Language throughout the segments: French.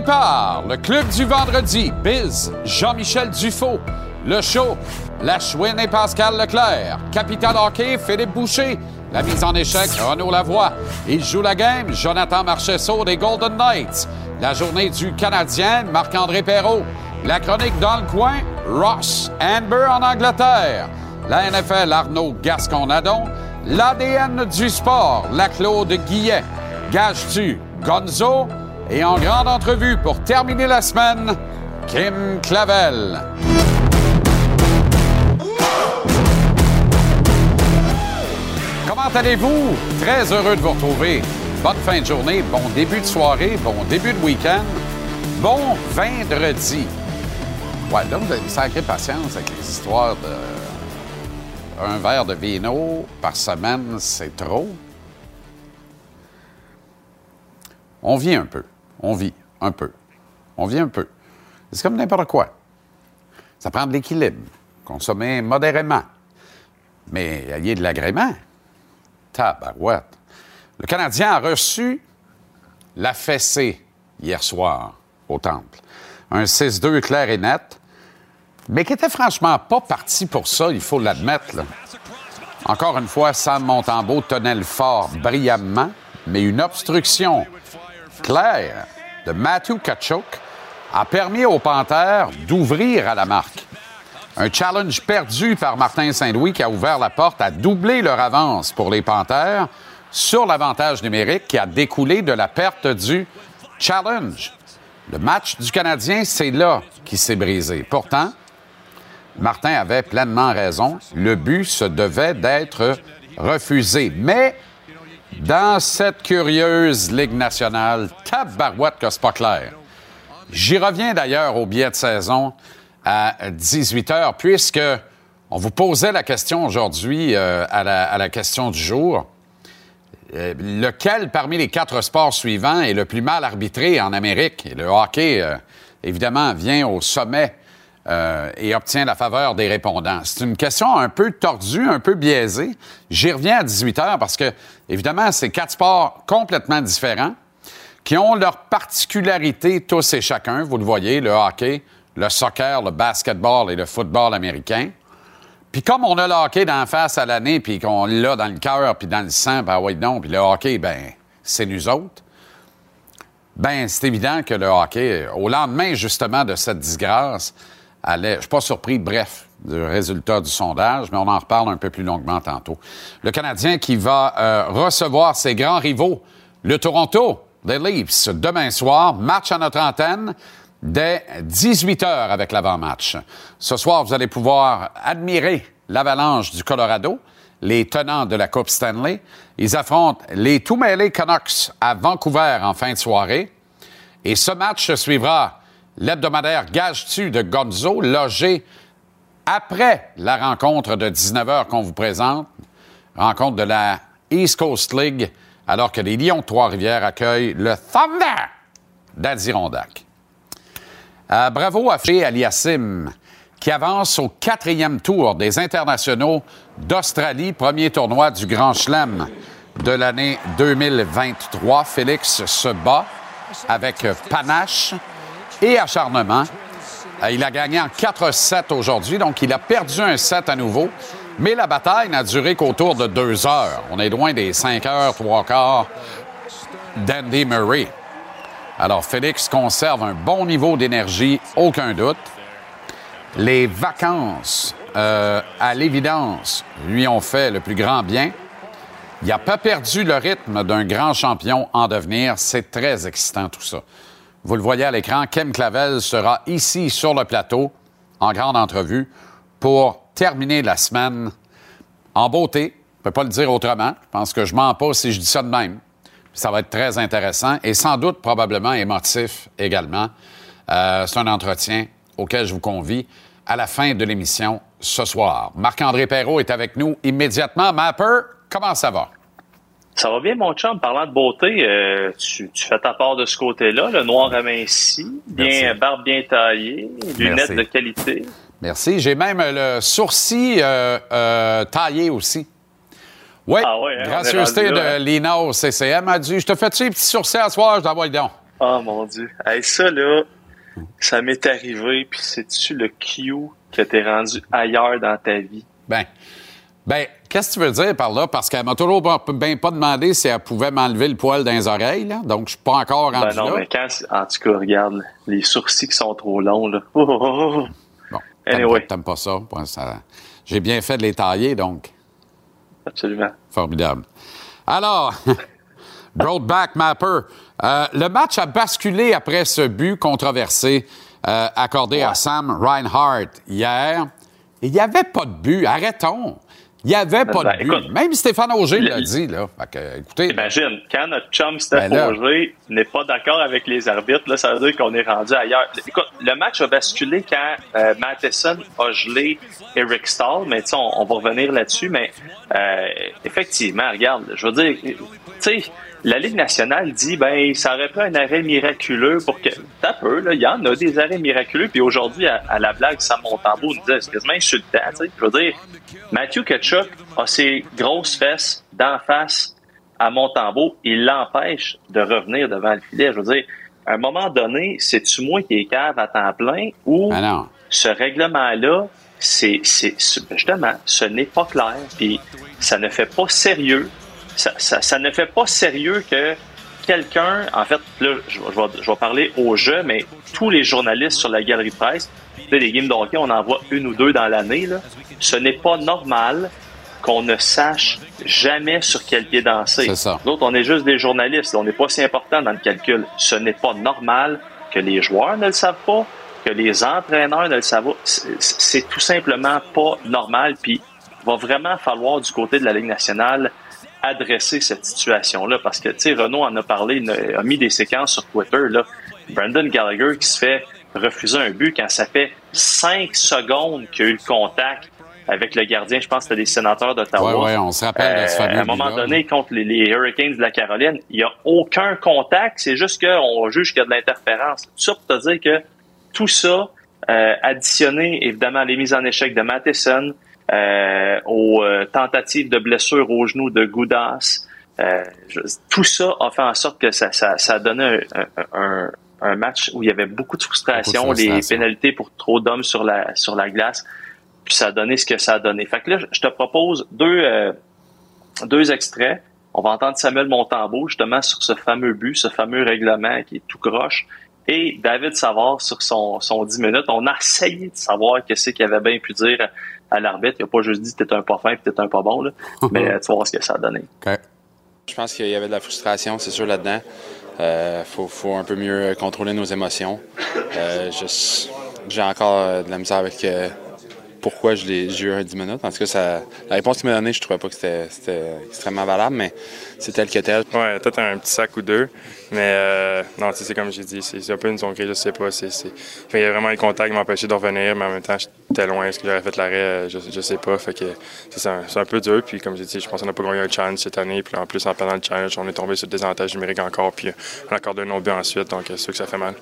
le club du vendredi, Biz, Jean-Michel Dufaux, le show, la chouine et Pascal Leclerc, Capital Hockey, Philippe Boucher, la mise en échec, Renaud Lavoie. Il joue la game, Jonathan Marchessault des Golden Knights. La journée du Canadien, Marc-André Perrault. La chronique dans le coin, Ross Amber en Angleterre. La NFL, Arnaud Gascon-Nadon. L'ADN du sport, la Claude Guillet. Gage-tu, Gonzo? Et en grande entrevue pour terminer la semaine, Kim Clavel. Comment allez-vous? Très heureux de vous retrouver. Bonne fin de journée, bon début de soirée, bon début de week-end, bon vendredi. Ouais, là, vous avez une sacrée patience avec les histoires de. Un verre de vino par semaine, c'est trop. On vit un peu. On vit un peu. On vit un peu. C'est comme n'importe quoi. Ça prend de l'équilibre. Consommer modérément. Mais il y a de l'agrément. Tabarouette. Le Canadien a reçu la fessée hier soir au Temple. Un 6-2 clair et net, mais qui était franchement pas parti pour ça, il faut l'admettre. Encore une fois, Sam Montembeau tenait le fort brillamment, mais une obstruction claire de Matthew Kachuk a permis aux Panthères d'ouvrir à la marque. Un challenge perdu par Martin Saint-Louis qui a ouvert la porte à doubler leur avance pour les Panthères sur l'avantage numérique qui a découlé de la perte du challenge. Le match du Canadien, c'est là qui s'est brisé. Pourtant, Martin avait pleinement raison. Le but se devait d'être refusé. Mais dans cette curieuse Ligue nationale, tabarouette que c'est pas clair. J'y reviens d'ailleurs au billet de saison à 18 h, puisque on vous posait la question aujourd'hui euh, à, la, question du jour. Euh, lequel parmi les quatre sports suivants est le plus mal arbitré en Amérique? Le hockey, euh, évidemment, vient au sommet euh, et obtient la faveur des répondants. C'est une question un peu tordue, un peu biaisée. J'y reviens à 18 heures parce que, évidemment, c'est quatre sports complètement différents qui ont leurs particularités tous et chacun. Vous le voyez, le hockey, le soccer, le basketball et le football américain. Puis comme on a le hockey d'en face à l'année, puis qu'on l'a dans le cœur, puis dans le sang, ben oui, non, puis le hockey, ben c'est nous autres. Ben c'est évident que le hockey, au lendemain justement de cette disgrâce, allait, je suis pas surpris, bref, du résultat du sondage, mais on en reparle un peu plus longuement tantôt. Le Canadien qui va euh, recevoir ses grands rivaux, le Toronto, les Leafs, demain soir, match à notre antenne dès 18 heures avec l'avant-match. Ce soir, vous allez pouvoir admirer l'avalanche du Colorado, les tenants de la Coupe Stanley. Ils affrontent les tout mêlés Canucks à Vancouver en fin de soirée. Et ce match se suivra l'hebdomadaire Gage-tu de Gonzo, logé après la rencontre de 19h qu'on vous présente, rencontre de la East Coast League, alors que les Lions de Trois-Rivières accueillent le Thunder d'Adirondack. Euh, bravo à Fé Aliassim, qui avance au quatrième tour des internationaux d'Australie, premier tournoi du Grand Chelem de l'année 2023. Félix se bat avec panache et acharnement. Euh, Il a gagné en 4-7 aujourd'hui, donc il a perdu un set à nouveau. Mais la bataille n'a duré qu'autour de deux heures. On est loin des cinq heures, trois quarts d'Andy Murray. Alors, Félix conserve un bon niveau d'énergie, aucun doute. Les vacances, euh, à l'évidence, lui ont fait le plus grand bien. Il n'a pas perdu le rythme d'un grand champion en devenir. C'est très excitant tout ça. Vous le voyez à l'écran, Kim Clavel sera ici sur le plateau en grande entrevue pour terminer la semaine en beauté. Je ne peux pas le dire autrement. Je pense que je mens pas si je dis ça de même. Ça va être très intéressant et sans doute probablement émotif également. Euh, c'est un entretien auquel je vous convie à la fin de l'émission ce soir. Marc-André Perrault est avec nous immédiatement. Mapper, comment ça va? Ça va bien, mon chum. Parlant de beauté, euh, tu, tu fais ta part de ce côté-là. Le noir aminci, bien, Merci. barbe bien taillée, lunettes Merci. de qualité. Merci. J'ai même le sourcil euh, euh, taillé aussi. Oui, Ah ouais, hein, gracieuseté de hein. Lina au CCM a dit Je te fais-tu un petit sourcil à soir, je t'envoie le don. Oh mon Dieu. Hey, ça, là, ça m'est arrivé, puis c'est-tu le Q que t'es rendu ailleurs dans ta vie? Ben, ben, qu'est-ce que tu veux dire par là? Parce qu'elle m'a toujours ben pas demandé si elle pouvait m'enlever le poil dans les oreilles, là. Donc, je suis pas encore rendu Ben non, là. mais quand, en tout cas, regarde, les sourcils qui sont trop longs, là. Oh, oh, oh. Bon, t'aimes Anyway. pas- t'aimes pas ça? Bon, ça- J'ai bien fait de les tailler, donc. Absolument. Formidable. Alors, Broadback Mapper, euh, le match a basculé après ce but controversé euh, accordé à Sam Reinhart hier. Il n'y avait pas de but. Arrêtons. Il n'y avait pas Ben, de but. écoute, Même Stéphane Auger l'a dit, là. Fait que, écoutez, Imagine, quand notre chum Steph Ben. Auger n'est pas d'accord avec les arbitres, là, ça veut dire qu'on est rendu ailleurs. Écoute, le match a basculé quand euh, Matheson a gelé Eric Stahl, mais on, on va revenir là-dessus, mais euh, effectivement, regarde, je veux dire, tu sais, la Ligue nationale dit, ben, ça aurait pris un arrêt miraculeux pour que... T'as peu, là, il y en a des arrêts miraculeux, puis aujourd'hui, à, à la blague, Sam Montembeau nous disait, c'est quasiment insultant, tu sais, je veux dire, Matthew Ketchuk a ses grosses fesses d'en face à Montembeau, il l'empêche de revenir devant le filet. Je veux dire, à un moment donné, c'est-tu moi qui est cave à temps plein ou ah ce règlement-là, c'est- justement, ce n'est pas clair, puis ça ne fait pas sérieux. Ça, ça, ça ne fait pas sérieux que quelqu'un, en fait, là, je, vais- je vais, je vais parler au jeu, mais tous les journalistes sur la galerie de presse, tu sais, les games de hockey, on en voit une ou deux dans l'année, là. Ce n'est pas normal qu'on ne sache jamais sur quel pied danser. C'est ça. Nous autres, on est juste des journalistes. On n'est pas si important dans le calcul. Ce n'est pas normal que les joueurs ne le savent pas, que les entraîneurs ne le savent pas. C'est tout simplement pas normal. Puis, il va vraiment falloir, du côté de la Ligue nationale, adresser cette situation-là? Parce que, tu sais, Renaud en a parlé, il a mis des séquences sur Twitter, là. Brandon Gallagher qui se fait refuser un but quand ça fait cinq secondes qu'il y a eu le contact avec le gardien. Je pense que c'était des sénateurs d'Ottawa. Ouais, ouais, on se rappelle de ce Euh, à un moment donné, contre les, les Hurricanes de la Caroline, il n'y a aucun contact. C'est juste qu'on juge qu'il y a de l'interférence. Tout ça pour te dire que tout ça, euh, additionné évidemment à les mises en échec de Matheson, euh, aux euh, tentatives de blessure au genou de Goudas, euh, tout ça a fait en sorte que ça, ça, ça a donné un, un- un- un match où il y avait beaucoup de frustration, Beaucoup de frustration. les pénalités pour trop d'hommes sur la, sur la glace. Puis ça a donné ce que ça a donné. Fait que là, je te propose deux, euh, deux extraits. On va entendre Samuel Montembeau justement sur ce fameux but, ce fameux règlement qui est tout croche. Et David Savard sur son, son 10 minutes. On a essayé de savoir qu'est-ce qu'il avait bien pu dire à l'arbitre. Il n'a pas juste dit t'es un pas fin t'es un pas bon. Là. Mais euh, tu vas voir ce que ça a donné. Je pense qu'il y avait de la frustration, c'est sûr, là-dedans. Il faut, faut un peu mieux contrôler nos émotions. Euh, J'ai encore euh, de la misère avec euh, pourquoi j'ai eu un 10 minutes. En tout cas, ça, la réponse qu'il m'a donnée, je trouvais pas que c'était extrêmement valable, mais c'est tel que tel. Ouais, peut-être un petit sac ou deux. Mais euh, non, tu sais, c'est comme j'ai dit, c'est un peu une zone grise, je sais pas. il y a vraiment les contacts qui m'empêchaient de revenir, mais en même temps, j'étais loin. Est-ce que j'aurais fait l'arrêt? euh, Je, je sais pas. Fait que c'est un, peu dur. Puis comme j'ai dit, je pense qu'on n'a pas gagné un challenge cette année. Puis en plus, en perdant le challenge, on est tombé sur le désavantage numérique encore. Puis on a accordé un autre but ensuite. Donc c'est sûr que ça fait mal.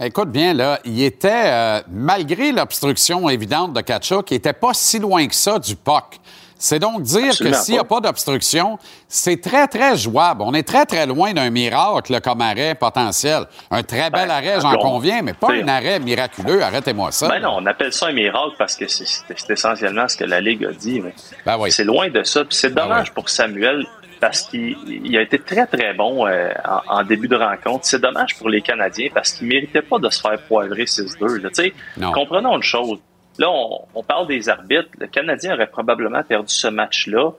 Écoute bien, là, il était, euh, malgré l'obstruction évidente de Kachuk, il n'était pas si loin que ça du POC. C'est donc dire Absolument que s'il n'y a pas. d'obstruction, c'est très, très jouable. On est très, très loin d'un miracle comme arrêt potentiel. Un très bel Ben, arrêt, j'en on- conviens, mais pas un arrêt miraculeux. Arrêtez-moi ça. Ben non, on appelle ça un miracle parce que c'est- essentiellement ce que la Ligue a dit. mais Ben oui. C'est loin de ça. Puis c'est dommage oui. pour Samuel parce qu'il il a été très, très bon euh, en, en début de rencontre. C'est dommage pour les Canadiens parce qu'ils méritaient pas de se faire poivrer 6-2. là. Tu sais, Non. Comprenons une chose. Là, on, on parle des arbitres. Le Canadien aurait probablement perdu ce match-là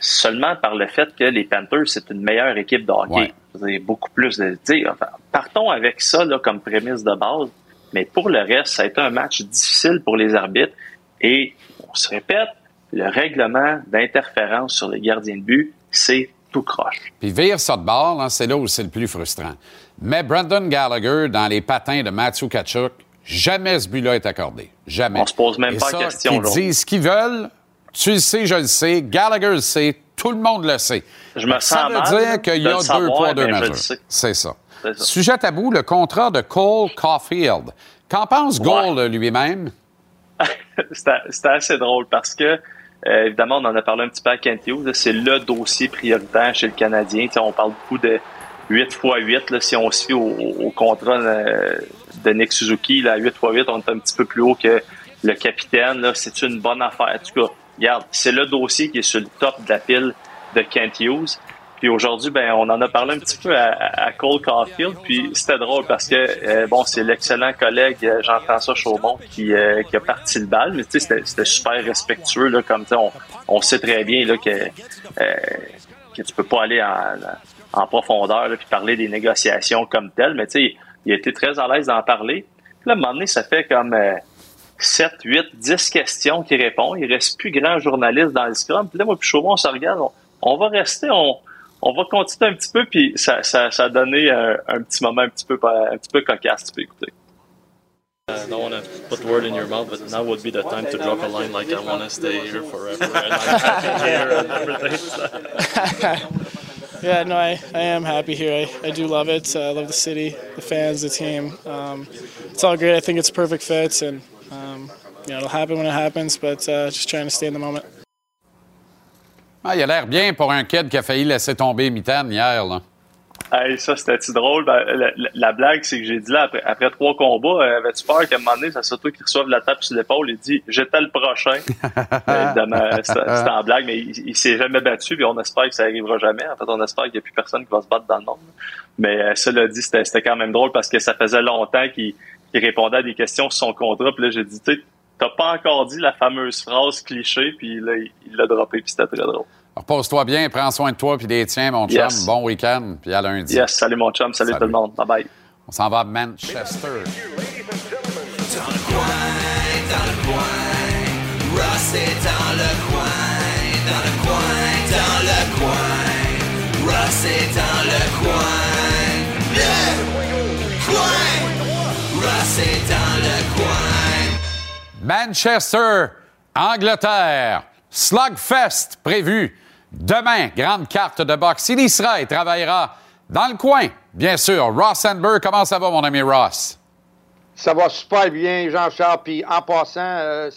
seulement par le fait que les Panthers, c'est une meilleure équipe de hockey. Ouais. Beaucoup plus de. Enfin, partons avec ça là, comme prémisse de base. Mais pour le reste, ça a été un match difficile pour les arbitres. Et on se répète, le règlement d'interférence sur les gardiens de but, c'est tout croche. Puis vire ça de bord, là, c'est là où c'est le plus frustrant. Mais Brandon Gallagher, dans les patins de Matthew Kachuk, jamais ce but-là est accordé. Jamais. On se pose même Et pas ça, la question Ils disent ce qu'ils veulent. Tu le sais, je le sais. Gallagher le sait. Tout le monde le sait. Je me ça sens veut mal dire qu'il y a deux poids, deux mesures. C'est ça. Ça. Sujet tabou, le contrat de Cole Caulfield. Qu'en pense Gould lui-même? c'était c'était assez drôle parce que évidemment, on en a parlé un petit peu à Kent C'est le dossier prioritaire chez le Canadien. on parle beaucoup de 8 x 8 là, si on se fie au, contrat de Nick Suzuki. Là, 8 x 8, on est un petit peu plus haut que le capitaine. C'est une bonne affaire. En tout cas, regarde, c'est le dossier qui est sur le top de la pile de Kent Hughes. Puis aujourd'hui, ben, on en a parlé un petit peu à, Cole Caulfield. Puis c'était drôle parce que euh, bon, c'est l'excellent collègue euh, Jean-François Chaumont qui, euh, qui a parti le bal, mais tu sais, c'était super respectueux là, comme on, on sait très bien là que que tu peux pas aller en, profondeur puis parler des négociations comme telles, mais tu sais, il a été très à l'aise d'en parler. Puis là, à un moment donné, ça fait comme 7, 8, 10 questions qu'il répond. Il reste plus grand journaliste dans le scrum. Puis là, moi, puis Chaumont, on se regarde, on, va rester, on, on va continuer un petit peu, puis ça, ça, ça a donné un, un, petit moment un petit peu, un petit peu cocasse, tu peux écouter. I don't want to put the word in your mouth, but now would be the time to drop a line like I want to stay here forever and I'm happy here and everything. yeah, no, I, I am happy here. I, I do love it. Uh, I love the city, the fans, the team. Um, it's all great. I think it's a perfect fit, and um, you know, it'll happen when it happens, but uh, just trying to stay in the moment. Ah, il a l'air bien pour un kid qui a failli laisser tomber Mitane hier. Là. Hey, ça, c'était-tu drôle? Ben, la, blague, c'est que j'ai dit là, après, trois combats, euh, avais-tu peur qu'à un moment donné, ça soit toi qui reçoive la tape sur l'épaule et dit J'étais le prochain? Évidemment, c'était en blague, mais il, s'est jamais battu, puis on espère que ça arrivera jamais. En fait, on espère qu'il n'y a plus personne qui va se battre dans le monde. Mais euh, cela dit, c'était quand même drôle parce que ça faisait longtemps qu'il répondait à des questions sur son contrat. Puis là, j'ai dit, tu sais, t'as pas encore dit la fameuse phrase cliché, puis là, il l'a droppé, puis c'était très drôle. Repose-toi bien, prends soin de toi puis des tiens, mon chum. Bon week-end, puis à lundi. Yes, salut mon chum, salut, tout le monde. Bye bye. On s'en va à Manchester. Dans le coin, dans le coin, Ross est dans le coin, dans le coin, dans le coin, Ross est dans le coin, le coin, Ross est dans le coin. Manchester, Angleterre. Slugfest prévu demain. Grande carte de boxe. Il y sera et travaillera dans le coin, bien sûr. Ross Sandberg, comment ça va, mon ami Ross? Ça va super bien, Jean-Charles. Puis en passant, euh,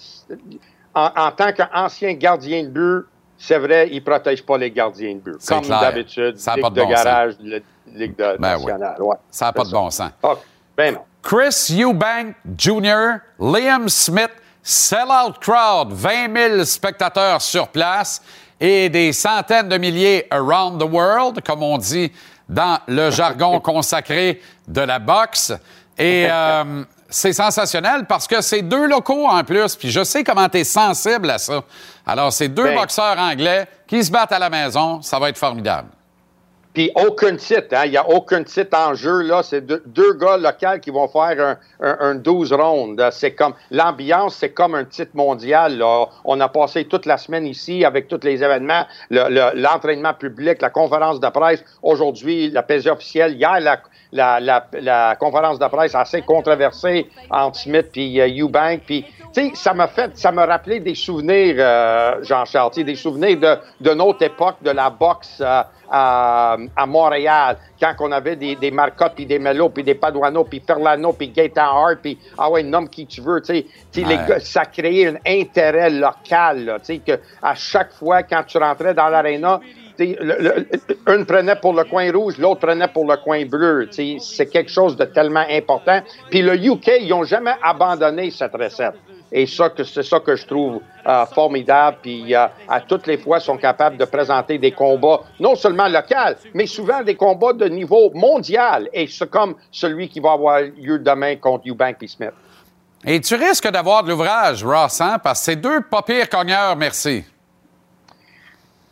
en, tant qu'ancien gardien de but, c'est vrai, il ne protège pas les gardiens de but. Comme d'habitude, ligue de, garage, de ligue de ben nationale. ça n'a pas de bon sens. Ben non. Chris Eubank Jr., Liam Smith, Sell-out crowd, 20 000 spectateurs sur place et des centaines de milliers around the world, comme on dit dans le jargon consacré de la boxe. Et euh, c'est sensationnel parce que c'est deux locaux en plus, puis je sais comment tu es sensible à ça. Alors, c'est deux ben boxeurs anglais qui se battent à la maison, ça va être formidable. Puis aucun titre, hein? il n'y a aucun titre en jeu. là. C'est deux, gars locaux qui vont faire un, 12 rondes. C'est comme l'ambiance, c'est comme un titre mondial. Là. On a passé toute la semaine ici avec tous les événements, l'entraînement public, la conférence de presse. Aujourd'hui, la pesée officielle. Hier, la, la, conférence de presse assez controversée entre Smith et uh, Eubank. Puis, tu sais, ça m'a fait, ça m'a rappelé des souvenirs, euh, Jean-Charles, des souvenirs de, de notre époque, de la boxe. Euh, à, à, Montréal, quand on avait des, des Marcotte, puis des Melo, puis des Paduano, puis Ferlano, puis Gaetan Hart, puis ah ouais, nomme qui tu veux, tu sais, ouais. ça créait un intérêt local, tu sais, que à chaque fois, quand tu rentrais dans l'aréna, une prenait pour le coin rouge, l'autre prenait pour le coin bleu. C'est quelque chose de tellement important. Puis le UK, ils n'ont jamais abandonné cette recette. Et ça, c'est ça que je trouve euh, formidable. Puis euh, à toutes les fois, ils sont capables de présenter des combats, non seulement locaux, mais souvent des combats de niveau mondial. Et c'est comme celui qui va avoir lieu demain contre Eubank et Smith. Et tu risques d'avoir de l'ouvrage, Ross, hein? parce que c'est deux pas pires cogneurs, merci.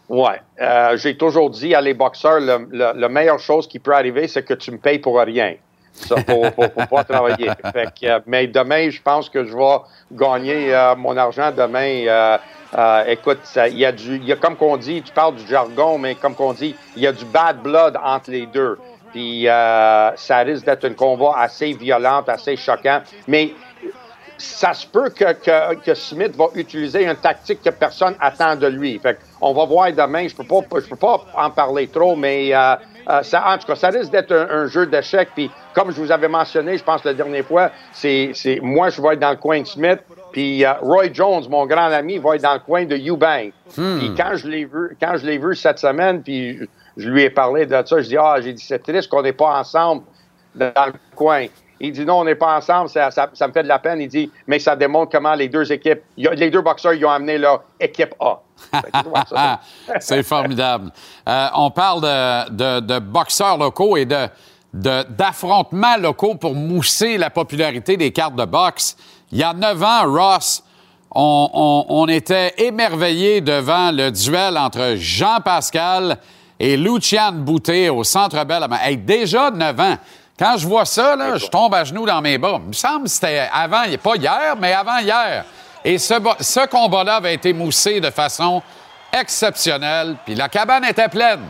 Oui. Euh, j'ai toujours dit à les boxeurs, la meilleure chose qui peut arriver, c'est que tu me payes pour rien. Ça, pour, pour, pas travailler. Euh, mais demain, je pense que je vais gagner euh, mon argent demain. Euh, écoute, il y a du, y a, comme qu'on dit, tu parles du jargon, mais comme qu'on dit, il y a du bad blood entre les deux. Puis ça risque d'être un combat assez violent, assez choquant. Mais ça se peut que, que, que, Smith va utiliser une tactique que personne attend de lui. Fait on va voir demain. Je peux pas, je peux pas en parler trop, mais euh, ça, en tout cas, ça risque d'être un, jeu d'échecs. Puis, comme je vous avais mentionné, je pense la dernière fois, c'est, moi, je vais être dans le coin de Smith, Puis euh, Roy Jones, mon grand ami, va être dans le coin de Eubank. Puis quand je l'ai vu, quand je l'ai vu cette semaine, puis je, je lui ai parlé de ça, je dis ah, j'ai dit c'est triste qu'on n'est pas ensemble dans le coin. Il dit non, on n'est pas ensemble, ça, me fait de la peine. Il dit mais ça démontre comment les deux équipes, les deux boxeurs, ils ont amené leur équipe A. C'est formidable. Euh, on parle de, boxeurs locaux et de, d'affrontements locaux pour mousser la popularité des cartes de boxe. Il y a neuf ans, Ross, on, était émerveillés devant le duel entre Jean-Pascal et Lucian Boutet au Centre Bell. Déjà neuf ans. Quand je vois ça, là, je tombe à genoux dans mes bras. Il me semble que c'était avant, pas hier, mais avant hier. Et ce, combat-là avait été moussé de façon exceptionnelle, puis la cabane était pleine.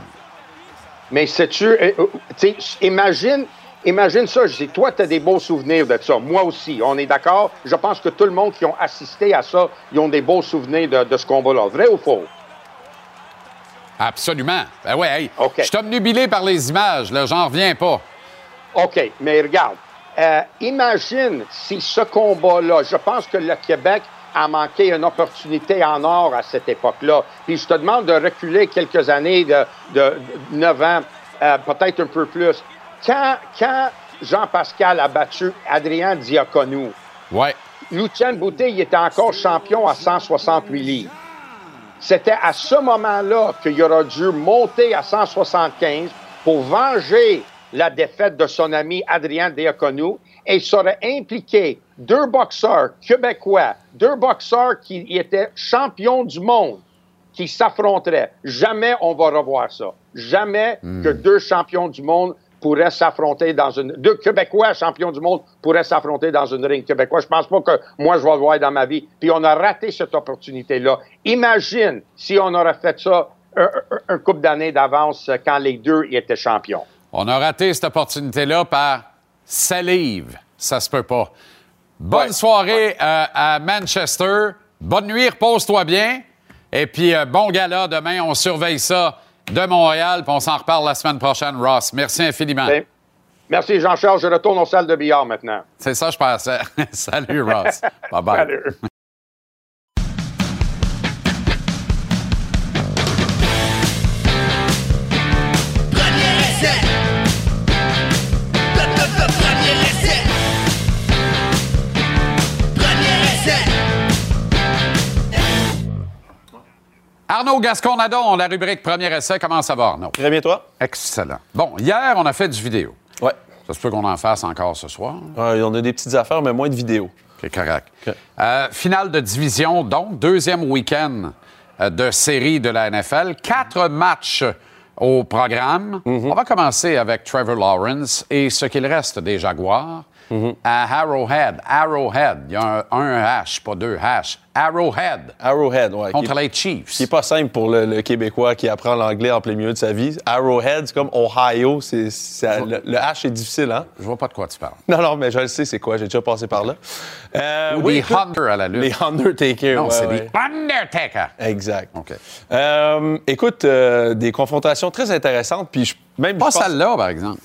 Mais sais-tu, euh, euh, imagine, imagine ça. Je dis, toi, tu as des beaux souvenirs de ça. Moi aussi, on est d'accord. Je pense que tout le monde qui ont assisté à ça, ils ont des beaux souvenirs de, de ce combat-là. Vrai ou faux? Absolument. Ben ouais, hey, je suis obnubilé par les images, là, j'en reviens pas. OK, mais regarde, euh, imagine si ce combat-là, je pense que le Québec a manqué une opportunité en or à cette époque-là. Puis je te demande de reculer quelques années de, de 9 ans, euh, peut-être un peu plus. Quand, quand Jean-Pascal a battu Adrien Diaconou, Ouais. Lucien Boutet, il était encore champion à 168 livres. C'était à ce moment-là qu'il aurait dû monter à 175 pour venger la défaite de son ami Adrien Diaconou et ça aurait impliqué deux boxeurs québécois, deux boxeurs qui étaient champions du monde qui s'affronteraient. Jamais on va revoir ça. Jamais que deux champions du monde pourraient s'affronter dans une... Deux Québécois champions du monde pourraient s'affronter dans une ring québécois. Je pense pas que moi, je vais le voir dans ma vie. Puis on a raté cette opportunité-là. Imagine si on aurait fait ça un, couple d'années d'avance quand les deux étaient champions. On a raté cette opportunité-là par salive. Ça se peut pas. Bonne Ouais. soirée euh, à Manchester. Bonne nuit, repose-toi bien. Et puis, euh, bon gala demain. On surveille ça de Montréal, puis on s'en reparle la semaine prochaine, Ross. Merci infiniment. Ben, Merci Jean-Charles. Je retourne aux salles de billard maintenant. C'est ça, je pensais. Salut, Ross. Bye-bye. Arnaud Gascon-Nadon, la rubrique Premier essai. Comment ça va, Arnaud? Très bien, toi? Excellent. Bon, hier, on a fait du vidéo. Ouais. Ça se peut qu'on en fasse encore ce soir. Ouais, on a des petites affaires, mais moins de vidéos. C'est correct. OK. Euh, finale de division, donc, deuxième week-end euh, de série de la NFL. Quatre matchs au programme. Mhm. On va commencer avec Trevor Lawrence et ce qu'il reste des Jaguars Mhm. à Arrowhead. Arrowhead. Il y a un, un H, pas deux H. Arrowhead Arrowhead, ouais. contre qui, les Chiefs. qui est pas simple pour le, le Québécois qui apprend l'anglais en plein milieu de sa vie. Arrowhead, c'est comme Ohio. C'est, c'est- le, le H est difficile, hein? Je vois pas de quoi tu parles. Non, non, mais je le sais, c'est quoi? J'ai déjà passé par là. Euh, Ou oui, des écoute, Hunter à la lutte. Les Undertaker, non, ouais, c'est ouais. des Undertaker. Exact. OK. Euh, écoute, euh, des confrontations très intéressantes, puis je- même... Pas celle-là, par exemple.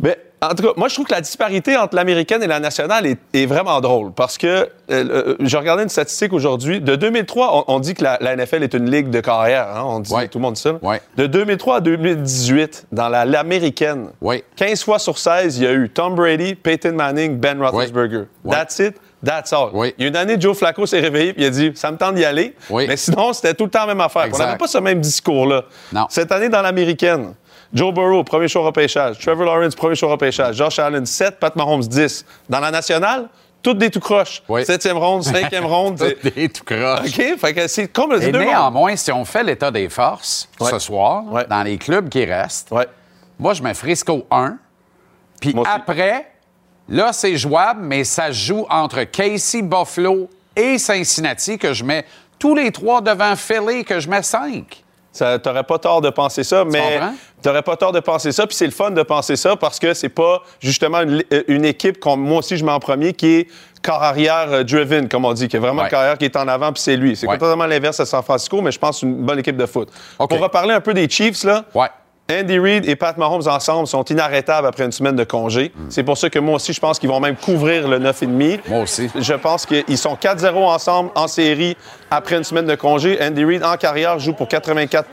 Ben, en tout cas, moi, je trouve que la disparité entre l'américaine et la nationale est, est vraiment drôle parce que euh, euh, je regardais une statistique aujourd'hui. De 2003, on, on dit que la, la NFL est une ligue de carrière. hein, on dit, Ouais. Tout le monde dit ça. Ouais. De 2003 à 2018, dans la- l'américaine, Oui. 15 fois sur 16, il y a eu Tom Brady, Peyton Manning, Ben Roethlisberger. That's it. That's all. Oui. Il y a une année, Joe Flacco s'est réveillé et il a dit Ça me tente d'y aller. Oui. Mais sinon, c'était tout le temps la même affaire. Exact. On n'avait pas ce même discours-là. Non. Cette année, dans l'américaine, Joe Burrow, premier choix repêchage. Trevor Lawrence, premier choix repêchage. Josh Allen, 7. Pat Mahomes, 10. Dans la nationale, toutes des tout croches. Oui. Septième ronde, cinquième ronde. c'est- Des tout croche. OK? Fait que c'est comme le Et néanmoins, si on fait l'état des forces Ouais. ce soir, Ouais. dans les clubs qui restent, Ouais. moi, je mets Frisco 1. Puis après, là, c'est jouable, mais ça joue entre Casey, Buffalo et Cincinnati, que je mets tous les trois devant Philly, que je mets 5. Ça- T'aurais pas tort de penser ça, mais comprends? T'aurais pas tort de penser ça. Puis c'est le fun de penser ça parce que c'est pas justement une, euh, une équipe comme moi aussi je mets en premier qui est corps arrière euh, driven, comme on dit, qui est vraiment Ouais. le carrière qui est en avant, puis c'est lui. C'est Ouais. totalement l'inverse à San Francisco, mais je pense une bonne équipe de foot. OK. Pour reparler un peu des Chiefs, là, Ouais. Andy Reid et Pat Mahomes ensemble sont inarrêtables après une semaine de congé. C'est pour ça que moi aussi, je pense qu'ils vont même couvrir le 9,5. Moi aussi. Je pense qu'ils sont 4-0 ensemble en série après une semaine de congé. Andy Reid, en carrière, joue pour 84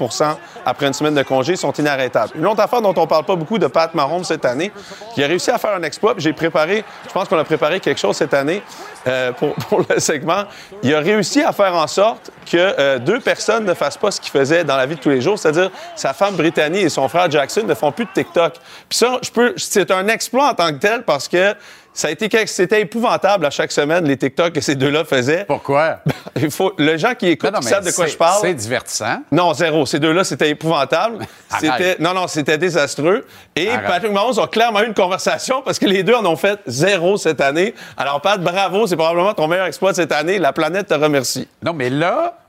après une semaine de congé. Ils sont inarrêtables. Une autre affaire dont on parle pas beaucoup de Pat Mahomes cette année, qui a réussi à faire un exploit. J'ai préparé, je pense qu'on a préparé quelque chose cette année euh, pour, pour le segment. Il a réussi à faire en sorte que euh, deux personnes ne fassent pas ce qu'il faisait dans la vie de tous les jours, c'est-à-dire sa femme Brittany et son frère Jackson ne font plus de TikTok. Puis ça, je peux, c'est un exploit en tant que tel parce que ça a été c'était épouvantable à chaque semaine les TikTok que ces deux-là faisaient. Pourquoi? Il faut, les gens qui écoutent Non, non, qui mais savent de quoi je parle. C'est divertissant. Non, zéro. Ces deux-là, c'était épouvantable. C'était, non, non, c'était désastreux. Et Arrête. Patrick Mahomes a clairement eu une conversation parce que les deux en ont fait zéro cette année. Alors, Pat, bravo, c'est probablement ton meilleur exploit de cette année. La planète te remercie. Non, mais là,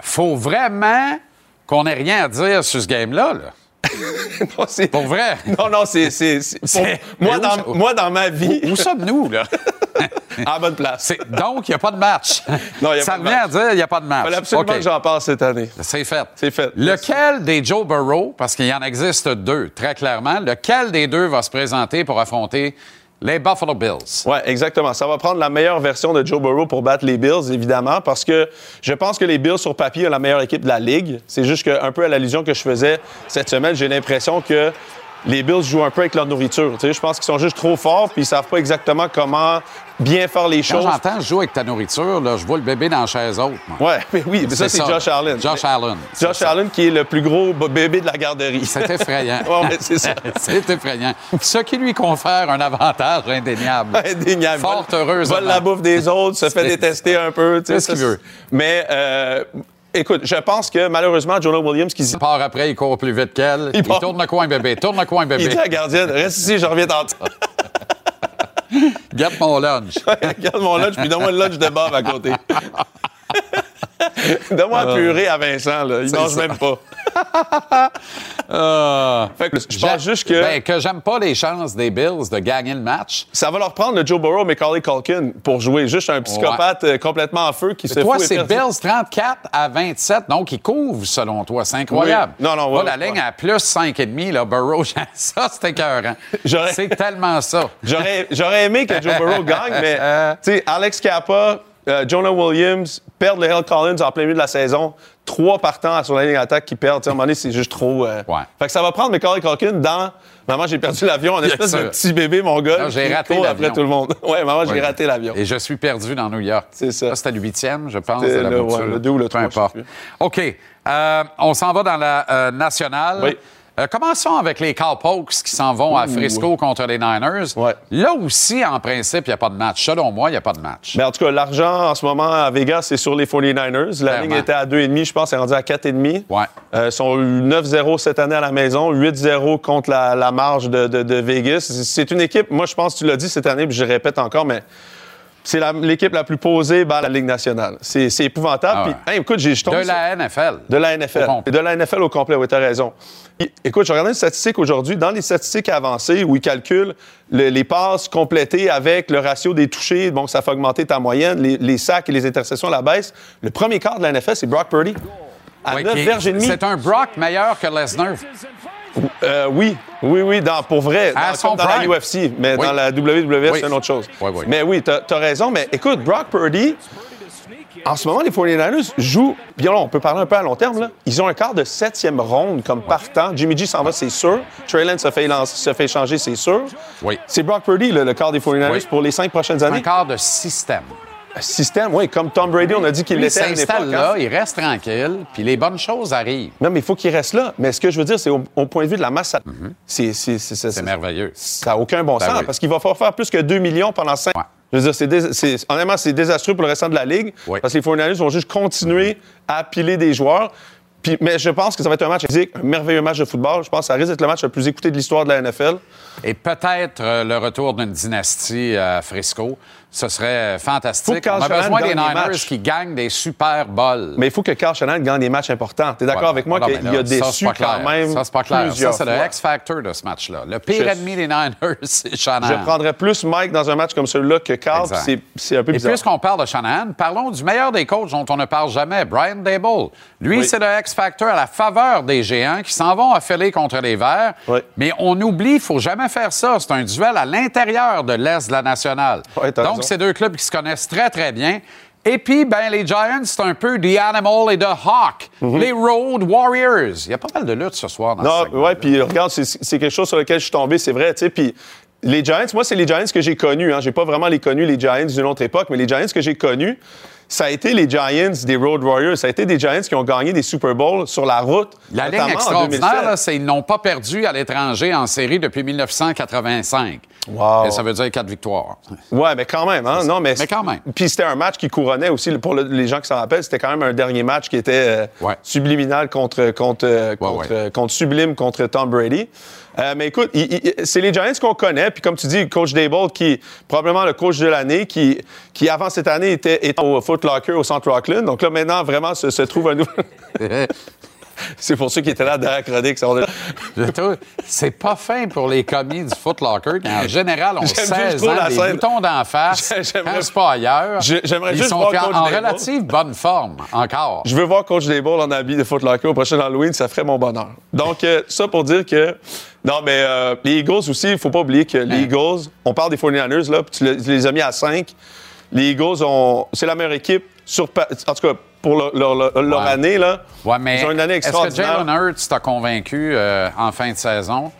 faut vraiment qu'on ait rien à dire sur ce game-là. Là. Non, c'est- Pour vrai? Non, non, c'est. c'est- c'est- pour- C'est- moi, dans, ça- moi, dans ma vie, Où sommes-nous, là? à bonne place. C'est- Donc, il n'y a pas de match. Non, il y a Ça pas de revient à dire il n'y a pas de Il match. fallait absolument que j'en parle cette année. C'est fait. C'est fait. Lequel des Joe Burrow, parce qu'il y en existe deux, très clairement, lequel des deux va se présenter pour affronter les Buffalo Bills? Oui, exactement. Ça va prendre la meilleure version de Joe Burrow pour battre les Bills, évidemment, parce que je pense que les Bills, sur papier, ont la meilleure équipe de la Ligue. C'est juste que, un peu à l'allusion que je faisais cette semaine, j'ai l'impression que les Bills jouent un peu avec leur nourriture. Tu sais, je pense qu'ils sont juste trop forts puis ils savent pas exactement comment bien faire les Quand choses. j'entends jouer avec ta nourriture, là, je vois le bébé dans la chaise haute. moi. Ouais, mais oui, mais ça, c'est Josh Allen. Josh Allen. Josh ça. Allen qui est le plus gros bébé de la garderie. C'est effrayant. Ouais, c'est ça. c'est effrayant. Ce qui lui confère un avantage indéniable. Indéniable. Fort heureusement. Vole la bouffe des autres, se fait détester un peu. tu sais, C'est ce qu'il veut? Mais, euh, écoute, je pense que malheureusement, Jonah Williams, qui Il part après, il court plus vite qu'elle. Il, part- tourne le coin bébé, tourne le coin il bébé. dit à la gardienne, reste ici, je reviens tantôt. Garde mon lunch. Regarde mon lunch, puis donne-moi le lunch de Bob à côté. Donne-moi la purée à Vincent, là. Il mange ça. même pas. Ah. Fait que je pense juste que Ben, que j'aime pas les chances des Bills de gagner le match. ça va leur prendre le Joe Burrow, Macaulay Culkin pour jouer. Juste un psychopathe euh, complètement en feu qui se Toi, c'est Bills 34 à 27, donc ils couvrent selon toi. C'est incroyable. Oui. Non, non, Là, ouais, la ligne à plus 5,5, là, Burrow, ça, c'est écœurant. C'est tellement ça. J'aurais, j'aurais aimé que Joe Burrow gagne, mais tu sais, Alex Kappa, euh, Jonah Williams perdent le Hill Collins en plein milieu de la saison. Trois partants sur la ligne d'attaque qui perdent. À un moment donné, c'est juste trop. euh, Ouais. Fait que ça va prendre Macaulay Culkin dans. Maman, j'ai perdu l'avion, un espèce de petit bébé mongol. J'ai raté l'avion. après tout le monde. Ouais, maman, j'ai Ouais. raté l'avion. Et je suis perdu dans New York. C'est ça. c'était le huitième, je pense, de la le- ouais, le deux ou le Peu importe. OK. Euh, on s'en va dans la euh, nationale. Oui. Euh, commençons avec les Cowpokes qui s'en vont à Frisco contre les Niners. Ouais. Là aussi, en principe, il n'y a pas de match. Selon moi, il n'y a pas de match. Mais en tout cas, l'argent en ce moment à Vegas, c'est sur les 49ers. La Clairement. ligne était à 2,5, je pense, c'est rendu à 4,5. Ouais. Euh, ils sont 9-0 cette année à la maison, 8-0 contre la, la marge de, de- de Vegas. C'est une équipe, moi je pense, tu l'as dit cette année, puis je répète encore, mais c'est l'équipe la plus posée dans la Ligue nationale. C'est épouvantable. Ah ouais. Puis, hey, écoute, j'ai De la NFL. de la NFL. De la NFL au complet, oui, tu as raison. Écoute, je regardais une statistique aujourd'hui. Dans les statistiques avancées où ils calculent le- les passes complétées avec le ratio des touchés, donc ça fait augmenter ta moyenne, les, les sacs et les interceptions à la baisse, le premier quart de la NFL, c'est Brock Purdy. À Ouais, 9 qui- verges et demi. C'est un Brock meilleur que Lesnar. Euh, oui, oui, oui, dans, pour vrai. À dans, son dans la. UFC, mais Oui. dans la WWE, Oui. c'est une autre chose. Oui, oui. Mais oui, t'as as raison. Mais écoute, Brock Purdy, en ce moment, les 49ers jouent. Bien là, on peut parler un peu à long terme. Là. Ils ont un quart de septième ronde comme partant. Jimmy G s'en va, c'est sûr. Trey Lance se fait, lancer- se fait changer, c'est sûr. Oui. C'est Brock Purdy, là, le quart des 49ers, Oui. pour les cinq prochaines Un années. quart de système. Système, oui, comme Tom Brady, on a dit qu'il il l'était à une s'installe époque, hein. là, il reste tranquille, puis les bonnes choses arrivent. Non, mais il faut qu'il reste là. Mais ce que je veux dire, c'est au, au point de vue de la masse, c'est- c'est- merveilleux. Ça n'a aucun bon Ben sens oui. parce qu'il va falloir faire plus que 2 millions pendant 5 Ouais. Je veux dire, dés- honnêtement, c'est désastreux pour le restant de la Ligue Oui. parce que les 49ers vont juste continuer à piler des joueurs. Puis, mais je pense que ça va être un match physique, un merveilleux match de football. Je pense que ça risque d'être le match le plus écouté de l'histoire de la NFL. Et peut-être euh, le retour d'une dynastie à Frisco. Ce serait fantastique. Faut que Carl On a besoin des des Niners qui gagnent des Super Bowls. Mais il faut que Carl Shanahan gagne des matchs importants. Tu es d'accord avec moi qu'il là, a ça, déçu quand clair. même Ça, c'est pas clair. Ça, c'est le. X-Factor de ce match-là. Le pire Je- ennemi des Niners, c'est Shanahan. Je prendrais plus Mike dans un match comme celui-là que Carl. C'est un peu Et bizarre. puisqu'on parle de Shanahan, parlons du meilleur des coachs dont on ne parle jamais, Brian Dable. Lui, Oui. c'est le X-Factor à la faveur des géants qui s'en vont affiler contre les Verts. Oui. Mais on oublie, il faut jamais faire ça. C'est un duel à l'intérieur de l'Est de la nationale. Oui, Donc, c'est deux clubs qui se connaissent très, très bien. Et puis, ben, les Giants, c'est un peu The Animal et The Hawk. Les Road Warriors. Il y a pas mal de luttes ce soir dans Mhm. Non, ouais, puis regarde, c'est c'est quelque chose sur lequel je suis tombé, c'est vrai, tu sais, puis les Giants, moi, c'est les Giants que j'ai connus, hein. J'ai pas vraiment les connus, les Giants d'une autre époque, mais les Giants que j'ai connus, ça a été les Giants des Road Warriors, ça a été des Giants qui ont gagné des Super Bowls sur la route. La ligne extraordinaire, 2007. là, c'est qu'ils n'ont pas perdu à l'étranger en série depuis 1985. Wow. Et ça veut dire quatre victoires. Ouais, mais quand même, hein? Non, mais, Mais quand même. Puis c'était un match qui couronnait aussi, pour le- les gens qui s'en rappellent, c'était quand même un dernier match qui était euh, Ouais. subliminal contre, contre, contre, ouais. contre Sublime contre Tom Brady. Euh, mais écoute, c'est les Giants qu'on connaît. Puis comme tu dis, coach Dable, qui est probablement le coach de l'année, qui, avant cette année était, était au Foot Locker au Centre Rockland. Donc là, maintenant, vraiment, se, se trouve un nouveau... c'est pour ceux qui étaient là Chronique. on est- Je trouve- C'est pas fin pour les commis du Foot Locker en général, J'aime 16 juste trop ans, la des scène. boutons d'en face, quand c'est pas ailleurs. J'ai- j'aimerais Ils juste sont voir en, Coach en Dable. relative bonne forme, encore. Je veux voir Coach Dable en habit de Foot Locker au prochain Halloween, ça ferait mon bonheur. Donc, euh, ça pour dire que. Non, mais euh, les Eagles aussi, il faut pas oublier que les Eagles, on parle des 49ers, là, puis tu, le- tu les as mis à 5. Les Eagles, ont, c'est la meilleure équipe, sur, en tout cas, pour leur, leur- leur- leur Ouais. année. Là. Ouais, mais Ils ont une année est-ce que extraordinaire. Jalen Hurts t'a convaincu euh, en fin de saison?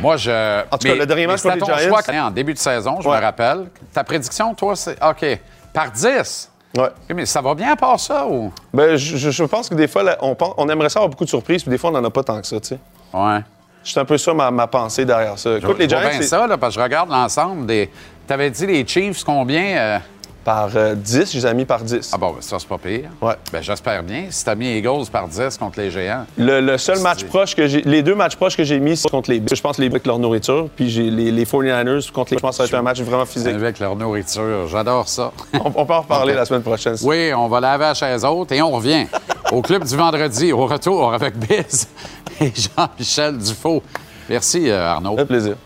Moi, je. En tout cas, le dernier match contre les Giants- choix en début de saison, je Ouais. me rappelle. Ta prédiction, toi, c'est OK. Par 10. Ouais. Mais ça va bien à part ça ou? Ben, je, je- pense que des fois, là, on, pense- on aimerait ça avoir beaucoup de surprises, puis des fois, on n'en a pas tant que ça, tu sais. Ouais. C'est un peu ça ma, ma pensée derrière ça. Écoute, les Je vois Giants, bien ça, là, parce que je regarde l'ensemble des. T'avais dit les Chiefs combien? euh, par euh, 10, je les ai mis par 10. Ah bon, ben, ça, c'est pas pire. Ouais. Ben, j'espère bien. Si t'as mis Eagles par 10 contre les Géants. Le, le seul match proche que j'ai. Les deux matchs proches que j'ai mis, c'est contre les. Je pense les Bills avec leur nourriture. Puis j'ai les, les 49ers contre les. Je pense que ça va être un match vraiment physique. Avec leur nourriture. J'adore ça. On, on peut en reparler la semaine prochaine. Oui, on va laver la chaise haute et on revient au club du vendredi, au retour avec Biz et Jean-Michel Dufault. Merci, euh, Arnaud. Fait plaisir.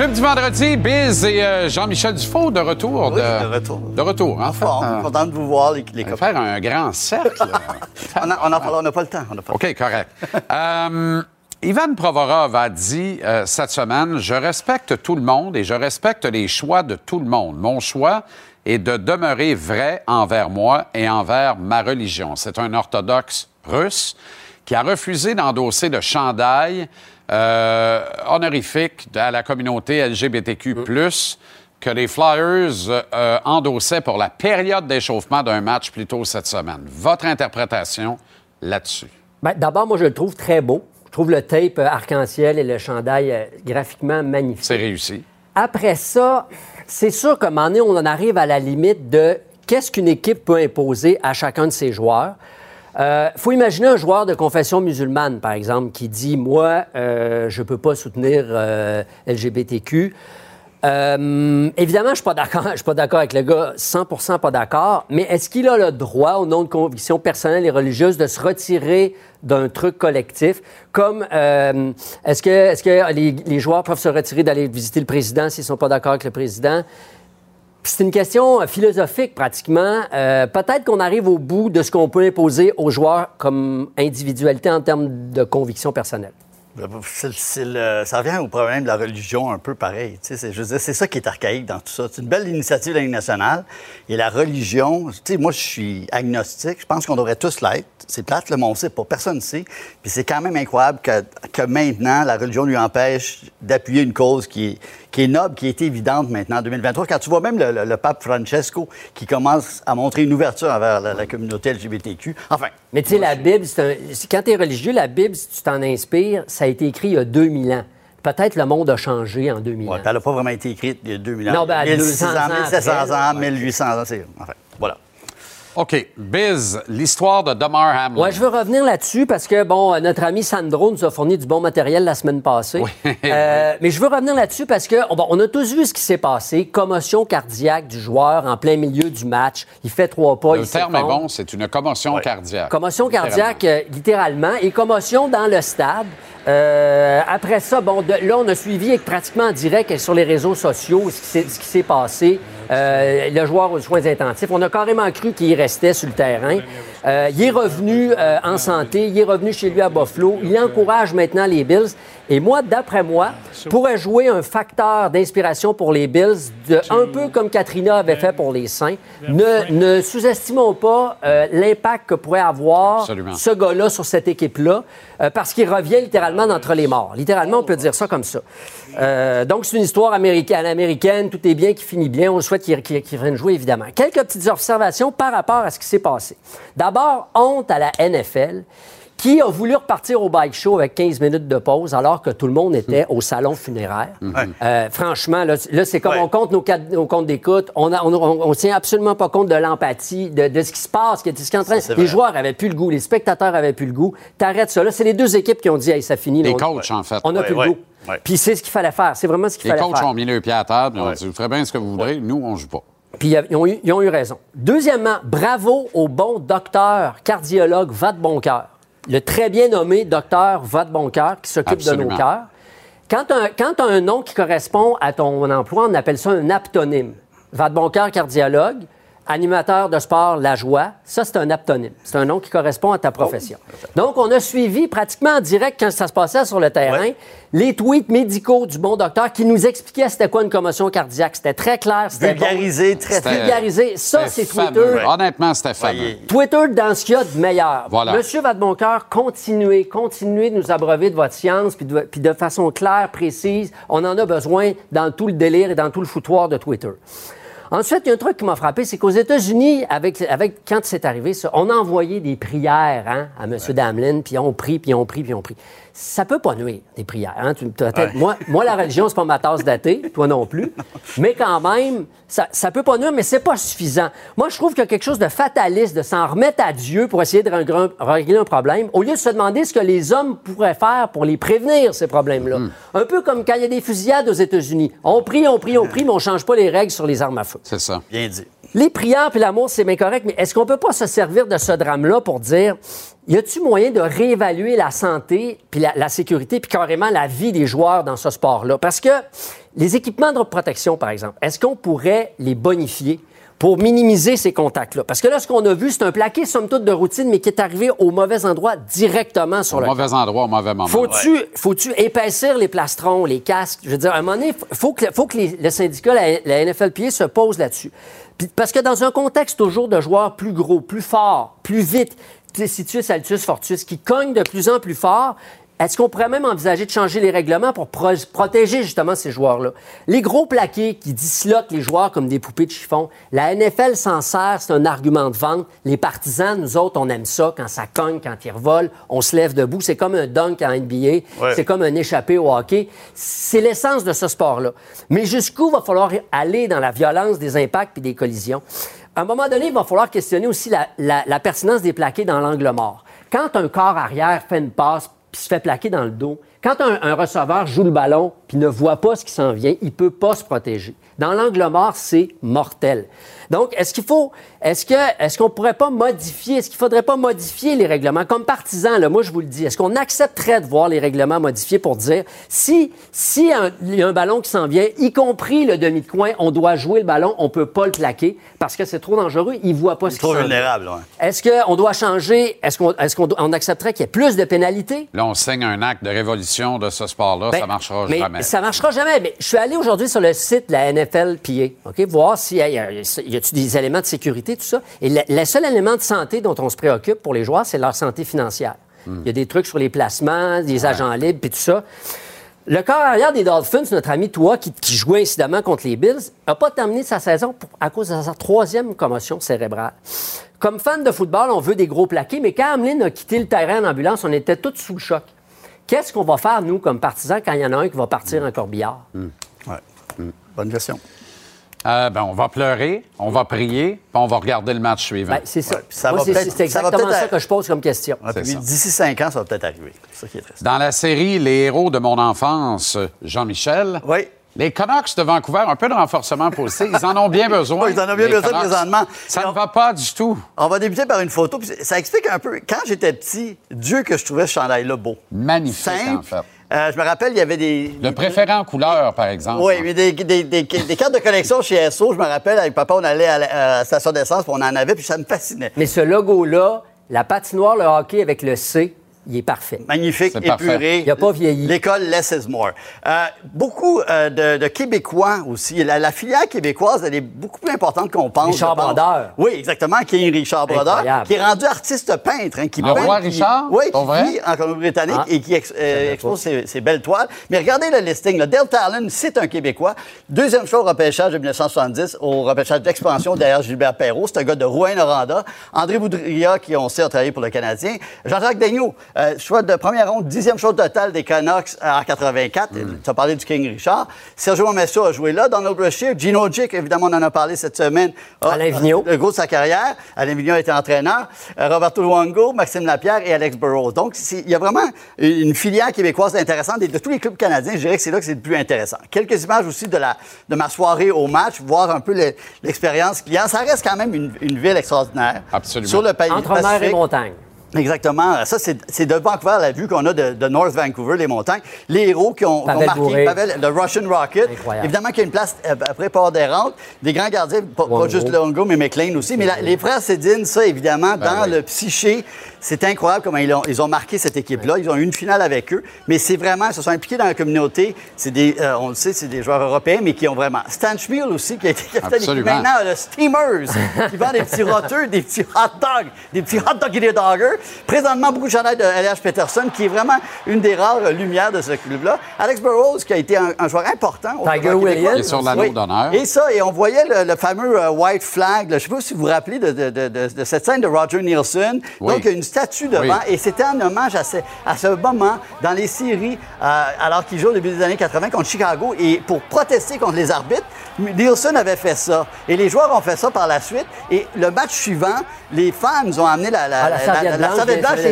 Club du vendredi, Biz et euh, Jean-Michel Dufault de retour. Oui, de retour. De retour, en fait. Fort, Euh, content de vous voir, les, les on va copains. faire un grand cercle. On a- on a- on n'a pas le temps. On n'a pas le OK, correct. Euh, Ivan Provorov a dit euh, cette semaine Je respecte tout le monde et je respecte les choix de tout le monde. Mon choix est de demeurer vrai envers moi et envers ma religion. C'est un orthodoxe russe qui a refusé d'endosser le chandail euh, honorifique à la communauté LGBTQ, que les Flyers euh, endossaient pour la période d'échauffement d'un match plus tôt cette semaine. Votre interprétation là-dessus? Ben, D'abord, moi, je le trouve très beau. Je trouve le tape euh, arc-en-ciel et le chandail euh, graphiquement magnifique. C'est réussi. Après ça, c'est sûr qu'à un moment donné, on en arrive à la limite de qu'est-ce qu'une équipe peut imposer à chacun de ses joueurs. Il faut imaginer un joueur de confession musulmane, par exemple, qui dit Moi, euh, je ne peux pas soutenir euh, LGBTQ. Euh, évidemment, je ne suis pas d'accord. Avec le gars, 100% pas d'accord. Mais est-ce qu'il a le droit, au nom de convictions personnelles et religieuses, de se retirer d'un truc collectif? Comme euh, est-ce que, est-ce que les, les joueurs peuvent se retirer d'aller visiter le président s'ils sont pas d'accord avec le président? C'est une question euh, philosophique pratiquement. Euh, Peut-être qu'on arrive au bout de ce qu'on peut imposer aux joueurs comme individualité en termes de convictions personnelles. C'est- c'est le- ça revient au problème de la religion un peu pareil. C'est- ça qui est archaïque dans tout ça. C'est une belle initiative de la nationale. Et la religion, tu sais, moi, je suis agnostique. Je pense qu'on devrait tous l'être. C'est plate, le monde sait pas. Personne ne sait. Puis c'est quand même incroyable que, que maintenant, la religion lui empêche d'appuyer une cause qui est, qui est noble, qui est évidente maintenant en 2023. Quand tu vois même le, le- le pape Francesco qui commence à montrer une ouverture envers la, la communauté LGBTQ. Enfin, Mais tu sais, la Bible, c'est un- quand tu es religieux, la Bible, si tu t'en inspires, ça a été écrit il y a 2000 ans. Peut-être le monde a changé en 2000 Ouais, ans. puis elle n'a pas vraiment été écrite il y a 2000 ans. Non, ben, à 1600 200 ans 1700 après, ans, ouais. 1800 ans, c'est... Enfin, voilà. OK. Biz, l'histoire de Damar Hamlin. Je veux revenir là-dessus parce que, bon, euh, notre ami Sandro nous a fourni du bon matériel la semaine passée. Euh, mais je veux revenir là-dessus parce que, bon, on a tous vu ce qui s'est passé. Commotion cardiaque du joueur en plein milieu du match. Il fait trois pas, Le il terme est bon, c'est une commotion cardiaque. Commotion cardiaque, euh, littéralement, et commotion dans le stade. Euh, après ça, bon, de- là, on a suivi pratiquement en direct sur les réseaux sociaux ce qui s'est passé. Euh, le joueur aux soins intensifs, on a carrément cru qu'il restait sur le terrain. Euh, il est revenu euh, en santé, il est revenu chez lui à Buffalo. Il encourage maintenant les Bills. Et moi, d'après moi, pourrait jouer un facteur d'inspiration pour les Bills, de, un peu comme Katrina avait fait pour les Saints. Ne, ne sous-estimons pas l'impact que pourrait avoir Absolument. ce gars-là sur cette équipe-là, euh, parce qu'il revient littéralement d'entre les morts. Littéralement, on peut dire ça comme ça. Euh, donc, c'est une histoire américaine, américaine, tout est bien, qui finit bien. On souhaite qu'il qu'il revienne jouer, évidemment. Quelques petites observations par rapport à ce qui s'est passé. D'abord, honte à la NFL qui a voulu repartir au bike show avec 15 minutes de pause alors que tout le monde était au salon funéraire? Euh, franchement, là, là, c'est comme Ouais. on compte nos, nos comptes d'écoute, on, a- on, on- on tient absolument pas compte de l'empathie, de, de ce qui se passe, de ce qui est en train. Les joueurs avaient plus le goût, les spectateurs avaient plus le goût. T'arrêtes ça. Là, c'est les deux équipes qui ont dit, hey, ça finit. Les coachs, en fait. On n'a Ouais, plus ouais, le goût. ouais. Puis c'est ce qu'il fallait faire. C'est vraiment ce qu'il Les fallait coachs faire. ont mis le pied à table. Ils ont dit, vous ferez bien ce que vous voudrez. Nous, on joue pas. Puis ils ont, eu, ils ont eu raison. Deuxièmement, bravo au bon docteur cardiologue Vadeboncoeur. Le très bien nommé docteur Vadeboncoeur qui s'occupe de nos cœurs. Quand tu as un nom qui correspond à ton emploi, on appelle ça un aptonyme. Vadeboncoeur cardiologue, animateur de sport La Joie, ça c'est un aptonyme. C'est un nom qui correspond à ta profession. Donc on a suivi pratiquement en direct quand ça se passait sur le terrain Ouais. les tweets médicaux du bon docteur qui nous expliquait c'était quoi une commotion cardiaque. C'était très clair, c'était bon. Vulgarisé, très. Vulgarisé. Ça, c'est Twitter. Honnêtement, c'était fameux. Ouais, Twitter dans ce qu'il y a de meilleur. Voilà. Monsieur Vadeboncoeur, continuez, continuez de nous abreuver de votre science, puis de, puis de façon claire, précise. On en a besoin dans tout le délire et dans tout le foutoir de Twitter. Ensuite, il y a un truc qui m'a frappé, c'est qu'aux États-Unis, avec, avec, quand c'est arrivé, ça, on a envoyé des prières hein, à M. Damlin, puis on prie, puis on prie, puis on prie. Ça peut pas nuire, des prières. hein. Tu- moi, moi, la religion, c'est pas ma tasse d'athée, toi non plus. Mais quand même, ça, ça peut pas nuire, mais c'est pas suffisant. Moi, je trouve qu'il y a quelque chose de fataliste de s'en remettre à Dieu pour essayer de régler un- régler un problème, au lieu de se demander ce que les hommes pourraient faire pour les prévenir, ces problèmes-là. Un peu comme quand il y a des fusillades aux États-Unis. On prie, on prie, on prie, mais on change pas les règles sur les armes à feu. C'est ça. Bien dit. Les prières puis l'amour, c'est bien correct, mais est-ce qu'on peut pas se servir de ce drame-là pour dire, y a-tu moyen de réévaluer la santé puis la, la sécurité puis carrément la vie des joueurs dans ce sport-là? Parce que les équipements de protection, par exemple, est-ce qu'on pourrait les bonifier? pour minimiser ces contacts-là? Parce que là, ce qu'on a vu, c'est un plaqué, somme toute, de routine, mais qui est arrivé au mauvais endroit directement sur Au le mauvais endroit, au mauvais moment. faut-tu, épaissir les plastrons, les casques? Je veux dire, à un moment donné, il faut que, faut que les- le syndicat, la, la NFLPA, se pose là-dessus. Parce que dans un contexte toujours de joueurs plus gros, plus forts, plus vite, Titus, Altus, Fortus, qui cognent de plus en plus fort, est-ce qu'on pourrait même envisager de changer les règlements pour pro- protéger justement ces joueurs-là? Les gros plaqués qui disloquent les joueurs comme des poupées de chiffon, la NFL s'en sert, c'est un argument de vente. Les partisans, nous autres, on aime ça quand ça cogne, quand ils revolent, on se lève debout. C'est comme un dunk en NBA, Ouais. c'est comme un échappé au hockey. C'est l'essence de ce sport-là. Mais jusqu'où va falloir aller dans la violence des impacts puis des collisions? À un moment donné, il va falloir questionner aussi la, la- la pertinence des plaqués dans l'angle mort. Quand un corps arrière fait une passe puis se fait plaquer dans le dos, quand un, receveur joue le ballon puis ne voit pas ce qui s'en vient, il peut pas se protéger. Dans l'angle mort, c'est mortel. Donc, est-ce qu'il faut, est-ce que, est-ce qu'on pourrait pas modifier, est-ce qu'il faudrait pas modifier les règlements? Comme partisan là, moi je vous le dis, est-ce qu'on accepterait de voir les règlements modifiés pour dire si, si un- il y a un ballon qui s'en vient, y compris le demi de coin, on doit jouer le ballon, on peut pas le plaquer parce que c'est trop dangereux, il voit pas ce qui Trop vulnérable, ouais. Est-ce qu'on doit changer, est-ce qu'on, est-ce qu'on doit- on accepterait qu'il y ait plus de pénalités? Là, on signe un acte de révolution de ce sport-là. Ben, ça marchera mais jamais. Ça marchera jamais. Mais je suis allé aujourd'hui sur le site de la NFLPA, OK, voir s'il y a, y a- des éléments de sécurité, tout ça? Et le, seul élément de santé dont on se préoccupe pour les joueurs, c'est leur santé financière. Hmm. Il y a des trucs sur les placements, des agents libres, puis tout ça. Le corps arrière des Dolphins, notre ami Toi, qui, qui jouait incidemment contre les Bills, n'a pas terminé sa saison pour- à cause de sa troisième commotion cérébrale. Comme fan de football, on veut des gros plaqués, mais quand Hamlin a quitté le terrain en ambulance, on était tous sous le choc. Qu'est-ce qu'on va faire, nous, comme partisans, quand il y en a un qui va partir en corbillard? Ouais. Bonne gestion. Euh, ben, on va pleurer, on va prier, puis on va regarder le match suivant. Ben, c'est ça. ça Moi, va c'est peut-être- c'est ça va exactement peut-être ça que je pose comme question. D'ici cinq ans, ça va peut-être arriver. C'est ça qui est triste. Dans la série Les héros de mon enfance, Jean-Michel, Oui. les Canucks de Vancouver, un peu de renforcement positif, ils en ont bien besoin. Oui, ils en ont bien besoin Canucks. présentement. Ça ne va pas du tout. On va débuter par une photo. puis Ça explique un peu. Quand j'étais petit, Dieu que je trouvais ce chandail-là beau. Magnifique, Simple. en fait. Euh, je me rappelle, il y avait des. Le préféré en couleur, par exemple. Oui, mais des, des- des- des cartes de collection chez SO, je me rappelle, avec papa, on allait à la, à la station d'essence, puis on en avait, puis ça me fascinait. Mais ce logo-là, la patinoire, le hockey avec le C, il est parfait. Magnifique, parfait. épuré. Il a pas vieilli. L'école Less is More. Euh, beaucoup euh, de, de Québécois aussi. La, la filière québécoise, elle est beaucoup plus importante qu'on pense. Richard. Brodeur. Oui, exactement, qui est Richard Brodeur, qui est rendu artiste peintre. hein, qui Le peint, roi qui- Richard? Oui, Pour qui vrai? vit en Colombie-Britannique Ah. et qui ex- euh, expose ses, ses belles toiles. Mais regardez le listing. Là. Dale Talon, c'est un Québécois. Deuxième choix au repêchage de 1970, au repêchage d'expansion derrière Gilbert Perrault. C'est un gars de Rouen-Noranda. André Boudria, qui, on sait, a travaillé pour le Canadien. Jean-Jacques Daigneault, euh, choix de première ronde, dixième choix total des Canucks euh, en 84. Tu as parlé du King Richard. Sergio Messio a joué là. Donald Brashear, Gino Jick, évidemment, on en a parlé cette semaine. Alain Vigneault. le gros de sa carrière. Alain Vigneault a été entraîneur. Euh, Roberto Luongo, Maxime Lapierre et Alex Burrows. Donc, il y a vraiment une filière québécoise intéressante. Et de tous les clubs canadiens, je dirais que c'est là que c'est le plus intéressant. Quelques images aussi de, la, de ma soirée au match, voir un peu le- l'expérience client. Ça reste quand même une, une ville extraordinaire. Absolument. Sur le pays Entre mer et montagne. Exactement. Ça, c'est de Vancouver, la vue qu'on a de, de North Vancouver, les montagnes. Les héros qui ont, qui ont Pavel marqué. Pavel, le Russian Rocket. Incroyable. Évidemment qu'il y a une place euh, après port des rentes. Des grands gardiens, pas, juste Longo, mais McLean aussi. Mais la- les frères Cédine, ça, évidemment, dans oui. le psyché, c'est incroyable comment ils ont, ils ont marqué cette équipe-là. Ils ont eu une finale avec eux. Mais c'est vraiment, ils se sont impliqués dans la communauté. C'est des, euh, on le sait, c'est des joueurs européens, mais qui ont vraiment. Stan Schmiel aussi, qui a été capitaine maintenant, le Steamers, qui vend des petits roteux, des petits hot dogs, des petits hot dog et des doggers. Présentement, beaucoup de chandails de LH Peterson, qui est vraiment une des rares lumières de ce club-là. Alex Burrows, qui a été un, un joueur important. au Tiger Williams. est sur l'anneau d'honneur. Et ça, et on voyait le, le fameux euh, white flag. là. Je ne sais pas si vous vous rappelez de, de- de- de- de cette scène de Roger Nielsen. Oui. Donc, il y a une statue devant. Oui. Et c'était en hommage à ce, à ce moment dans les séries, euh, alors qu'il joue au début des années 80 contre Chicago. Et pour protester contre les arbitres, Nielsen avait fait ça. Et les joueurs ont fait ça par la suite. Et le match suivant, les fans ont amené la, la, Ah, la serviette blanche,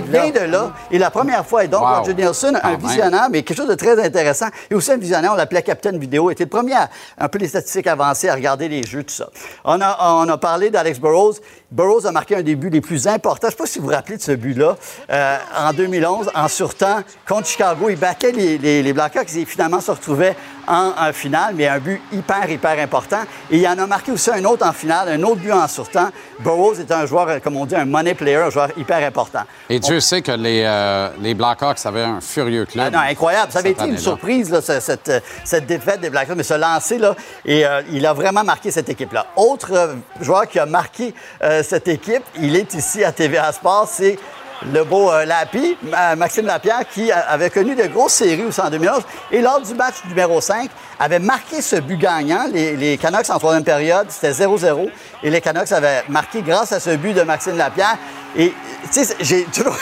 blanche. Et de là. Et la première fois, et donc Wow. Roger Nielsen, un visionnaire, mais quelque chose de très intéressant. Et aussi un visionnaire, on l'appelait Capitaine Vidéo, était le premier à un peu les statistiques avancées, à regarder les jeux, tout ça. On a, on a parlé d'Alex Burrows. Burrows a marqué un des buts les plus importants. Je ne sais pas si vous vous rappelez de ce but-là. Euh, en 2011, en surtemps, contre Chicago, il battait les, les, les Blackhawks et finalement se retrouvait en, en finale, mais un but hyper, hyper important. Et il en a marqué aussi un autre en finale, un autre but en surtemps. Burrows est un joueur, euh, comme on dit, un money player, un joueur hyper important. Et Dieu sait que les, euh, les Blackhawks avaient un furieux club. Ah non, incroyable. Ça avait été une surprise, là, cette, cette défaite des Blackhawks, mais se lancer, là, et euh, il a vraiment marqué cette équipe-là. Autre joueur qui a marqué euh, cette équipe, il est ici à TVA Sport, c'est le beau euh, Lapi, Ma- Maxime Lapierre, qui avait connu de grosses séries aussi en 2011. Et lors du match numéro 5, avait marqué ce but gagnant. Les, les Canucks en troisième période, c'était 0-0. Et les Canucks avaient marqué grâce à ce but de Maxime Lapierre. Et, tu sais, j'ai toujours...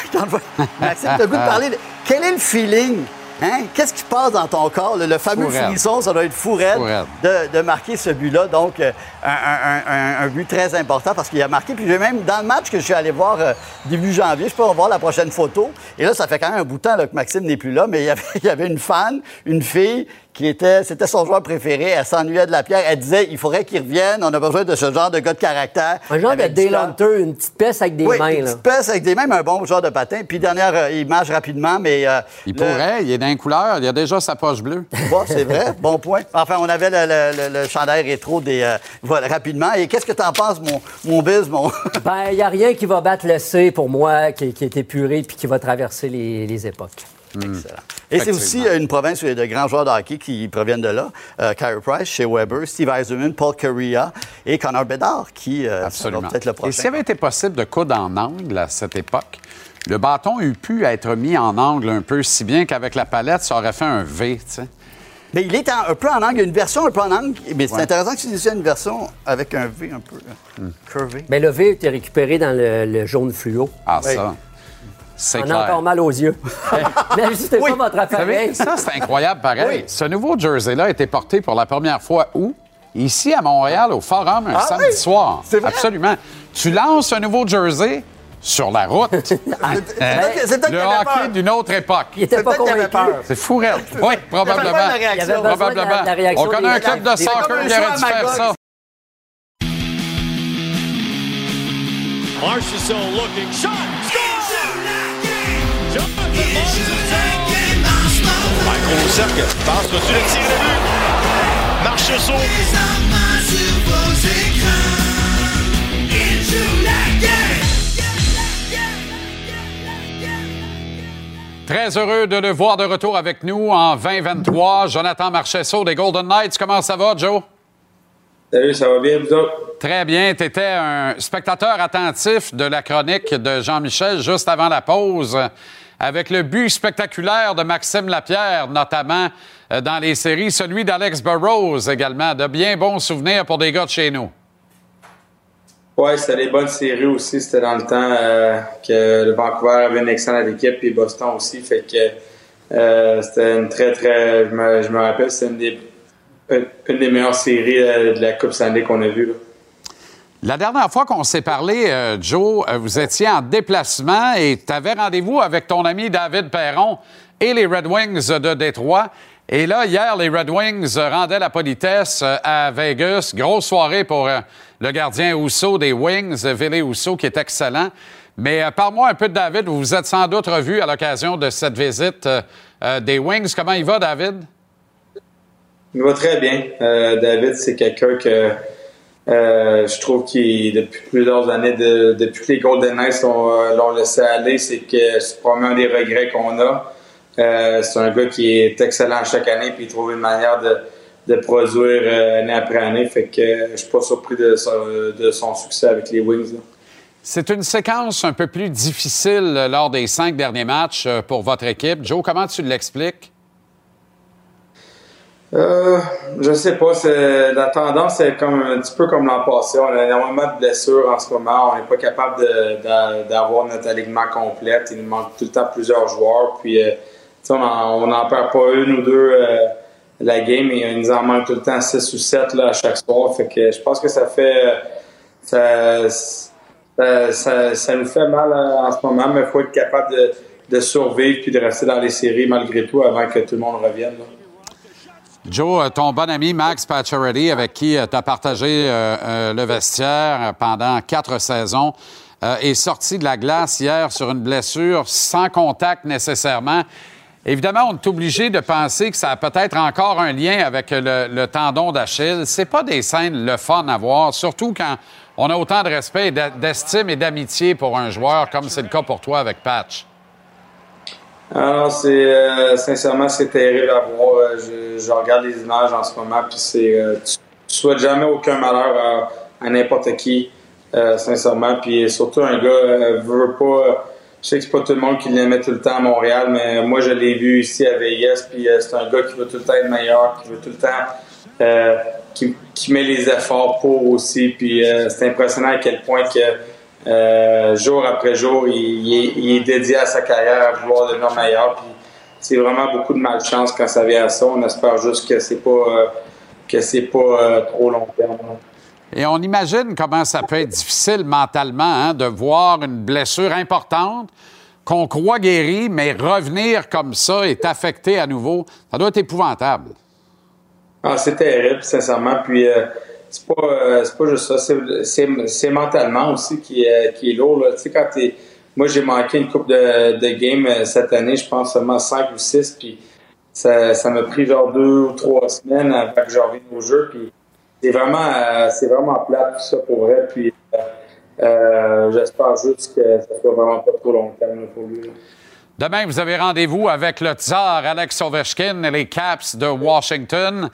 Maxime, tu as le goût de parler de... Quel est le feeling Hein? Qu'est-ce qui se passe dans ton corps? Le, le fameux frisson, ça doit être fou raide Fou raide. de, de marquer ce but-là. Donc, euh, un, un- un- un but très important parce qu'il a marqué. Puis j'ai même, dans le match que je suis allé voir euh, début janvier, je peux voir la prochaine photo. Et là, ça fait quand même un bout de temps là, que Maxime n'est plus là, mais il y avait, il y avait une fan, une fille, qui était, c'était son joueur préféré. Elle s'ennuyait de la pierre. Elle disait, il faudrait qu'il revienne. On a besoin de ce genre de gars de caractère. Un genre Avec de. Hunter, une petite peste avec des Oui, mains. une Là. petite peste avec des mains, mais un bon joueur de patin. Puis dernière euh, image rapidement, mais... euh, Il le- pourrait, il est d'un couleur, il a déjà sa poche bleue. Bon, c'est vrai, bon point. Enfin, on avait le, le- le- le chandail rétro des. euh, voilà, rapidement. Et qu'est-ce que t'en penses, mon, mon biz, mon? Ben, il n'y a rien qui va battre le C pour moi, qui, qui est épuré puis qui va traverser les, les époques. Excellent. Et c'est aussi euh, une province où il y a de grands joueurs de hockey qui proviennent de là. Euh, Carey Price, chez Weber, Steve Eisenman, Paul Correa et Connor Bedard, qui euh, Absolument. peut-être le Et prochain. s'il avait été possible de coudre en angle à cette époque, le bâton eût pu être mis en angle un peu, si bien qu'avec la palette, ça aurait fait un V, tu sais. Mais il est en- un peu en angle. Il y a une version un peu en angle. Mais c'est Ouais. intéressant que tu dises une version avec un V un peu euh, curvé. Mais le V était récupéré dans le, le jaune fluo. Ah, Oui. ça, c'est On a encore mal aux yeux. N'ajustez pas votre Vous savez, appareil. ça, c'est incroable pareil. Oui. Ce nouveau jersey-là a été porté pour la première fois où? ici à Montréal, au Forum, un Ah samedi oui? soir. C'est vrai? Absolument. Tu lances un nouveau jersey sur la route. Ah, C'est peut-être Le hockey d'une autre époque. Il était pas convaincu. peur. C'est fou, raide. Oui, probablement. Il avait de la de la- réaction On connaît un club de soccer qui aurait dû faire ça. Marchessault looking, shot! Marchessault! Un gros cercle, passe dessus le tir de but. Marchessault. Très heureux de le voir de retour avec nous en 2023. Jonathan Marchesso des Golden Knights. Comment ça va, Joe? Salut, ça va bien, vous autres? Très bien. Tu étais un spectateur attentif de la chronique de Jean-Michel juste avant la pause, avec le but spectaculaire de Maxime Lapierre, notamment euh, dans les séries, celui d'Alex Burrows également. De bien bons souvenirs pour des gars de chez nous. Ouais, c'était des bonnes séries aussi. C'était dans le temps euh, que le Vancouver avait une excellente équipe, puis Boston aussi. Fait que euh, c'était une très, très. Je me, rappelle, c'était une des, meilleures séries de la Coupe Stanley qu'on a vue. La dernière fois qu'on s'est parlé, euh, Joe, euh, vous étiez en déplacement et tu rendez-vous avec ton ami David Perron et les Red Wings de Détroit. Et là, hier, les Red Wings rendaient la politesse euh, à Vegas. Grosse soirée pour le gardien Housseau des Wings, Ville Housseau, qui est excellent. Mais parle-moi un peu de David. Vous vous êtes sans doute revu à l'occasion de cette visite des Wings. Comment il va, David? Il va très bien. David, c'est quelqu'un que euh, je trouve qu'il, depuis plusieurs années, de- depuis que les Golden Knights l'ont, euh, l'ont laissé aller, c'est que c'est probablement un des regrets qu'on a. Euh, c'est un gars qui est excellent chaque année, puis il trouve une manière de, produire année après année. Fait que je suis pas surpris de son, succès avec les Wings. C'est une séquence un peu plus difficile lors des cinq derniers matchs pour votre équipe. Joe, comment tu l'expliques? Euh, je sais pas. La tendance est comme un petit peu comme l'an passé. On a énormément de blessures en ce moment. On n'est pas capable d'avoir notre alignement complète. Il nous manque tout le temps plusieurs joueurs. Puis, euh, on n'en perd pas une ou deux euh, la game. Et il nous en manque tout le temps six ou sept là, à chaque soir. Fait que je pense que ça fait. Ça, nous fait mal euh, en ce moment, mais il faut être capable de, survivre puis de rester dans les séries malgré tout avant que tout le monde revienne. Joe, euh, ton bon ami Max Pacioretty, avec qui tu as partagé euh, euh, le vestiaire euh, pendant quatre saisons, euh, est sorti de la glace hier sur une blessure sans contact nécessairement. Évidemment, on est obligé de penser que ça a peut-être encore un lien avec le, le tendon d'Achille. C'est pas des scènes le fun à voir, surtout quand on a autant de respect, d'estime et d'amitié pour un joueur, comme c'est le cas pour toi avec Patch. Alors, c'est euh, sincèrement, c'est terrible à voir. Euh, Je, regarde les images en ce moment, puis c'est euh, tu, tu souhaites jamais aucun malheur à, n'importe qui, euh, sincèrement. Puis surtout un gars veut pas. Je sais que c'est pas tout le monde qui l'aimait tout le temps à Montréal, mais moi je l'ai vu ici à Vegas. Puis c'est un gars qui veut tout le temps être meilleur, qui veut tout le temps, qui, qui met les efforts pour aussi. Puis c'est impressionnant à quel point que euh, jour après jour, il, il est, il est dédié à sa carrière, à vouloir devenir meilleur. C'est vraiment beaucoup de malchance quand ça vient à ça. On espère juste que c'est pas euh, que c'est pas euh, trop long terme. Et on imagine comment ça peut être difficile mentalement hein, de voir une blessure importante qu'on croit guérie, mais revenir comme ça et affecté à nouveau. Ça doit être épouvantable. Ah, c'est terrible, sincèrement. Puis c'est pas, euh, pas juste ça, c'est, mentalement aussi qui est, qui est lourd. là. Tu sais, quand. Moi, j'ai manqué une coupe de, de games euh, cette année, je pense seulement 5 ou 6, puis ça, m'a pris genre deux ou trois semaines avant que je revienne au jeu. Puis c'est vraiment, euh, c'est vraiment plat tout ça pour vrai. Puis euh, euh, j'espère juste que ça soit vraiment pas trop long terme pour lui. Demain, vous avez rendez-vous avec le tsar Alex Ovechkin et les Caps de Washington.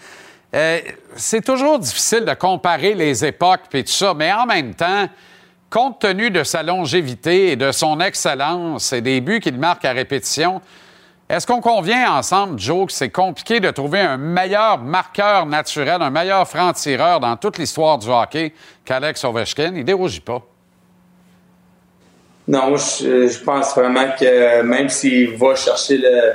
Euh, c'est toujours difficile de comparer les époques et tout ça, mais en même temps, compte tenu de sa longévité et de son excellence et des buts qu'il marque à répétition, est-ce qu'on convient ensemble, Joe, que c'est compliqué de trouver un meilleur marqueur naturel, un meilleur franc-tireur dans toute l'histoire du hockey qu'Alex Ovechkin? Il dérougit pas. Non, je, je pense vraiment que même s'il va chercher le,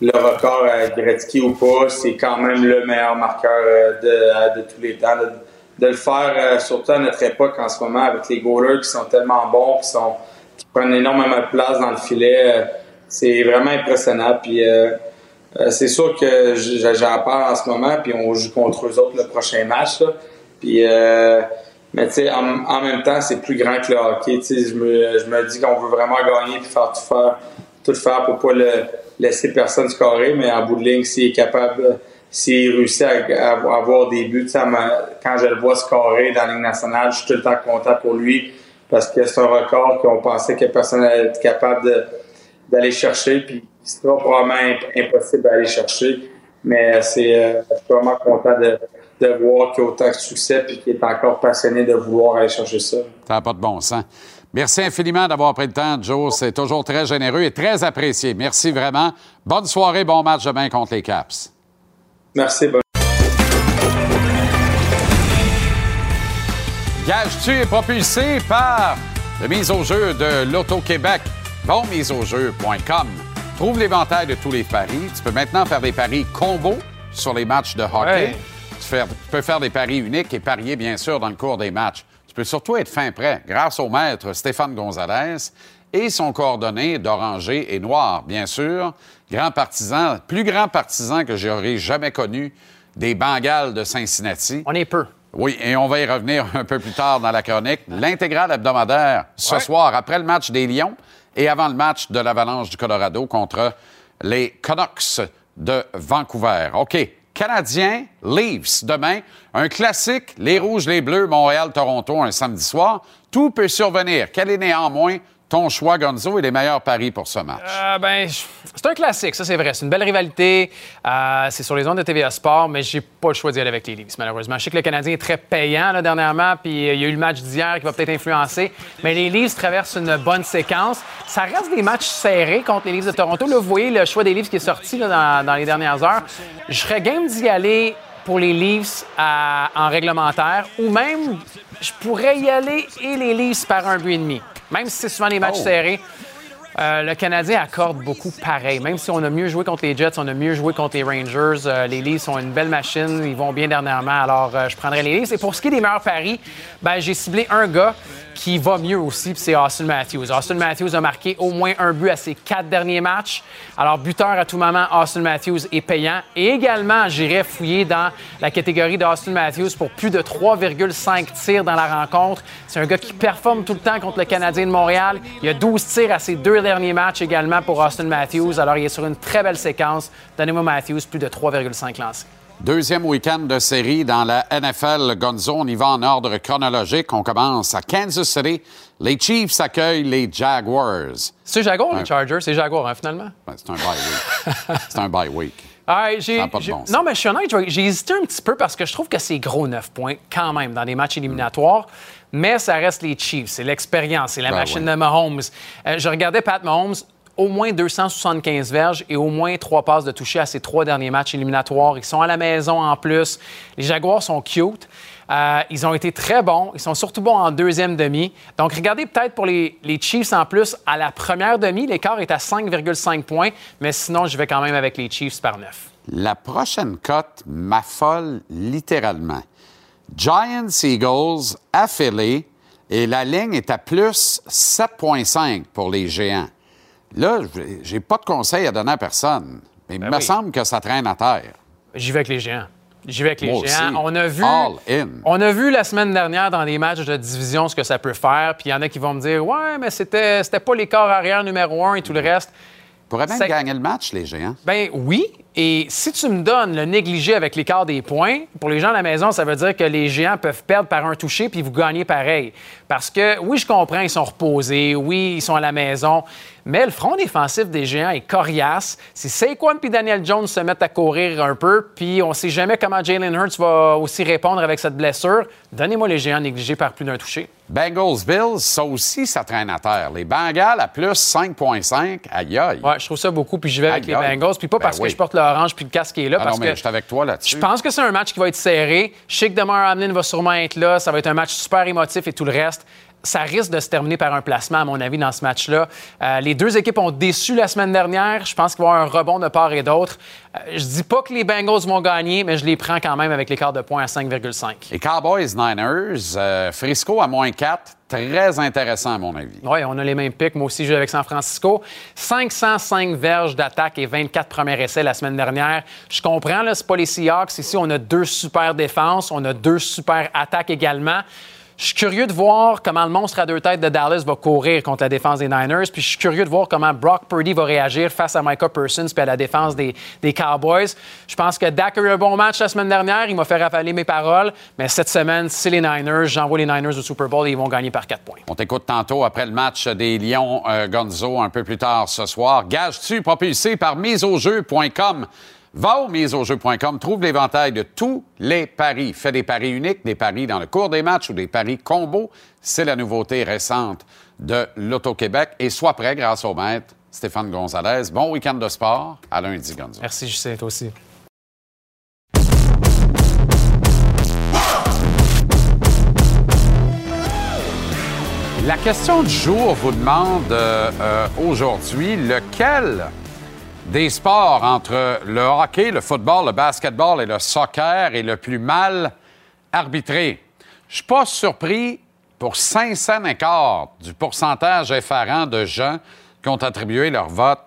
le record à Gretzky ou pas, c'est quand même le meilleur marqueur euh, de, euh, de tous les temps. De, de le faire, euh, surtout à notre époque en ce moment, avec les goalers qui sont tellement bons, qui, sont, qui prennent énormément de place dans le filet, c'est vraiment impressionnant. Puis euh, c'est sûr que j'en parle en ce moment, puis on joue contre eux autres le prochain match. là. Puis, euh, mais tu sais, en, en même temps, c'est plus grand que le hockey. Je me, je me dis qu'on veut vraiment gagner puis faire tout faire, tout faire pour pas le, laisser personne scorer, mais en bout de ligne, s'il est capable, s'il réussit à, avoir des buts, quand je le vois scorer dans la Ligue nationale, je suis tout le temps content pour lui parce que c'est un record qu'on pensait que personne n'allait être capable d'aller chercher, puis c'est probablement imp- impossible d'aller chercher, mais c'est, euh, je suis vraiment content de, de voir qu'il a autant de succès puis qu'il est encore passionné de vouloir aller chercher ça. Ça n'a pas de bon sens. Merci infiniment d'avoir pris le temps, Joe. C'est toujours très généreux et très apprécié. Merci vraiment. Bonne soirée, bon match demain contre les Caps. Merci. bonne- Gage-tu est propulsé par le mise au jeu de l'Auto-Québec? Bonmiseaujeu.com. Trouve l'éventail de tous les paris. Tu peux maintenant faire des paris combos sur les matchs de hockey. Ouais. Tu, fais- tu peux faire des paris uniques et parier, bien sûr, dans le cours des matchs. Tu peux surtout être fin prêt grâce au maître Stéphane Gonzalez et son coordonné d'oranger et noir, bien sûr. Grand partisan, plus grand partisan que j'aurais jamais connu des Bengals de Cincinnati. On est peu. Oui, et on va y revenir un peu plus tard dans la chronique. L'intégrale hebdomadaire ce soir, après le match des Lions et avant le match de l'Avalanche du Colorado contre les Canucks de Vancouver. OK. Canadiens, Leafs, demain. Un classique, les Rouges, les Bleus, Montréal-Toronto, un samedi soir. Tout peut survenir. Quel est néanmoins ton choix, Gonzo, et les meilleurs paris pour ce match? Euh, ben, c'est un classique, ça c'est vrai. C'est une belle rivalité. Euh, c'est sur les ondes de TVA Sport, mais j'ai pas le choix d'y aller avec les Leafs, malheureusement. Je sais que le Canadien est très payant là, dernièrement, puis euh, il y a eu le match d'hier qui va peut-être influencer. Mais les Leafs traversent une bonne séquence. Ça reste des matchs serrés contre les Leafs de Toronto. Là, vous voyez le choix des Leafs qui est sorti dans, les dernières heures. Je serais game d'y aller pour les Leafs en réglementaire, ou même, je pourrais y aller et les Leafs par un but et demi. Même si c'est souvent des matchs Oh. serrés. Euh, le Canadien accorde beaucoup pareil. Même si on a mieux joué contre les Jets, on a mieux joué contre les Rangers. euh, les Leafs sont une belle machine. Ils vont bien dernièrement. Alors, euh, je prendrai les Leafs. Et pour ce qui est des meilleurs paris, ben, j'ai ciblé un gars qui va mieux aussi, c'est Austin Matthews. Austin Matthews a marqué au moins un but à ses quatre derniers matchs. Alors, buteur à tout moment, Austin Matthews est payant. Et également, j'irai fouiller dans la catégorie d'Austin Matthews pour plus de 3,5 tirs dans la rencontre. C'est un gars qui performe tout le temps contre le Canadien de Montréal. Il y a 12 tirs à ses deux derniers matchs également pour Austin Matthews. Alors, il est sur une très belle séquence. Donnez-moi Matthews, plus de 3,5 lancés. Deuxième week-end de série dans la NFL. Gonzo, on y va en ordre chronologique. On commence à Kansas City. Les Chiefs accueillent les Jaguars. C'est Jaguar ou Ouais. les Chargers? C'est Jaguar, hein, finalement? Ben, c'est un bye week. c'est un bye week. Ah, j'ai- pas de bon non, mais je suis honnête, j'ai- j'ai hésité un petit peu parce que je trouve que c'est gros 9 points quand même dans des matchs éliminatoires. Mais ça reste les Chiefs, c'est l'expérience, c'est la Ben machine ouais. de Mahomes. Euh, je regardais Pat Mahomes, au moins 275 verges et au moins trois passes de toucher à ses trois derniers matchs éliminatoires. Ils sont à la maison en plus. Les Jaguars sont cute. Euh, ils ont été très bons. Ils sont surtout bons en deuxième demi. Donc, regardez peut-être pour les, les Chiefs en plus, à la première demi, l'écart est à 5,5 points. Mais sinon, je vais quand même avec les Chiefs par 9. La prochaine cote m'affole littéralement. Giants Eagles affilés et la ligne est à plus 7,5 pour les géants. Là, j'ai- pas de conseil à donner à personne, mais il Ben me oui. semble que ça traîne à terre. J'y vais avec les géants. J'y vais avec les Moi géants. aussi. On a vu. All in. On a vu la semaine dernière dans les matchs de division ce que ça peut faire. Puis il y en a qui vont me dire Ouais, mais c'était, c'était pas les corps arrière numéro un et tout le reste. Pourrait même gagner le match, les géants. Ben oui. Et si tu me donnes le négligé avec l'écart des points, pour les gens à la maison, ça veut dire que les géants peuvent perdre par un touché puis vous gagnez pareil. Parce que oui, je comprends, ils sont reposés, oui, ils sont à la maison, mais le front défensif des géants est coriace. Si Saquon puis Daniel Jones se mettent à courir un peu, puis on sait jamais comment Jalen Hurts va aussi répondre avec cette blessure, donnez-moi les géants négligés par plus d'un touché. Bengals Bills, ça aussi, ça traîne à terre. Les Bengals à plus 5,5. Aïe aïe. Ouais, je trouve ça beaucoup, puis j'y vais avec Aïe, les. Bengals, puis pas Ben parce oui. que je porte l'orange puis le casque est là, Ah parce non, mais que je suis avec toi là-dessus. Je pense que c'est un match qui va être serré. Je sais que Demar Hamlin va sûrement être là. Ça va être un match super émotif et tout le reste. Ça risque de se terminer par un placement, à mon avis, dans ce match-là. Euh, les deux équipes ont déçu la semaine dernière. Je pense qu'il va y avoir un rebond de part et d'autre. Euh, je dis pas que les Bengals vont gagner, mais je les prends quand même avec l'écart de points à 5,5. Les Cowboys Niners, euh, Frisco à moins 4, très intéressant à mon avis. Oui, on a les mêmes pics. Moi aussi, je joue avec San Francisco. 505 verges d'attaque et 24 premiers essais la semaine dernière. Je comprends, là, c'est pas les Seahawks. Ici, on a deux super défenses, on a deux super attaques également. Je suis curieux de voir comment le monstre à deux têtes de Dallas va courir contre la défense des Niners. Puis je suis curieux de voir comment Brock Purdy va réagir face à Micah Parsons puis à la défense des, des Cowboys. Je pense que Dak a eu un bon match la semaine dernière. Il m'a fait ravaler mes paroles. Mais cette semaine, c'est les Niners. J'envoie les Niners au Super Bowl et ils vont gagner par quatre points. On t'écoute tantôt après le match des Lions euh, Gonzo un peu plus tard ce soir. Gage-tu propulsé par miseaujeu.com. Va au miseaujeu.com, trouve l'éventail de tous les paris. Fais des paris uniques, des paris dans le cours des matchs ou des paris combos. C'est la nouveauté récente de l'Auto-Québec. Et sois prêt grâce au maître Stéphane Gonzalez. Bon week-end de sport. À lundi, Gonzo. Merci, Justin, toi aussi. La question du jour vous demande euh, euh, aujourd'hui lequel des sports entre le hockey, le football, le basketball et le soccer est le plus mal arbitré. Je suis pas surpris pour 500 écarts du pourcentage effarant de gens qui ont attribué leur vote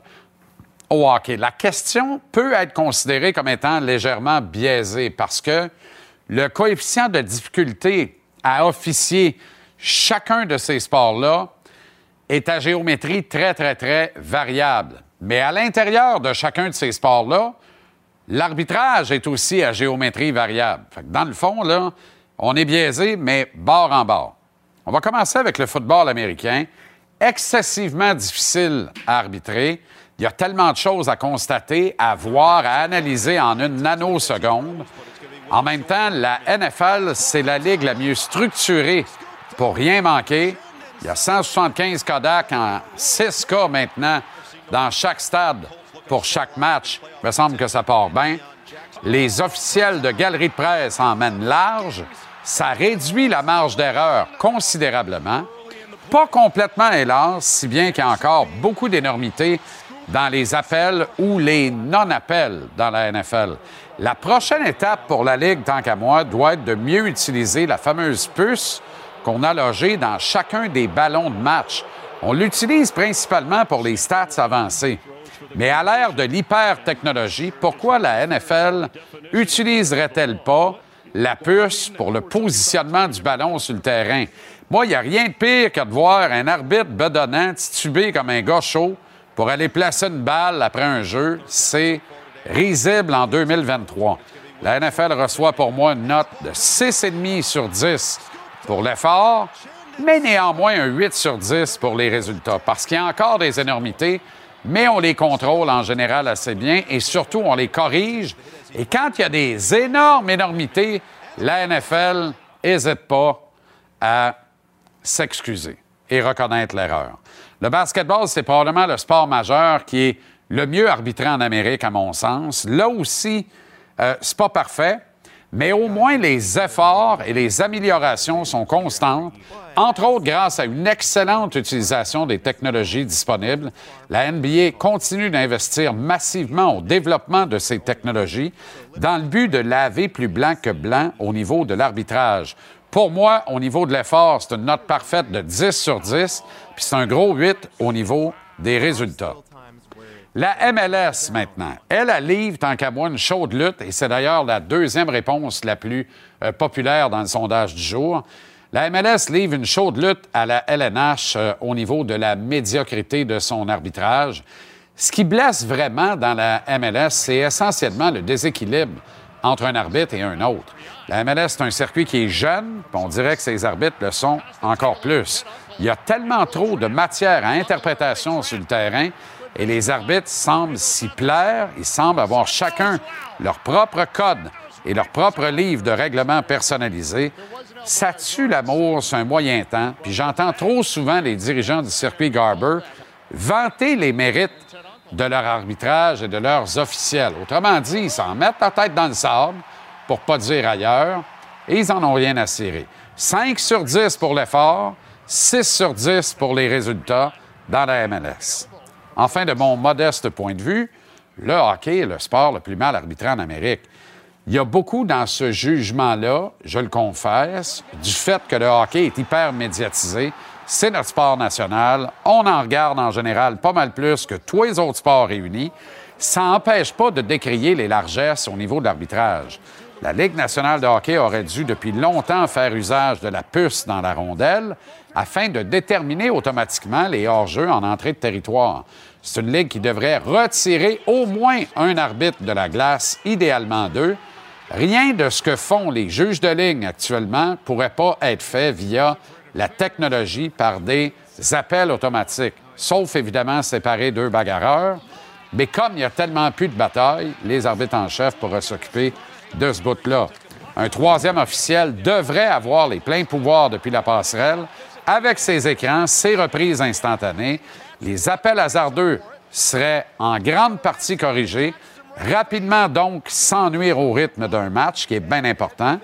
au hockey. La question peut être considérée comme étant légèrement biaisée parce que le coefficient de difficulté à officier chacun de ces sports-là est à géométrie très, très, très variable. Mais à l'intérieur de chacun de ces sports-là, l'arbitrage est aussi à géométrie variable. Dans le fond, là, on est biaisé, mais bord en bord. On va commencer avec le football américain, excessivement difficile à arbitrer. Il y a tellement de choses à constater, à voir, à analyser en une nanoseconde. En même temps, la NFL, c'est la ligue la mieux structurée pour rien manquer. Il y a 175 Kodak en 6 cas maintenant dans chaque stade pour chaque match. Il me semble que ça part bien. Les officiels de galerie de presse en mènent large. Ça réduit la marge d'erreur considérablement. Pas complètement, hélas, si bien qu'il y a encore beaucoup d'énormités dans les appels ou les non-appels dans la NFL. La prochaine étape pour la Ligue, tant qu'à moi, doit être de mieux utiliser la fameuse puce qu'on a logée dans chacun des ballons de match. On l'utilise principalement pour les stats avancés. Mais à l'ère de l'hyper-technologie, pourquoi la NFL utiliserait-elle pas la puce pour le positionnement du ballon sur le terrain? Moi, il n'y a rien de pire que de voir un arbitre bedonnant titubé comme un gars chaud pour aller placer une balle après un jeu. C'est risible en 2023. La NFL reçoit pour moi une note de 6,5 sur 10 pour l'effort, mais néanmoins un 8 sur 10 pour les résultats, parce qu'il y a encore des énormités, mais on les contrôle en général assez bien et surtout on les corrige. Et quand il y a des énormes énormités, la NFL n'hésite pas à s'excuser et reconnaître l'erreur. Le basketball, c'est probablement le sport majeur qui est le mieux arbitré en Amérique, à mon sens. Là aussi, euh, c'est pas parfait, mais au moins les efforts et les améliorations sont constantes, entre autres grâce à une excellente utilisation des technologies disponibles. La NBA continue d'investir massivement au développement de ces technologies dans le but de laver plus blanc que blanc au niveau de l'arbitrage. Pour moi, au niveau de l'effort, c'est une note parfaite de 10 sur 10, puis c'est un gros 8 au niveau des résultats. La MLS, maintenant, elle, elle livre, tant qu'à moi, une chaude lutte, et c'est d'ailleurs la deuxième réponse la plus euh, populaire dans le sondage du jour. La MLS livre une chaude lutte à la LNH euh, au niveau de la médiocrité de son arbitrage. Ce qui blesse vraiment dans la MLS, c'est essentiellement le déséquilibre entre un arbitre et un autre. La MLS, c'est un circuit qui est jeune, puis on dirait que ses arbitres le sont encore plus. Il y a tellement trop de matière à interprétation sur le terrain et les arbitres semblent s'y plaire. Ils semblent avoir chacun leur propre code et leur propre livre de règlement personnalisé. Ça tue l'amour sur un moyen temps. Puis j'entends trop souvent les dirigeants du circuit Garber vanter les mérites de leur arbitrage et de leurs officiels. Autrement dit, ils s'en mettent la tête dans le sable, pour pas dire ailleurs, et ils n'en ont rien à cirer. 5 sur 10 pour l'effort, 6 sur 10 pour les résultats dans la MLS. Enfin, de mon modeste point de vue, le hockey est le sport le plus mal arbitré en Amérique. Il y a beaucoup dans ce jugement-là, je le confesse, du fait que le hockey est hyper médiatisé. C'est notre sport national. On en regarde en général pas mal plus que tous les autres sports réunis. Ça n'empêche pas de décrier les largesses au niveau de l'arbitrage. La Ligue nationale de hockey aurait dû depuis longtemps faire usage de la puce dans la rondelle afin de déterminer automatiquement les hors-jeux en entrée de territoire. C'est une ligue qui devrait retirer au moins un arbitre de la glace, idéalement deux. Rien de ce que font les juges de ligne actuellement pourrait pas être fait via la technologie par des appels automatiques, sauf évidemment séparer deux bagarreurs. Mais comme il y a tellement plus de batailles, les arbitres en chef pourraient s'occuper de ce bout-là. Un troisième officiel devrait avoir les pleins pouvoirs depuis la passerelle, avec ses écrans, ses reprises instantanées. Les appels hasardeux seraient en grande partie corrigés, rapidement donc sans nuire au rythme d'un match, qui est bien important.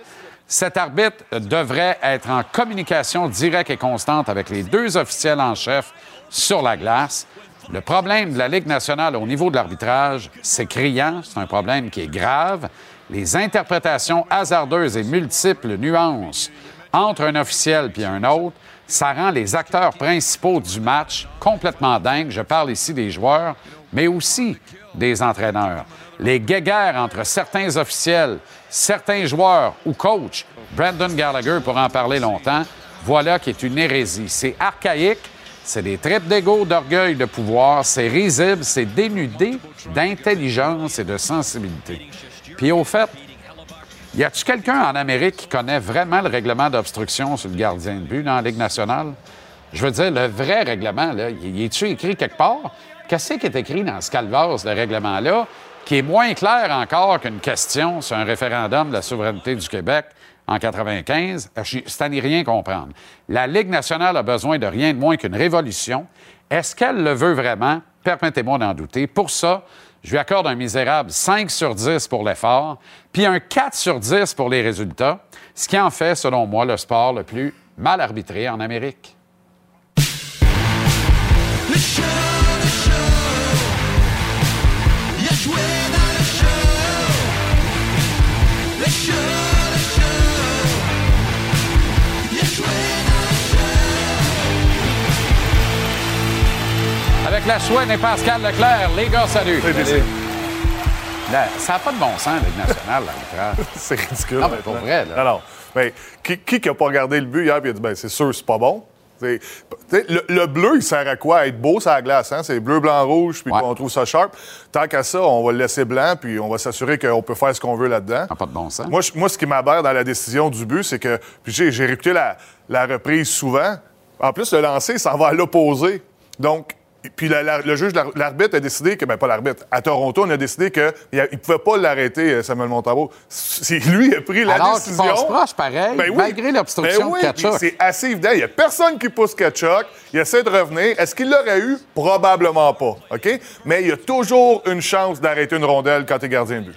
Cet arbitre devrait être en communication directe et constante avec les deux officiels en chef sur la glace. Le problème de la Ligue nationale au niveau de l'arbitrage, c'est criant, c'est un problème qui est grave. Les interprétations hasardeuses et multiples nuances entre un officiel puis un autre, ça rend les acteurs principaux du match complètement dingues. Je parle ici des joueurs, mais aussi des entraîneurs. Les guéguerres entre certains officiels, certains joueurs ou coachs, Brandon Gallagher pour en parler longtemps, voilà qui est une hérésie. C'est archaïque, c'est des tripes d'ego, d'orgueil, de pouvoir, c'est risible, c'est dénudé d'intelligence et de sensibilité. Puis au fait, y a-tu quelqu'un en Amérique qui connaît vraiment le règlement d'obstruction sur le gardien de but dans la Ligue nationale? Je veux dire, le vrai règlement, là, y est-tu écrit quelque part? Qu'est-ce qui est écrit dans ce calvaire, ce règlement-là, qui est moins clair encore qu'une question sur un référendum de la souveraineté du Québec en 95? C'est à n'y rien comprendre. La Ligue nationale a besoin de rien de moins qu'une révolution. Est-ce qu'elle le veut vraiment? Permettez-moi d'en douter. Pour ça, je lui accorde un misérable 5 sur 10 pour l'effort, puis un 4 sur 10 pour les résultats, ce qui en fait, selon moi, le sport le plus mal arbitré en Amérique. Avec la chouette et Pascal Leclerc, les gars, salut. Là, ça n'a pas de bon sens, Ligue nationale, l'arbitrage. c'est ridicule. Non, mais pour vrai, là. Non. Mais qui qui qui a pas regardé le but hier et a dit, ben c'est sûr, c'est pas bon? T'sais, Le, le bleu, il sert à quoi? À être beau sur la glace, hein? C'est bleu, blanc, rouge, puis on trouve ça sharp. Tant qu'à ça, on va le laisser blanc, puis on va s'assurer qu'on peut faire ce qu'on veut là-dedans. pas de bon sens. Moi, ce qui m'aberre dans la décision du but, c'est que... J'ai j'ai réécouté la, la reprise souvent. En plus, le lancer, ça va à l'opposé. Donc... Puis la- la- le juge, l'ar- l'arbitre a décidé que, ben pas l'arbitre, à Toronto, on a décidé qu'il ne pouvait pas l'arrêter, euh, Samuel Montembeau. C'est lui qui a pris la Alors décision. passe proche, pareil, Ben oui. malgré l'obstruction Ben oui, C'est assez évident. Il n'y a personne qui pousse Kachuk. Il essaie de revenir. Est-ce qu'il l'aurait eu? Probablement pas. OK? Mais il y a toujours une chance d'arrêter une rondelle quand tu es gardien de but.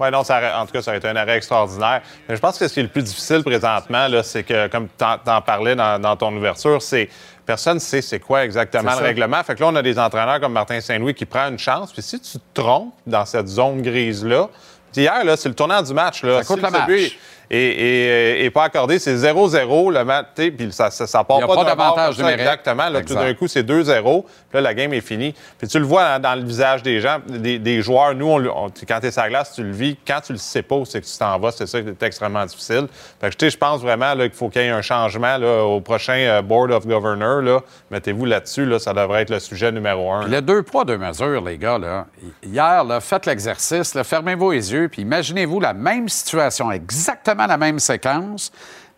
Oui, non, ça en tout cas, ça aurait été un arrêt extraordinaire. Mais je pense que ce qui est le plus difficile présentement, là, c'est que, comme tu en parlais dans, dans ton ouverture, c'est personne ne sait c'est quoi exactement le règlement. Fait que là, on a des entraîneurs comme Martin Saint-Louis qui prend une chance. Puis si tu te trompes dans cette zone grise-là, hier, là, c'est le tournant du match. Là. Ça coûte Si le match. but est- est pas accordé, c'est 0-0 le match. Puis ça, ça, ça part Il y a pas, d'avantage. Exactement. Là, tout d'un coup, c'est 2-0. Puis là, la game est finie. Puis tu le vois dans, dans le visage des gens, des, des joueurs. Nous, on, le- on- quand tu es sur la glace, tu le vis. Quand tu le sais pas c'est que tu t'en vas, c'est ça qui est extrêmement difficile. Fait que, je pense vraiment qu'il faut qu'il y ait un changement là, au prochain euh, Board of Governors. là. Mettez-vous là-dessus. Là, ça devrait être le sujet numéro un. Le deux poids, deux mesures, les gars, là. Hier, faites l'exercice, là, fermez-vous les yeux, puis imaginez-vous la même situation, exactement la même séquence.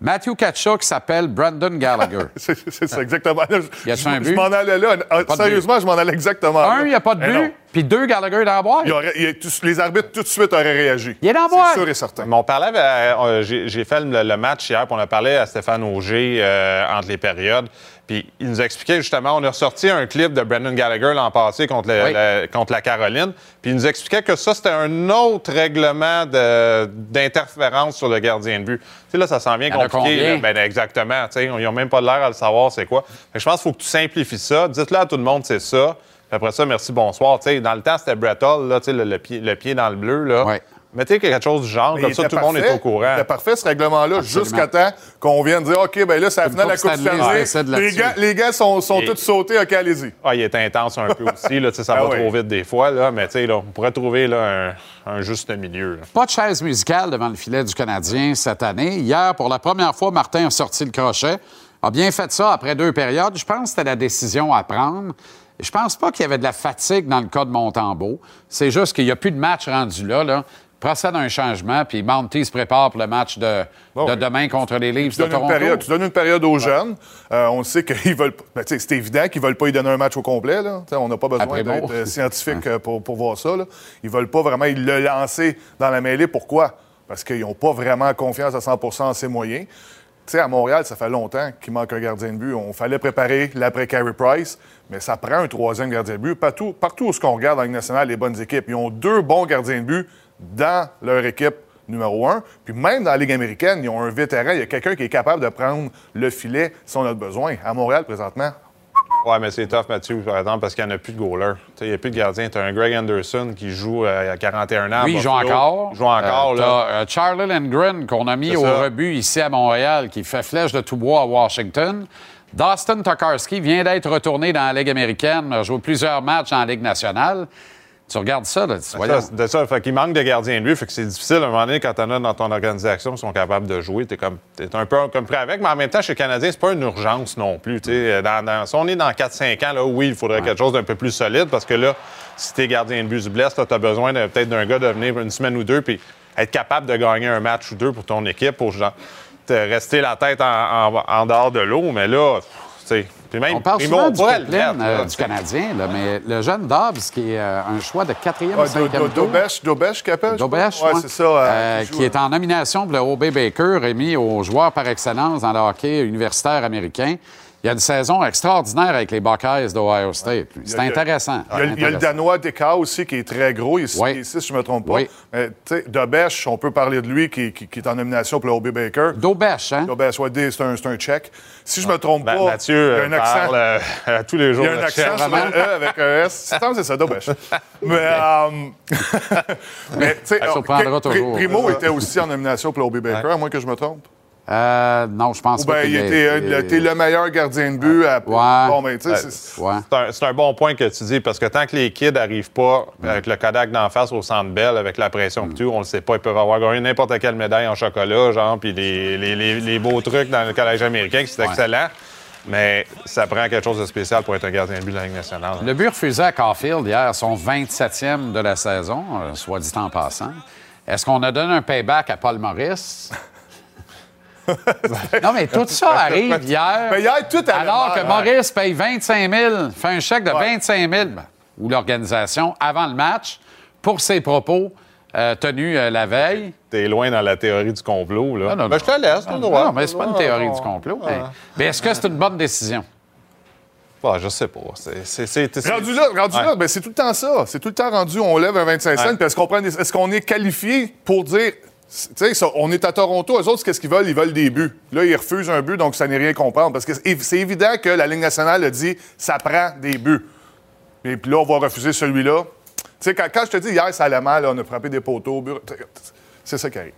Matthew Kachuk s'appelle Brandon Gallagher. c'est c'est ça, exactement. Là, je- Y a-tu je- un Je but? m'en allais là. Sérieusement, je m'en allais exactement là. Un, il n'y a pas de Eh but, puis deux, Gallagher dans la boîte. Il aurait- il y a- tous- les arbitres, tout de suite, auraient réagi. Il est dans la C'est boîte. sûr et certain. Mais on parlait, avec- euh, j'ai j'ai fait le, le match hier, puis on a parlé à Stéphane Auger euh, entre les périodes. Puis il nous expliquait justement, on a ressorti un clip de Brendan Gallagher l'an passé contre, le- Oui. le- contre la Caroline. Puis il nous expliquait que ça, c'était un autre règlement d'interférence sur le gardien de but. Tu sais, là, ça s'en vient Il y en a compliqué. là. Ben, exactement. tu sais, Ils n'ont même pas l'air à le savoir, c'est quoi. Fait que je pense qu'il faut que tu simplifies ça. Dites-le à tout le monde, c'est ça. Puis après ça, merci, bonsoir. Tu sais, dans le temps, c'était Brett Hull, là, tu sais, le, le pied, le pied dans le bleu. Là. Mettez quelque chose du genre, Mais comme ça, tout le monde est au courant. C'était parfait, ce règlement-là, jusqu'à temps qu'on vienne dire OK, ben là, c'est la finale de la Coupe Stanley, Les gars, les gars sont, sont Et- tous sautés, OK, allez-y. Ah, il est intense un peu aussi. Là, tu sais, ça Ah va oui. trop vite des fois, là, mais tu sais, là, on pourrait trouver là, un, un juste milieu. là. Pas de chaise musicale devant le filet du Canadien cette année. Hier, pour la première fois, Martin a sorti le crochet. A bien fait ça après deux périodes. Je pense que c'était la décision à prendre. Je pense pas qu'il y avait de la fatigue dans le cas de Montembeau. C'est juste qu'il n'y a plus de match rendu là. là. Procède à un changement, puis Monty se prépare pour le match de, de demain contre les Leafs de Toronto. période, tu donnes une période aux jeunes. Euh, on sait qu'ils veulent. ben, c'est évident qu'ils veulent pas y donner un match au complet. Là. On n'a pas besoin d'être euh, scientifique euh, pour, pour voir ça. Là. Ils veulent pas vraiment le lancer dans la mêlée. Pourquoi? Parce qu'ils n'ont pas vraiment confiance à 100% en ses moyens. Tu sais, à Montréal, ça fait longtemps qu'il manque un gardien de but. On fallait préparer l'après Carey Price, mais ça prend un troisième gardien de but. Partout, partout où ce qu'on regarde dans la Ligue nationale, les bonnes équipes, ils ont deux bons gardiens de but dans leur équipe numéro un. Puis même dans la Ligue américaine, ils ont un vétéran. Il y a quelqu'un qui est capable de prendre le filet si on a besoin. À Montréal, présentement, Ouais, mais c'est tough, Mathieu, par exemple, parce qu'il n'y en a plus de goaler. Tu sais, Il n'y a plus de gardien. Tu as un Greg Anderson qui joue euh, à 41 ans. Oui, il joue encore. Il joue encore, Euh, là. euh, Charlie Lindgren, qu'on a mis au ça. rebut ici à Montréal, qui fait flèche de tout bois à Washington. Dustin Tokarski vient d'être retourné dans la Ligue américaine, a joué plusieurs matchs en Ligue nationale. Tu regardes ça, là, tu voyons. ça, c'est de ça. Fait qu'il manque de gardien de but. Fait que c'est difficile à un moment donné quand t'en as dans ton organisation qui sont capables de jouer. T'es comme t'es un peu comme prêt avec, mais en même temps, chez les Canadiens, c'est pas une urgence non plus. Dans, dans- si on est dans 4-5 ans, là, oui, il faudrait quelque chose d'un peu plus solide parce que là, si t'es gardien de but du blesse, tu as besoin peut-être d'un gars de venir une semaine ou deux puis être capable de gagner un match ou deux pour ton équipe pour genre, te rester la tête en, en- en dehors de l'eau. Mais là, tu sais, puis même On parle souvent du pipeline, euh, du. Canadien, là, mais le jeune Dobbs, qui est euh, un choix de quatrième ou Ah, cinquième tour. Dobesh, Dobesh qui appelle? je Dobesh, pense? Ouais, ouais. c'est ça. euh, Euh, qui joue, qui est en nomination pour le O.B. Baker, remis aux joueurs par excellence dans le hockey universitaire américain. Il y a une saison extraordinaire avec les Buckeyes d'Ohio State. C'est Il y a- intéressant. Il y a, le. Danois Deka aussi qui est très gros. Il est 6 Oui. pieds six, si je ne me trompe pas. Oui. Mais, tu sais, Dobesh, on peut parler de lui qui, qui- qui est en nomination pour le O.B. Baker. Dobesh, hein? Dobesh, ouais, c'est un, un tchèque. Si je me trompe Ben, pas, Mathieu il y a un euh, accent. parle euh, à tous les jours. Il y a un accent sur le E avec un S. C'est ça, Dobesh. Mais, euh, mais tu sais, Ça surprendra Pri- toujours. Primo était aussi en nomination pour le O.B. Baker, à moins que je me trompe. Euh, non, je pense Ou pas est- euh, le- t'es le meilleur gardien de but. À... Bon, tu sais, c'est- Ouais. Un, bon point que tu dis, parce que tant que les kids n'arrivent pas avec le Kodak d'en face au centre belle, avec la pression que tu, on le sait pas, ils peuvent avoir gagné n'importe quelle médaille en chocolat, genre, puis les, les- les- les beaux trucs dans le collège américain, qui c'est Ouais. excellent. Mais ça prend quelque chose de spécial pour être un gardien de but de la Ligue nationale. Le but refusé à Caulfield hier, son 27e de la saison, euh, soit dit en passant. Est-ce qu'on a donné un payback à Paul Maurice? non, mais tout ça arrive hier. Mais hier, tout allait Alors que. Maurice paye 25 000, fait un chèque de 25 000, ben, ou l'organisation, avant le match, pour ses propos euh, tenus euh, la veille. T'es loin dans la théorie du complot, là. Non, non, Ben, non. je te laisse, Non, droit. non, mais c'est pas une théorie du complot. Mais, mais est-ce que c'est une bonne décision? Ah, je sais pas. C'est- c'est- c'est- c'est- Rendu là, rendu Ouais. là, ben, c'est tout le temps ça. C'est tout le temps rendu, on lève un 25 cents, Ouais. puis est-ce qu'on prend des- est-ce qu'on est qualifié pour dire. Tu sais, ça, on est à Toronto, eux autres, qu'est-ce qu'ils veulent? Ils veulent des buts. Là, ils refusent un but, donc ça n'est rien comprendre. Parce que c'est évident que la Ligue nationale a dit ça prend des buts. Et puis là, on va refuser celui-là. Tu sais, quand, quand je te dis hier, ça allait mal, là, on a frappé des poteaux au bureau. C'est ça qui arrive.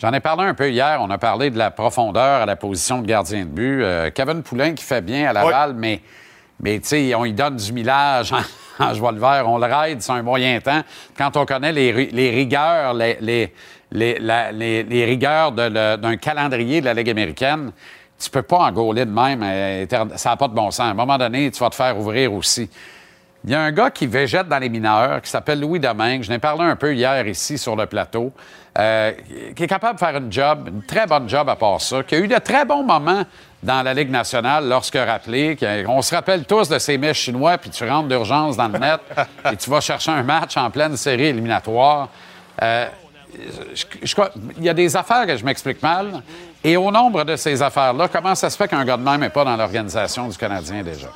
J'en ai parlé un peu hier. On a parlé de la profondeur à la position de gardien de but. Euh, Kevin Poulain qui fait bien à Laval, mais, mais tu sais, on lui donne du millage en, en joie le vert. On le raide, c'est un moyen temps. Quand on connaît les, ri- les rigueurs, les, les, les, rigueurs d'un calendrier de la Ligue américaine, tu peux pas en gauler de même. euh, Ça n'a pas de bon sens. À un moment donné, tu vas te faire ouvrir aussi. Il y a un gars qui végète dans les mineurs, qui s'appelle Louis Domingue. Je n'ai parlé un peu hier ici sur le plateau. euh, qui est capable de faire une job, une très bonne job à part ça, qui a eu de très bons moments dans la Ligue nationale lorsque rappelé. On se rappelle tous de ces mèches chinois, puis tu rentres d'urgence dans le net et tu vas chercher un match en pleine série éliminatoire. Euh, il y a des affaires que je m'explique mal. Et au nombre de ces affaires-là, comment ça se fait qu'un gars de même n'est pas dans l'organisation du Canadien déjà?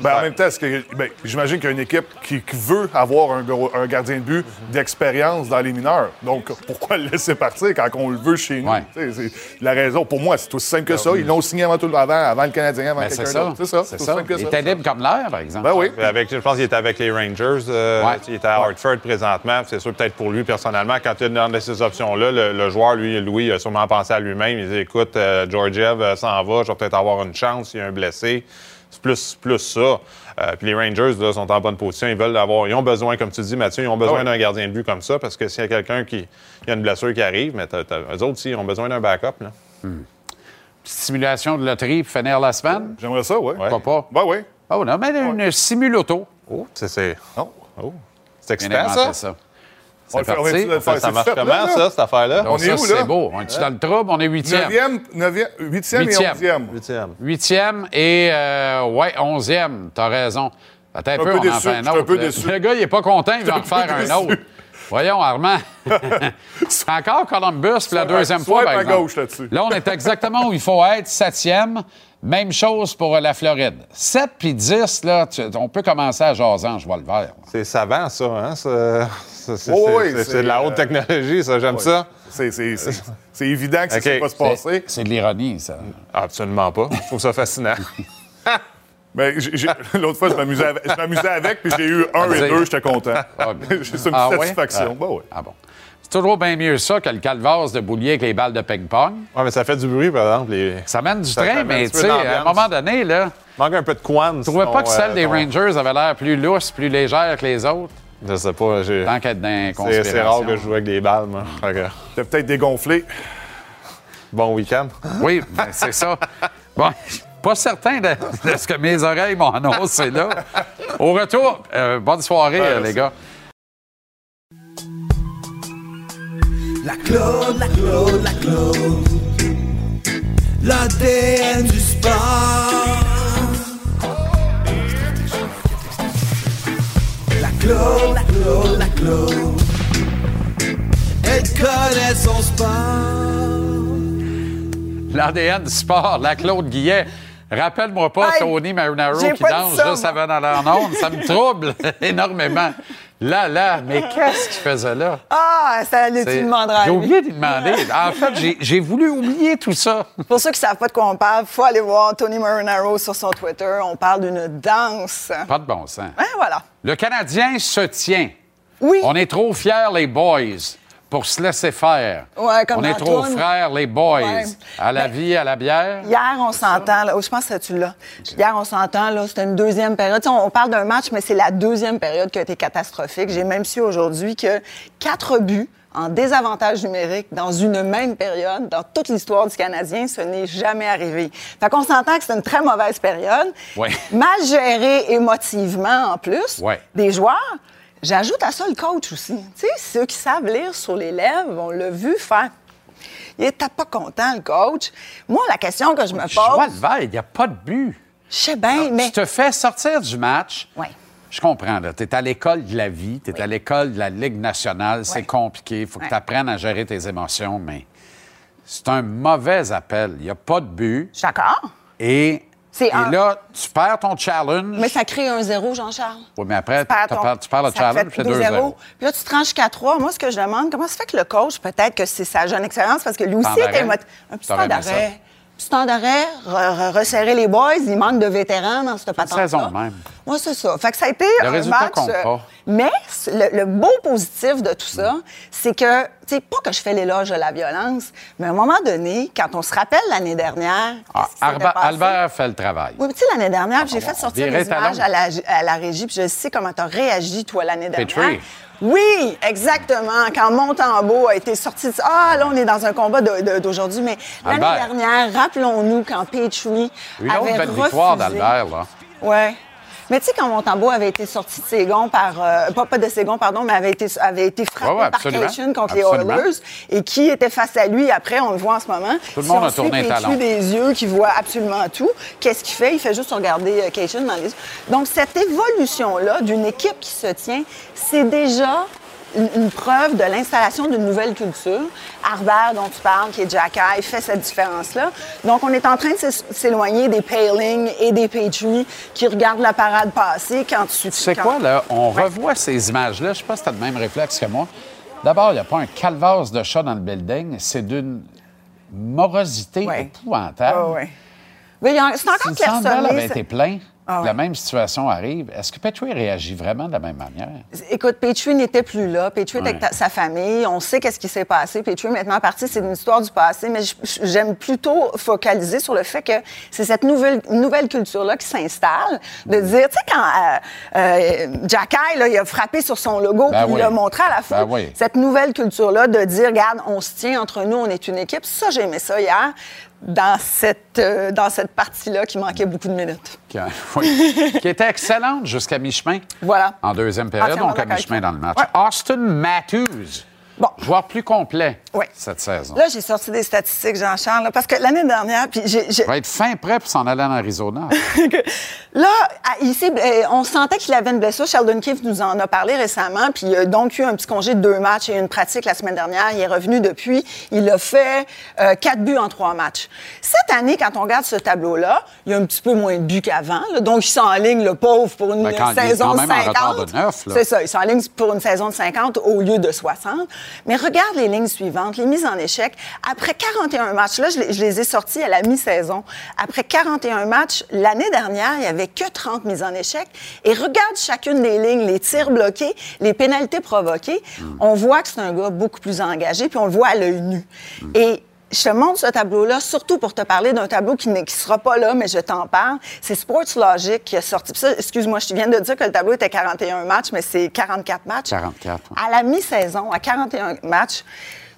Ben, en même temps, est-ce que- ben, j'imagine qu'il y a une équipe qui, qui veut avoir un, gardien de but d'expérience dans les mineurs. Donc, pourquoi le laisser partir quand on le veut chez nous? C'est la raison, pour moi, c'est aussi simple que ça. Ils l'ont signé avant, tout, avant, avant le Canadien, avant Ben, c'est quelqu'un ça. d'autre. C'est ça. C'est ça. Il était libre comme l'air, par exemple. Ben oui. Avec, je pense qu'il était avec les Rangers. euh, Ouais. Il était à Hartford présentement. C'est sûr, peut-être pour lui, personnellement, quand tu es dans ces options-là, le, le joueur, lui, Louis, a sûrement pensé à lui-même. Il dit Écoute, euh, Georgiev euh, s'en va, je vais peut-être avoir une chance s'il y a un blessé. Plus, plus ça. Euh, puis les Rangers là, sont en bonne position. Ils veulent avoir. Ils ont besoin, comme tu dis, Mathieu, ils ont besoin Ah ouais. d'un gardien de but comme ça parce que s'il y a quelqu'un qui. Il y a une blessure qui arrive, mais t'as- t'as- eux autres aussi, ils ont besoin d'un backup. Là. Petite simulation de loterie pour finir la semaine? J'aimerais ça, oui. Pourquoi pas? Ben oui. Oh, non, mais une simuloto. Oh, c'est. c'est- Non. Oh. C'est excitant, inventé, ça? C'est On le fait- on parti. va-tu le faire? Ça, marche fait, comment, là, ça, cette affaire-là? Donc, On est ça, où, là? c'est beau. On est dans le trouble? On est huitième. Neuvième, neuvième, huitième et Huitième. onzième. Huitième. Huitième et, euh, ouais, onzième. T'as raison. Attends un peu, un peu on en déçu, fait un je suis un autre. peu Le- déçu. Le gars, il est pas content, il va en un refaire un autre. Voyons, Armand. C'est encore Columbus pour la deuxième fois, par à exemple. gauche là-dessus. Là, on est exactement où il faut être, septième. Même chose pour la Floride. 7 puis 10, là, tu- on peut commencer à jaser, je vois le vert. C'est savant, ça. Hein? c'est, Oh, oui, de la haute euh, technologie, ça. J'aime Oui. ça. C'est- évident que ça OK. ne pas se passer. C'est de l'ironie, ça. Absolument pas. Je trouve ça fascinant. Mais l'autre fois, je m'amusais avec, puis j'ai eu un et dire- deux, j'étais content. Ah. C'est une Ah, ouais? satisfaction. Ah. Ben oui. Ah bon. C'est toujours bien mieux ça que le calvaire de boulier avec les balles de ping-pong. Ouais, mais ça fait du bruit, par exemple. les- Ça mène du Ça train, mais tu sais, à un moment donné, là, Manque un peu de quan. tu trouvais pas que celle des Rangers avait l'air plus lousse, plus légère que les autres? Je sais pas. j'ai- Tant qu'être dans les C'est, c'est rare que je joue avec des balles, moi. T'as peut-être dégonflé. bon week-end. Oui, ben, c'est ça. Bon, pas certain de, de ce que mes oreilles m'ont annoncé là. Au retour, euh, bonne soirée, Ouais, euh, les gars. La Claude, la Claude, la Claude. L'ADN du sport. La Claude, la Claude, la Claude. Elle connaît son sport. L'ADN du sport, la Claude Guillet. Rappelle-moi pas Hey, Tony Marinaro qui pas danse ça, juste avant d'aller en onde. Ça me trouble énormément. Là, là, mais qu'est-ce qu'il faisait là? Ah, ça, tu C'est- demanderas. J'ai oublié de demander. En fait, j'ai- j'ai voulu oublier tout ça. Pour ceux qui ne savent pas de quoi on parle, il faut aller voir Tony Marinaro sur son Twitter. On parle d'une danse. Pas de bon sens. Hein, voilà. Le Canadien se tient. Oui. On est trop fiers, les boys, pour se laisser faire. Ouais, comme On est trop frères, les boys. Ouais. À la Ben, vie, à la bière. Hier, on s'entend. Oh, je pense que tu l'as. Hier, on s'entend. là, C'était une deuxième période. Tu sais, on, on parle d'un match, mais c'est la deuxième période qui a été catastrophique. J'ai même su aujourd'hui que quatre buts en désavantage numérique dans une même période, dans toute l'histoire du Canadien, ce n'est jamais arrivé. Fait qu'on s'entend que c'est une très mauvaise période. Ouais. Mal gérée émotivement, en plus, Ouais. des joueurs. J'ajoute à ça le coach aussi. Tu sais, ceux qui savent lire sur les lèvres, on l'a vu faire. Il était pas content, le coach. Moi, la question que je me pose. Val, il n'y a pas de but. Je sais bien, mais. Tu te fais sortir du match. Ouais. Je comprends, là. Tu es à l'école de la vie, tu es à l'école de la Ligue nationale, c'est compliqué, il faut que tu apprennes à gérer tes émotions, mais c'est un mauvais appel. Il n'y a pas de but. D'accord. Et, et un- là, tu perds ton challenge. Mais ça crée un zéro, Jean-Charles. Oui, mais après, Tu perds ton- tu perds le ça challenge, c'est 2-0. Puis là, tu te ranges jusqu'à 3. Moi, ce que je demande, comment ça fait que le coach, peut-être que c'est sa jeune expérience, parce que lui aussi était Un petit temps d'arrêt. Petit temps d'arrêt, re- re- resserrer les boys. Il manque de vétérans dans cette patente saison même. Moi, c'est ça. Fait que ça a été Le un résultat match... compte euh, pas. Mais le, le beau positif de tout ça, c'est que, tu sais, pas que je fais l'éloge de la violence, mais à un moment donné, quand on se rappelle l'année dernière... Ah, Arba-? Albert fait le travail. Oui, mais tu sais, l'année dernière, j'ai on- fait sortir les images à la, à la régie, puis je sais comment tu as réagi, toi, l'année dernière. Oui, exactement. Quand Montembeau a été sorti, de... ah, là, on est dans un combat d'aujourd'hui, mais l'année dernière, rappelons-nous quand Petrie autre avait refusé... victoire d'Albert, là. Ouais. Mais tu sais, quand Montembeau avait été sorti de ses gonds par... euh, pas, pas de ses gonds, pardon, mais avait été, avait été frappé Ouais, ouais, par. Cation contre Absolument. les Oilers et qui était face à lui après, on le voit en ce moment. Tout le Si monde on a tourné les talons. des yeux qui voit absolument tout, qu'est-ce qu'il fait? Il fait juste regarder euh, Cation dans les yeux. Donc, cette évolution-là d'une équipe qui se tient, c'est déjà une, une preuve de l'installation d'une nouvelle culture. Harbert, dont tu parles, qui est Jack Eye, fait cette différence-là. Donc, on est en train de s'é- s'éloigner des Paling et des Petrie qui regardent la parade passer quand tu... Tu sais quoi, là? On revoit ces images-là. Je sais pas si tu as le même réflexe que moi. D'abord, il n'y a pas un calvaire de chat dans le building. C'est d'une morosité épouvantable. Ah ouais. C'est encore clairsemé. avait c'est- été plein, Ah ouais. la même situation arrive, est-ce que Petrie réagit vraiment de la même manière? Écoute, Petrie n'était plus là. Petrie était avec sa famille. On sait qu'est-ce qui s'est passé. Petrie est maintenant parti. C'est une histoire du passé. Mais j'aime plutôt focaliser sur le fait que c'est cette nouvelle, nouvelle culture-là qui s'installe. De dire, tu sais, quand euh, euh, Jack là, il a frappé sur son logo Ben puis il oui. l'a montré à la foule. Ben oui. Cette nouvelle culture-là de dire, regarde, on se tient entre nous, on est une équipe. Ça, j'ai aimé ça hier dans cette, euh, dans cette partie-là qui manquait beaucoup de minutes. Qui, oui, qui était excellente jusqu'à mi-chemin. Voilà. En deuxième période, donc à mi-chemin dans le match. Austin Matthews, joueur plus complet cette saison. Là, j'ai sorti des statistiques, Jean-Charles, parce que l'année dernière, puis j'ai- Il va être fin prêt pour s'en aller en Arizona. Là, ici, euh, on sentait qu'il avait une blessure. Sheldon Keefe nous en a parlé récemment, puis il a donc eu un petit congé de deux matchs et une pratique la semaine dernière. Il est revenu depuis. Il a fait euh, quatre buts en trois matchs. Cette année, quand on regarde ce tableau-là, il y a un petit peu moins de buts qu'avant. Donc, il s'enligne, le pauvre, pour une Ben, quand- il est saison quand de même en 50. retard de neuf, là. C'est ça, il s'enligne pour une saison de 50 au lieu de 60. Mais regarde les lignes suivantes, les mises en échec. Après 41 matchs, là, je les, je les ai sortis à la mi-saison. Après 41 matchs, l'année dernière, il n'y avait que 30 mises en échec. Et regarde chacune des lignes, les tirs bloqués, les pénalités provoquées. On voit que c'est un gars beaucoup plus engagé, puis on le voit à l'œil nu. Et je te montre ce tableau-là, surtout pour te parler d'un tableau qui ne qui sera pas là, mais je t'en parle. C'est Sports Logic qui a sorti. Puis ça, excuse-moi, je viens de dire que le tableau était 41 matchs, mais c'est 44 matchs. 44. À la mi-saison, à 41 matchs,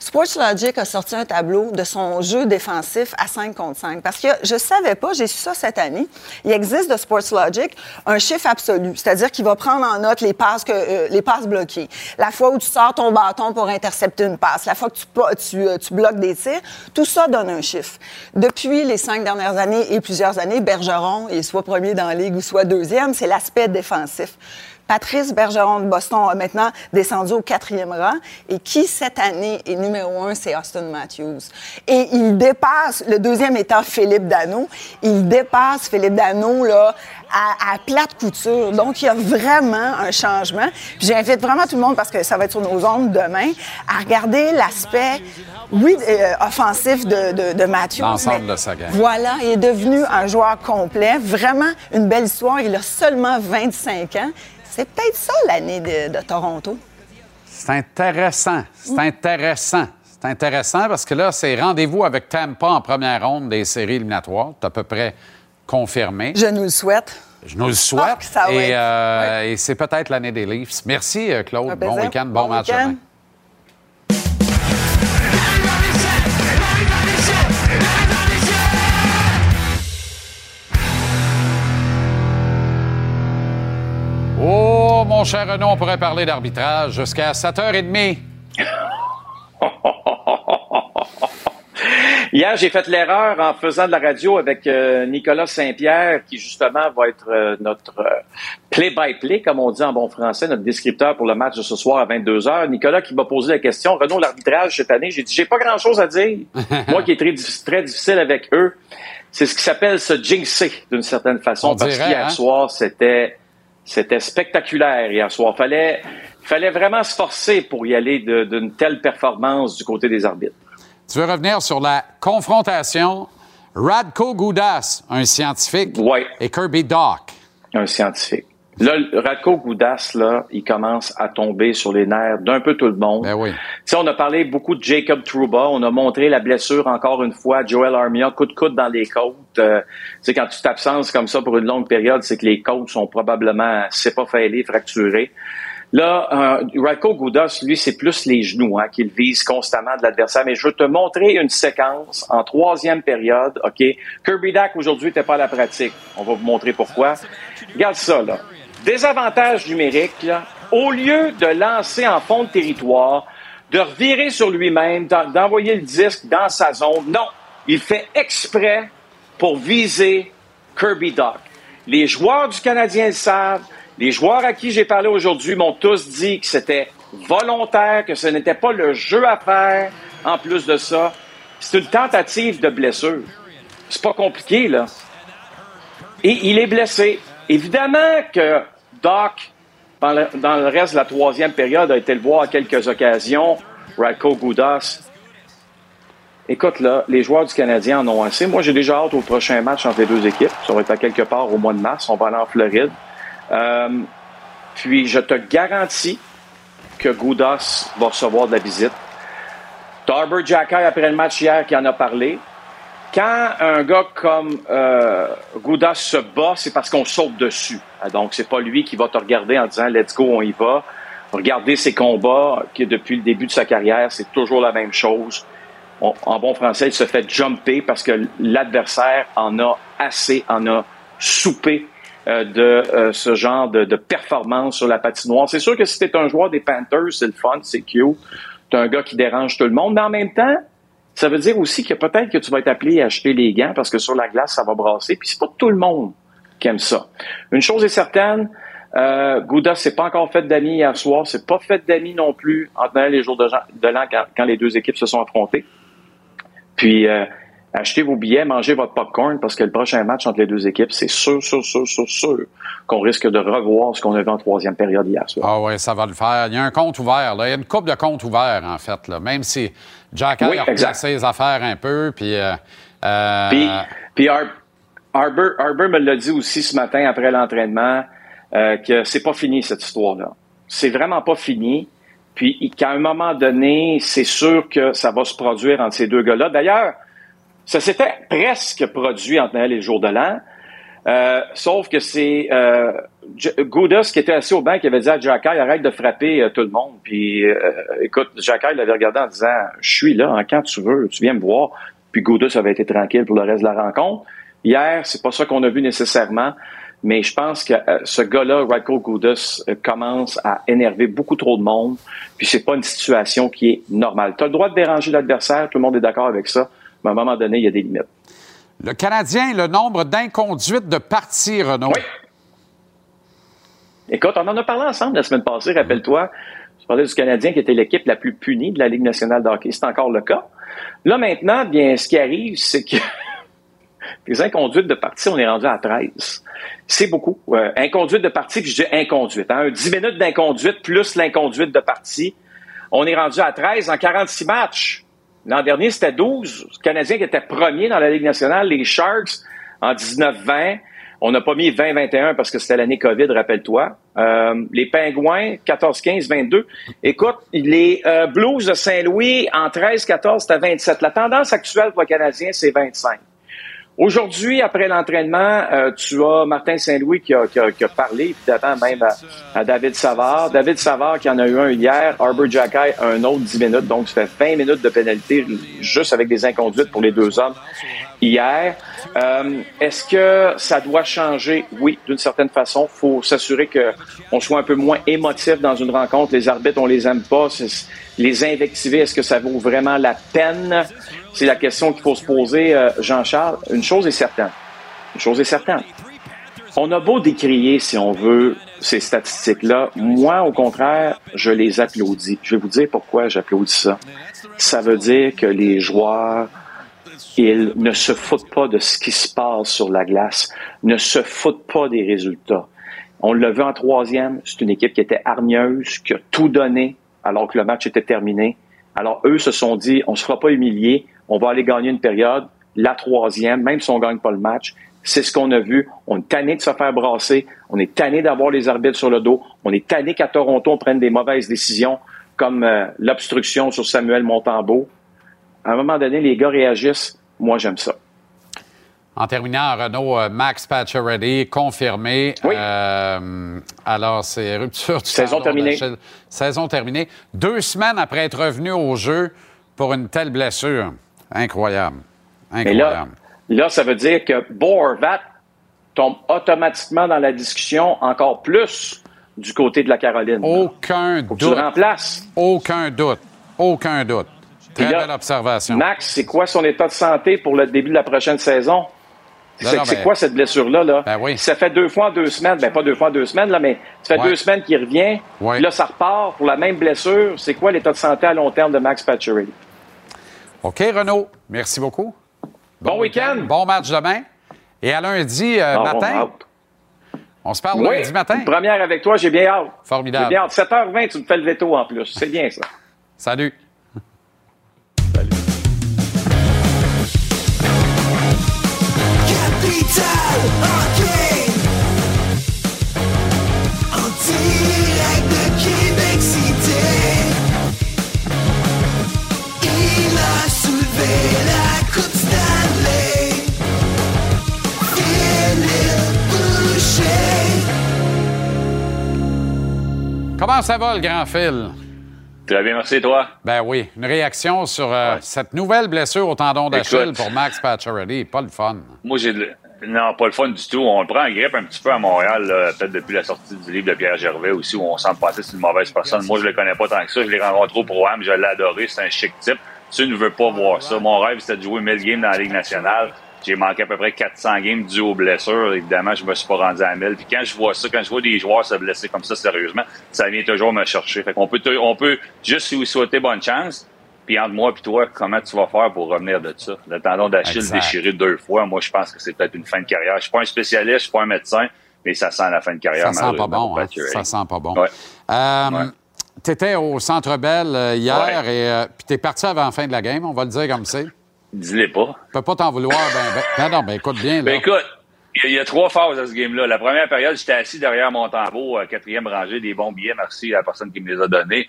Sportslogic a sorti un tableau de son jeu défensif à 5 contre 5. Parce que je savais pas, j'ai su ça cette année, il existe de Sportslogic un chiffre absolu, c'est-à-dire qu'il va prendre en note les passes, que, euh, les passes bloquées, la fois où tu sors ton bâton pour intercepter une passe, la fois que tu, euh, tu bloques des tirs, tout ça donne un chiffre. Depuis les cinq dernières années et plusieurs années, Bergeron est soit premier dans la ligue ou soit deuxième, c'est l'aspect défensif. Patrice Bergeron de Boston a maintenant descendu au quatrième rang. Et qui, cette année, est numéro un, c'est Austin Matthews. Et il dépasse, le deuxième étant Philippe Dano, il dépasse Philippe Dano, là, à, à plate couture. Donc, il y a vraiment un changement. J'invite vraiment tout le monde, parce que ça va être sur nos ondes demain, à regarder l'aspect, oui, euh, offensif de, de, de Matthews. L'ensemble de sa gang. Voilà, il est devenu un joueur complet. Vraiment une belle histoire. Il a seulement 25 ans. C'est peut-être ça l'année de, de Toronto. C'est intéressant. C'est intéressant. C'est intéressant parce que là, c'est rendez-vous avec Tampa en première ronde des séries éliminatoires. C'est à peu près confirmé. Je nous le souhaite. Je nous le souhaite. Ah, que ça et euh, et c'est peut-être l'année des Leafs. Merci, euh, Claude. Bon week-end, bon, Bon match. Mon cher Renaud, on pourrait parler d'arbitrage jusqu'à 7h30. Hier, j'ai fait l'erreur en faisant de la radio avec euh, Nicolas Saint-Pierre, qui justement va être euh, notre euh, play-by-play, comme on dit en bon français, notre descripteur pour le match de ce soir à 22h. Nicolas qui m'a posé la question, Renaud, l'arbitrage cette année, j'ai dit, j'ai pas grand-chose à dire. Moi qui est très, très difficile avec eux, c'est ce qui s'appelle se jinxer d'une certaine façon, On parce qu'hier hein? soir, c'était c'était spectaculaire hier soir. Fallait fallait vraiment se forcer pour y aller d'une telle performance du côté des arbitres. Tu veux revenir sur la confrontation? Radko Goudas, un scientifique, et Kirby Doc. un scientifique. Là, le Radko Goudas, là, il commence à tomber sur les nerfs d'un peu tout le monde. Ben oui. Tu sais, on a parlé beaucoup de Jacob Trouba. On a montré la blessure encore une fois. Joel Armia, coup de coude dans les côtes. Euh, tu sais, quand tu t'absences comme ça pour une longue période, c'est que les côtes sont probablement, c'est pas faillées, fracturées. Là, euh, Radko Goudas, lui, c'est plus les genoux hein, qu'il vise constamment de l'adversaire. Mais je veux te montrer une séquence en troisième période. OK? Kirby Dak, aujourd'hui, n'était pas à la pratique. On va vous montrer pourquoi. Regarde ça, là. Désavantage numérique. Au lieu de lancer en fond de territoire, de revirer sur lui-même, d'en- d'envoyer le disque dans sa zone, non. Il fait exprès pour viser Kirby Doc. Les joueurs du Canadien le savent. Les joueurs à qui j'ai parlé aujourd'hui m'ont tous dit que c'était volontaire, que ce n'était pas le jeu à faire. En plus de ça, c'est une tentative de blessure. C'est pas compliqué, là. Et il est blessé. Évidemment que Doc, dans le, reste de la troisième période, a été le voir à quelques occasions. Radko Goudas. Écoute, là, les joueurs du Canadien en ont assez. Moi, j'ai déjà hâte au prochain match entre les deux équipes. Ça va être à quelque part au mois de mars. On va aller en Floride. Euh, puis, je te garantis que Goudas va recevoir de la visite. Darber Jacky, après le match hier, qui en a parlé. Quand un gars comme euh, Goudas se bat, c'est parce qu'on saute dessus. Ah, Donc, c'est pas lui qui va te regarder en disant Let's go, on y va. Regardez ses combats, qui depuis le début de sa carrière, c'est toujours la même chose. En bon français, il se fait jumper parce que l'adversaire en a assez, en a soupé euh, de euh, ce genre de, performance sur la patinoire. C'est sûr que si t'es un joueur des Panthers, c'est le fun, c'est cute. T'es un gars qui dérange tout le monde, mais en même temps, ça veut dire aussi que peut-être que tu vas être appelé à acheter les gants parce que sur la glace, ça va brasser. Puis c'est pas tout le monde qui aime ça. Une chose est certaine, euh, Gouda s'est pas encore fait d'amis hier soir. C'est pas fait d'amis non plus en tenant les jours de, l'an quand, quand les deux équipes se sont affrontées. Puis euh, achetez vos billets, mangez votre popcorn parce que le prochain match entre les deux équipes, c'est sûr, sûr, sûr, sûr, sûr qu'on risque de revoir ce qu'on a vu en troisième période hier soir. Ah oui, ça va le faire. Il y a un compte ouvert. Là. Il y a une coupe de comptes ouverts, en fait. Là. Même si Jack Oui, a exact. replacé les affaires un peu, puis... euh, euh, Puis, puis Ar- Arbor, Arbor me l'a dit aussi ce matin après l'entraînement euh, que c'est pas fini cette histoire-là. C'est vraiment pas fini. Puis qu'à un moment donné, c'est sûr que ça va se produire entre ces deux gars-là. D'ailleurs, ça s'était presque produit entre Noël et le jour de l'an. Euh, sauf que c'est euh, Goudas qui était assis au banc qui avait dit à Jacky arrête de frapper euh, tout le monde. Puis euh, écoute, Jacky l'avait regardé en disant Je suis là, hein, quand tu veux, tu viens me voir. Puis Goudas avait été tranquille pour le reste de la rencontre. Hier, c'est pas ça qu'on a vu nécessairement, mais je pense que ce gars-là, Radko Goudas, commence à énerver beaucoup trop de monde. Puis c'est pas une situation qui est normale. Tu as le droit de déranger l'adversaire, tout le monde est d'accord avec ça, mais à un moment donné, il y a des limites. Le Canadien, le nombre d'inconduites de parties, Renaud. Écoute, on en a parlé ensemble la semaine passée, rappelle-toi. Je parlais du Canadien qui était l'équipe la plus punie de la Ligue nationale de. C'est encore le cas. Là, maintenant, bien, ce qui arrive, c'est que les inconduites de partie, on est rendu à 13. C'est beaucoup. Euh, inconduite de partie, puis je dis inconduite. Hein, 10 minutes d'inconduite plus l'inconduite de partie. On est rendu à 13 en 46 matchs. L'an dernier, c'était 12. Le Canadien qui était premier dans la Ligue nationale, les Sharks en 19-20. On n'a pas mis 20-21 parce que c'était l'année COVID, rappelle-toi. Euh, les Pingouins, 14-15-22. Écoute, les euh, Blues de Saint-Louis, en 13-14, c'était 27. La tendance actuelle pour le Canadien, c'est 25. Aujourd'hui, après l'entraînement, euh, tu as Martin Saint-Louis qui a, qui, a, qui a parlé, évidemment, même à, à David Savard. David Savard qui en a eu un hier, Arbor Jacky un autre 10 minutes, donc ça fait 20 minutes de pénalité juste avec des inconduites pour les deux hommes hier. Euh, Est-ce que ça doit changer? Oui, d'une certaine façon. faut s'assurer qu'on soit un peu moins émotif dans une rencontre. Les arbitres, on les aime pas. Les invectiver, est-ce que ça vaut vraiment la peine? C'est la question qu'il faut se poser, euh, Jean-Charles. Une chose est certaine. Une chose est certaine. On a beau décrier, si on veut, ces statistiques-là. Moi, au contraire, je les applaudis. Je vais vous dire pourquoi j'applaudis ça. Ça veut dire que les joueurs, ils ne se foutent pas de ce qui se passe sur la glace, ne se foutent pas des résultats. On l'a vu en troisième, c'est une équipe qui était hargneuse, qui a tout donné alors que le match était terminé. Alors eux se sont dit, on se fera pas humilier, on va aller gagner une période, la troisième, même si on gagne pas le match. C'est ce qu'on a vu. On est tanné de se faire brasser. On est tanné d'avoir les arbitres sur le dos. On est tanné qu'à Toronto, on prenne des mauvaises décisions comme euh, l'obstruction sur Samuel Montembeau. À un moment donné, les gars réagissent. Moi, j'aime ça. En terminant, Renaud, euh, Max Pacioretty, confirmé. Euh, alors, c'est rupture du Saison terminée. Saison terminée. Deux semaines après être revenu au jeu pour une telle blessure. Incroyable. Mais Incroyable. là, là, ça veut dire que Borvat tombe automatiquement dans la discussion encore plus du côté de la Caroline. Aucun Faut tu doute. le remplaces. Aucun doute. Aucun doute. Très là, belle observation. Max, c'est quoi son état de santé pour le début de la prochaine saison? C'est ben- quoi cette blessure-là? Là? Ben oui. Ça fait deux fois en deux semaines. Ben, pas deux fois en deux semaines, là, mais ça fait Ouais. deux semaines qu'il revient. Ouais. Là, ça repart pour la même blessure. C'est quoi l'état de santé à long terme de Max Pacioretty? OK, Renaud, merci beaucoup. Bon week-end. Bon match demain. Et à lundi euh, matin. On se parle Oui, lundi matin. une première avec toi, j'ai bien hâte. Formidable. J'ai bien hâte. 7h20, tu me fais le veto en plus. C'est bien ça. Salut. Capital Comment ça va, le grand Phil? Très bien, merci, toi. Ben oui, une réaction sur euh, cette nouvelle blessure au tendon d'Achille pour Max Pacioretty. Pas le fun. Moi, j'ai non, pas le fun du tout. On le prend en grippe un petit peu à Montréal, peut-être depuis la sortie du livre de Pierre Gervais aussi, où on semble passer c'est une mauvaise personne. Moi, je le connais pas tant que ça. Je l'ai rencontré au programme, je l'ai adoré. C'est un chic type. Tu ne veux pas voir ça. Mon rêve, c'était de jouer 1000 games dans la Ligue nationale. J'ai manqué à peu près 400 games dû aux blessures. Évidemment, je me suis pas rendu à 1000. Puis quand je vois ça, quand je vois des joueurs se blesser comme ça sérieusement, ça vient toujours me chercher. Fait qu'on peut, on peut juste lui souhaiter bonne chance. Puis entre moi et toi, comment tu vas faire pour revenir de ça? Le tendon d'Achille Exact. déchiré deux fois, moi, je pense que c'est peut-être une fin de carrière. Je suis pas un spécialiste, je suis pas un médecin, mais ça sent la fin de carrière. Ça sent pas bon. hein? Ça sent pas bon. Ouais. Euh, Tu étais au Centre Bell euh, hier Ouais. et euh, puis tu es parti avant la fin de la game, on va le dire comme c'est. Dis-les pas. Je peux pas t'en vouloir. Ben, ben, non, non, ben écoute bien. Là. Ben écoute, il y, a- il y a trois phases à ce game-là. La première période, j'étais assis derrière mon tambour, euh, quatrième rangée, des bons billets, merci à la personne qui me les a donnés.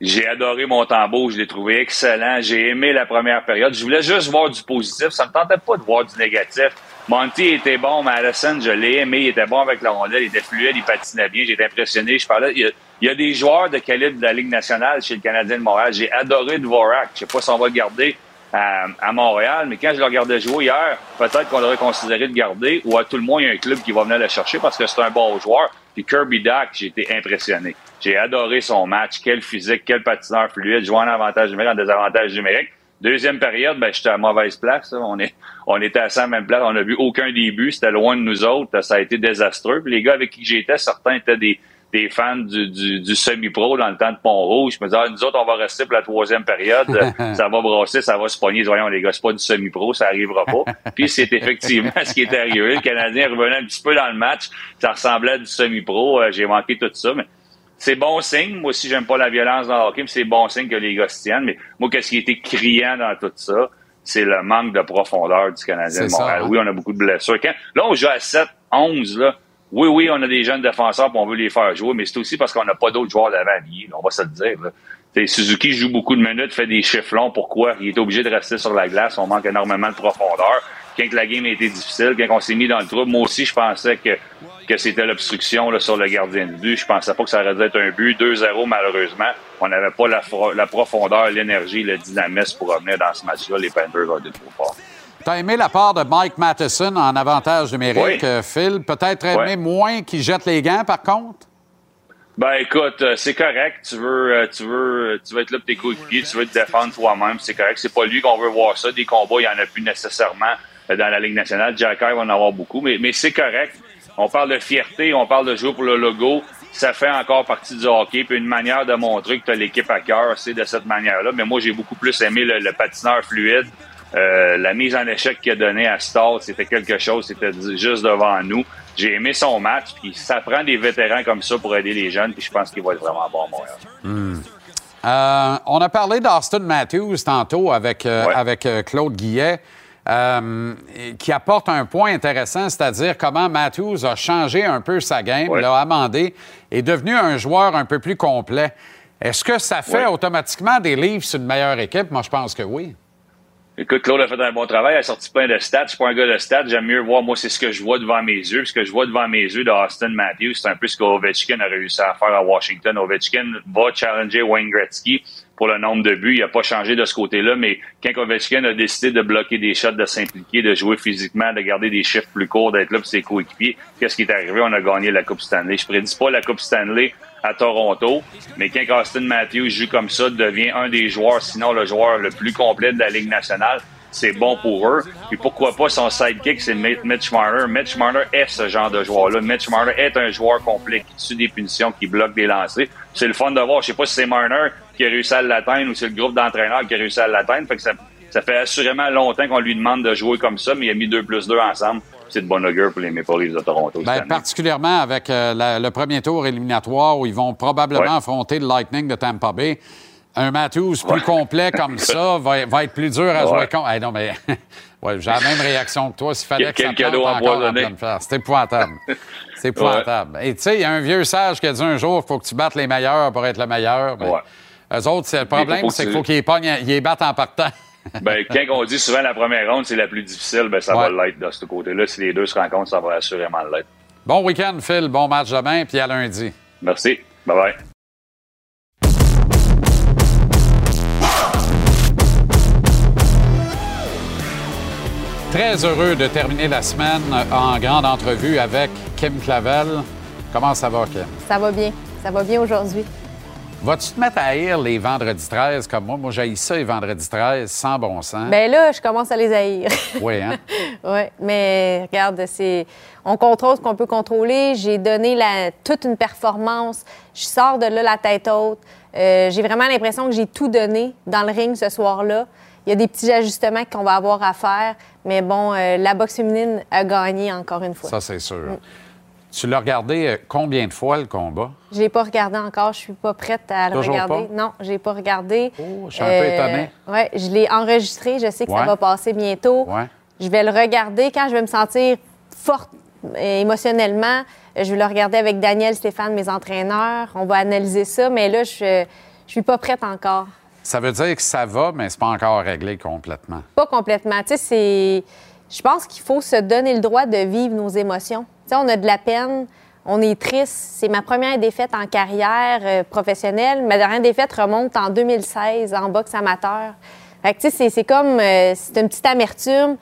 J'ai adoré mon tambour, je l'ai trouvé excellent. J'ai aimé la première période. Je voulais juste voir du positif. Ça me tentait pas de voir du négatif. Monty était bon, Madison, je l'ai aimé. Il était bon avec la rondelle, il était fluide, il patinait bien. J'étais impressionné. Je parlais, il y, a, il y a des joueurs de calibre de la Ligue nationale chez le Canadien de Montréal. J'ai adoré Dvorak. Je sais pas si on va le garder à, à Montréal, mais quand je le regardais jouer hier, peut-être qu'on aurait considéré de garder, ou à tout le moins, il y a un club qui va venir le chercher parce que c'est un bon joueur. Puis Kirby Duck, j'ai été impressionné. J'ai adoré son match. Quel physique, quel patineur fluide, jouant en avantage numérique, en désavantage numérique. Deuxième période, ben, j'étais à mauvaise place. On, est, on était à la même place. On n'a vu aucun début. C'était loin de nous autres. Ça a été désastreux. Les gars avec qui j'étais, certains étaient des, des fans du, du, du semi-pro dans le temps de Pont-Rouge. Je me disais, ah, nous autres, on va rester pour la troisième période. ça va brasser, ça va se pogner. Voyons, les gars, c'est pas du semi-pro, ça arrivera pas. Puis c'est effectivement ce qui est arrivé. Le Canadien revenait un petit peu dans le match. Ça ressemblait à du semi-pro. Euh, J'ai manqué tout ça, mais c'est bon signe. Moi aussi, j'aime pas la violence dans le hockey, mais c'est bon signe que les gars se tiennent. Mais moi, qu'est-ce qui était criant dans tout ça? C'est le manque de profondeur du Canadien de ça, Montréal. hein? Oui, on a beaucoup de blessures. Quand- là, on joue à 7, 11, là. Oui, oui, on a des jeunes défenseurs puis on veut les faire jouer, mais c'est aussi parce qu'on n'a pas d'autres joueurs d'avant on va se le dire. Suzuki joue beaucoup de minutes, fait des chiffres longs. Pourquoi? Il est obligé de rester sur la glace. On manque énormément de profondeur. Quand la game a été difficile, quand on s'est mis dans le trou, moi aussi, je pensais que, c'était l'obstruction sur le gardien de but. Je pensais pas que ça aurait dû être un but. 2-0, malheureusement. On n'avait pas la profondeur, l'énergie, le dynamisme pour revenir dans ce match-là. Les Panthers ont été trop forts. Tu as aimé la part de Mike Matheson en avantage numérique, Oui. euh, Phil? Peut-être aimé moins qu'il jette les gants, par contre? Ben écoute, euh, c'est correct. Tu veux, euh, tu veux, tu veux être là pour tes coéquipiers, tu veux te défendre toi-même, c'est correct. C'est pas lui qu'on veut voir ça. Des combats, il y en a plus nécessairement dans la Ligue nationale. Jack va en avoir beaucoup, mais, mais c'est correct. On parle de fierté, on parle de jouer pour le logo. Ça fait encore partie du hockey. Puis une manière de montrer que tu as l'équipe à cœur, c'est de cette manière-là. Mais moi, j'ai beaucoup plus aimé le, le patineur fluide. Euh, la mise en échec qu'il a donnée à Stall, c'était quelque chose, c'était juste devant nous. J'ai aimé son match, puis ça prend des vétérans comme ça pour aider les jeunes, puis je pense qu'il va être vraiment bon à Montréal. Hmm. Euh, on a parlé d'Austin Matthews tantôt avec, euh, Ouais. avec Claude Guillet, et- qui apporte un point intéressant, c'est-à-dire comment Matthews a changé un peu sa game, Ouais. l'a amendé, est devenu un joueur un peu plus complet. Est-ce que ça fait Ouais. automatiquement des livres sur une meilleure équipe? Moi, je pense que oui. Écoute, Claude a fait un bon travail, il a sorti plein de stats. Je suis pas un gars de stats, j'aime mieux voir, moi, c'est ce que je vois devant mes yeux. Ce que je vois devant mes yeux d'Austin Matthews, c'est un peu ce qu'Ovechkin a réussi à faire à Washington. Ovechkin va challenger Wayne Gretzky pour le nombre de buts. Il a pas changé de ce côté-là, mais quand Ovechkin a décidé de bloquer des shots, de s'impliquer, de jouer physiquement, de garder des chiffres plus courts, d'être là pour ses coéquipiers, qu'est-ce qui est arrivé? On a gagné la Coupe Stanley. Je prédis pas la Coupe Stanley à Toronto, mais quand Austin Matthews joue comme ça, devient un des joueurs, sinon le joueur le plus complet de la Ligue nationale, c'est bon pour eux. Puis pourquoi pas son sidekick, c'est Mitch Marner. Mitch Marner est ce genre de joueur-là. Mitch Marner est un joueur complet qui tue des punitions, qui bloque des lancers. C'est le fun de voir. Je sais pas si c'est Marner qui a réussi à l'atteindre ou c'est le groupe d'entraîneurs qui a réussi à l'atteindre. Ça, ça fait assurément longtemps qu'on lui demande de jouer comme ça, mais il a mis 2 plus 2 ensemble. C'est de bonne augure pour les Maple Leafs de Toronto. Année. particulièrement avec euh, la- le premier tour éliminatoire où ils vont probablement Ouais. affronter le Lightning de Tampa Bay. Un Matthews plus complet comme ça va, va être plus dur à jouer contre. Hey, non, mais j'ai la même réaction que toi. S'il fallait que ça cadeau. C'est épouvantable. C'est épouvantable. Et tu sais, il y a un vieux sage qui a dit un jour qu'il faut que tu battes les meilleurs pour être le meilleur. Ben, Eux autres, c'est le problème, c'est qu'il faut qu'ils les battent en partant. Ben, quand on dit souvent la première ronde, c'est la plus difficile, ben, ça Ouais. va l'être de ce côté-là. Si les deux se rencontrent, ça va assurément l'être. Bon week-end, Phil. Bon match demain, puis à lundi. Merci. Bye bye. Très heureux de terminer la semaine en grande entrevue avec Kim Clavel. Comment ça va, Kim? Ça va bien. Ça va bien aujourd'hui. Vas-tu te mettre à haïr les vendredis 13 comme moi? Moi, j'ai ça les vendredis 13 sans bon sens. Ben là, je commence à les haïr. Oui, hein? oui, mais regarde, c'est on contrôle ce qu'on peut contrôler. J'ai donné la... toute une performance. Je sors de là la tête haute. Euh, j'ai vraiment l'impression que j'ai tout donné dans le ring ce soir-là. Il y a des petits ajustements qu'on va avoir à faire, mais bon, euh, la boxe féminine a gagné encore une fois. Ça, c'est sûr. Mm. Tu l'as regardé euh, combien de fois, le combat? Je l'ai pas regardé encore. Je suis pas prête à le Toujours regarder. pas? Non, je l'ai pas regardé. je suis un peu étonné. Oui, je l'ai enregistré. Je sais que Ouais. ça va passer bientôt. Ouais. Je vais le regarder quand je vais me sentir forte euh, émotionnellement. Euh, Je vais le regarder avec Daniel, Stéphane, mes entraîneurs. On va analyser ça, mais là, je je suis pas prête encore. Ça veut dire que ça va, mais c'est pas encore réglé complètement. Pas complètement. Tu sais, c'est. Je pense qu'il faut se donner le droit de vivre nos émotions. On a de la peine, on est triste. C'est ma première défaite en carrière euh, professionnelle. Ma dernière défaite remonte en 2016 en boxe amateur. C'est- comme. euh, c'est une petite amertume.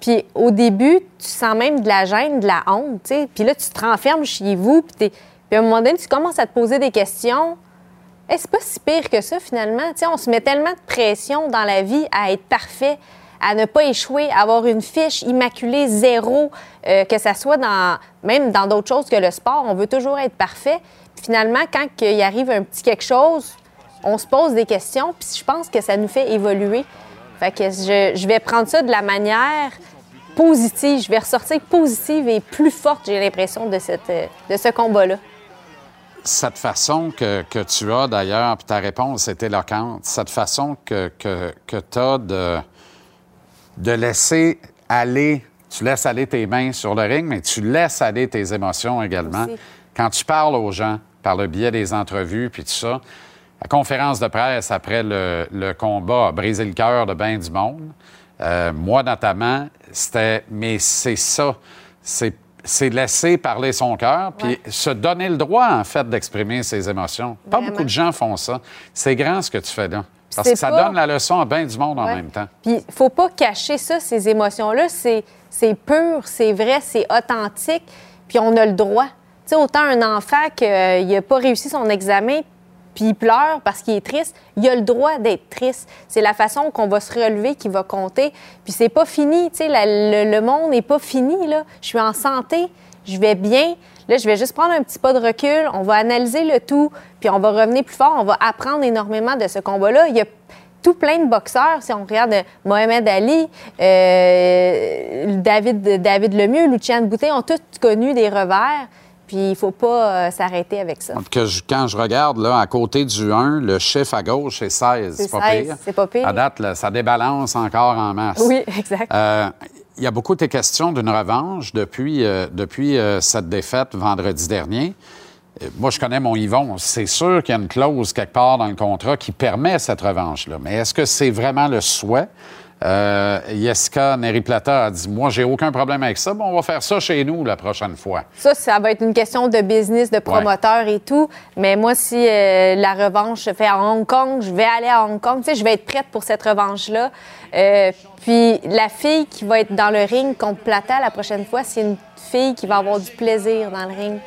Puis au début, tu sens même de la gêne, de la honte. Puis là, tu te renfermes chez vous, puis, à un moment donné, tu commences à te poser des questions. Eh, c'est pas si pire que ça, finalement. On se met tellement de pression dans la vie à être parfait, à ne pas échouer, à avoir une fiche immaculée, zéro, euh, que ça soit dans, même dans d'autres choses que le sport. On veut toujours être parfait. Finalement, quand il arrive un petit quelque chose, on se pose des questions, puis je pense que ça nous fait évoluer. Fait que je, je vais prendre ça de la manière positive. Je vais ressortir positive et plus forte, j'ai l'impression, de, cette, de ce combat-là. Cette façon que, que tu as d'ailleurs, puis ta réponse est éloquente, cette façon que, que, que tu as de, de laisser aller, tu laisses aller tes mains sur le ring, mais tu laisses aller tes émotions également. Aussi. Quand tu parles aux gens par le biais des entrevues, puis tout ça, la conférence de presse après le, le combat a brisé le cœur de bien du monde. Euh, moi, notamment, c'était, mais c'est ça, c'est, c'est laisser parler son cœur, puis se donner le droit, en fait, d'exprimer ses émotions. Pas beaucoup de gens font ça. C'est grand ce que tu fais là. Parce que ça pas- donne la leçon à bien du monde en même temps. Puis, faut pas cacher ça, ces émotions-là. C'est, c'est pur, c'est vrai, c'est authentique. Puis, on a le droit. Tu sais, autant un enfant qu'il n'a pas réussi son examen, puis il pleure parce qu'il est triste, il a le droit d'être triste. C'est la façon qu'on va se relever qui va compter. Puis, c'est pas fini. Tu sais, le, le monde n'est pas fini, là. Je suis en santé, je vais bien. Là, je vais juste prendre un petit pas de recul. On va analyser le tout, puis on va revenir plus fort. On va apprendre énormément de ce combat-là. Il y a tout plein de boxeurs. Si on regarde Mohamed Ali, euh, David, David Lemieux, Luciane Boutet ont tous connu des revers. Puis il faut pas euh, s'arrêter avec ça. Que je- quand je regarde, là, à côté du 1, le chiffre à gauche, c'est 16. C'est pas 16, pire. c'est pas pire. À date, là, ça débalance encore en masse. Oui, exact. Euh, il y a beaucoup de questions d'une revanche depuis, euh, euh, cette défaite vendredi dernier. Euh, Moi, je connais mon Yvon. C'est sûr qu'il y a une clause quelque part dans le contrat qui permet cette revanche-là. Mais est-ce que c'est vraiment le souhait? Euh, Jessica Neri-Plata a dit Moi, j'ai aucun problème avec ça. Bon, on va faire ça chez nous la prochaine fois. Ça, ça va être une question de business, de promoteur et tout. Mais moi, si euh, la revanche se fait à Hong Kong, je vais aller à Hong Kong. Tu sais, je vais être prête pour cette revanche-là. Euh, puis la fille qui va être dans le ring contre Plata la prochaine fois, c'est une fille qui va avoir du plaisir dans le ring.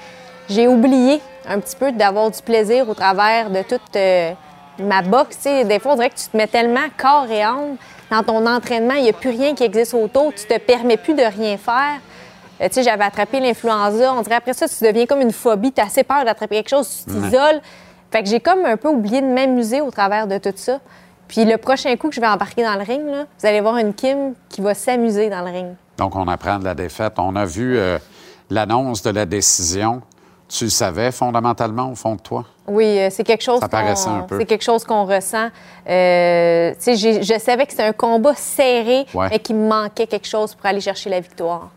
J'ai oublié un petit peu d'avoir du plaisir au travers de toute euh, ma boxe. Tu sais, des fois, on dirait que tu te mets tellement corps et âme dans ton entraînement, il n'y a plus rien qui existe autour, tu te permets plus de rien faire. Euh, tu sais, j'avais attrapé l'influenza. On dirait après ça, tu deviens comme une phobie. Tu as assez peur d'attraper quelque chose, tu t'isoles. Fait que j'ai comme un peu oublié de m'amuser au travers de tout ça. Puis le prochain coup que je vais embarquer dans le ring, là, vous allez voir une Kim qui va s'amuser dans le ring. Donc, on apprend de la défaite. On a vu euh, l'annonce de la décision. Tu le savais fondamentalement au fond de toi? Oui, euh, c'est quelque chose Ça paraissait qu'on- un peu. C'est quelque chose qu'on ressent. Euh, je savais que c'était un combat serré, Ouais. mais qu'il me manquait quelque chose pour aller chercher la victoire.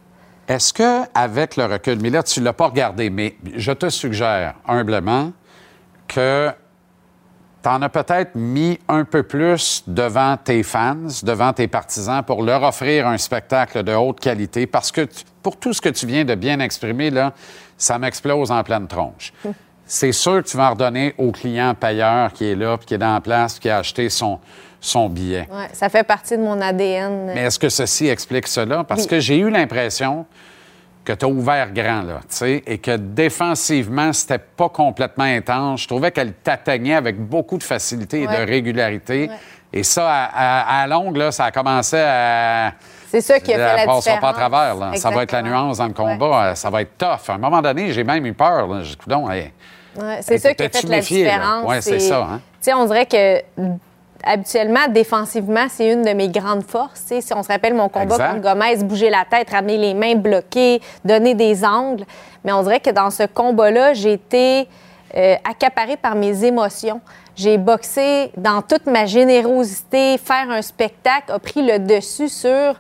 Est-ce que, avec le recul, mais là, tu ne l'as pas regardé, mais je te suggère humblement que tu en as peut-être mis un peu plus devant tes fans, devant tes partisans, pour leur offrir un spectacle de haute qualité, parce que tu- pour tout ce que tu viens de bien exprimer, là, ça m'explose en pleine tronche. C'est sûr que tu vas en redonner au client payeur qui est là, puis qui est dans la place, puis qui a acheté son, son billet. Ouais, ça fait partie de mon ADN. Mais est-ce que ceci explique cela? Parce Oui. que j'ai eu l'impression que tu as ouvert grand, là, tu sais, et que défensivement, c'était pas complètement intense. Je trouvais qu'elle t'atteignait avec beaucoup de facilité et Ouais. de régularité. Et ça, à, à- à longue, là, ça a commencé à... C'est ça qui a fait la différence. pas à travers. là. Ça va être la nuance dans le combat. euh, Ça va être tough. À un moment donné, j'ai même eu peur. Là. Coudonc, hey, Ouais, c'est ça qui a fait la différence. Ouais, c'est ça, hein? On dirait que habituellement, défensivement, c'est une de mes grandes forces. Si on se rappelle mon combat Exact. contre Gomez, bouger la tête, ramener les mains bloquées, donner des angles. Mais on dirait que dans ce combat-là, j'ai été euh, accaparée par mes émotions. J'ai boxé dans toute ma générosité. Faire un spectacle a pris le dessus sur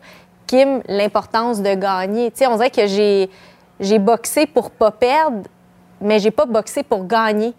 Kim, l'importance de gagner. Tu sais, on dirait que j'ai, j'ai boxé pour pas perdre, mais j'ai pas boxé pour gagner.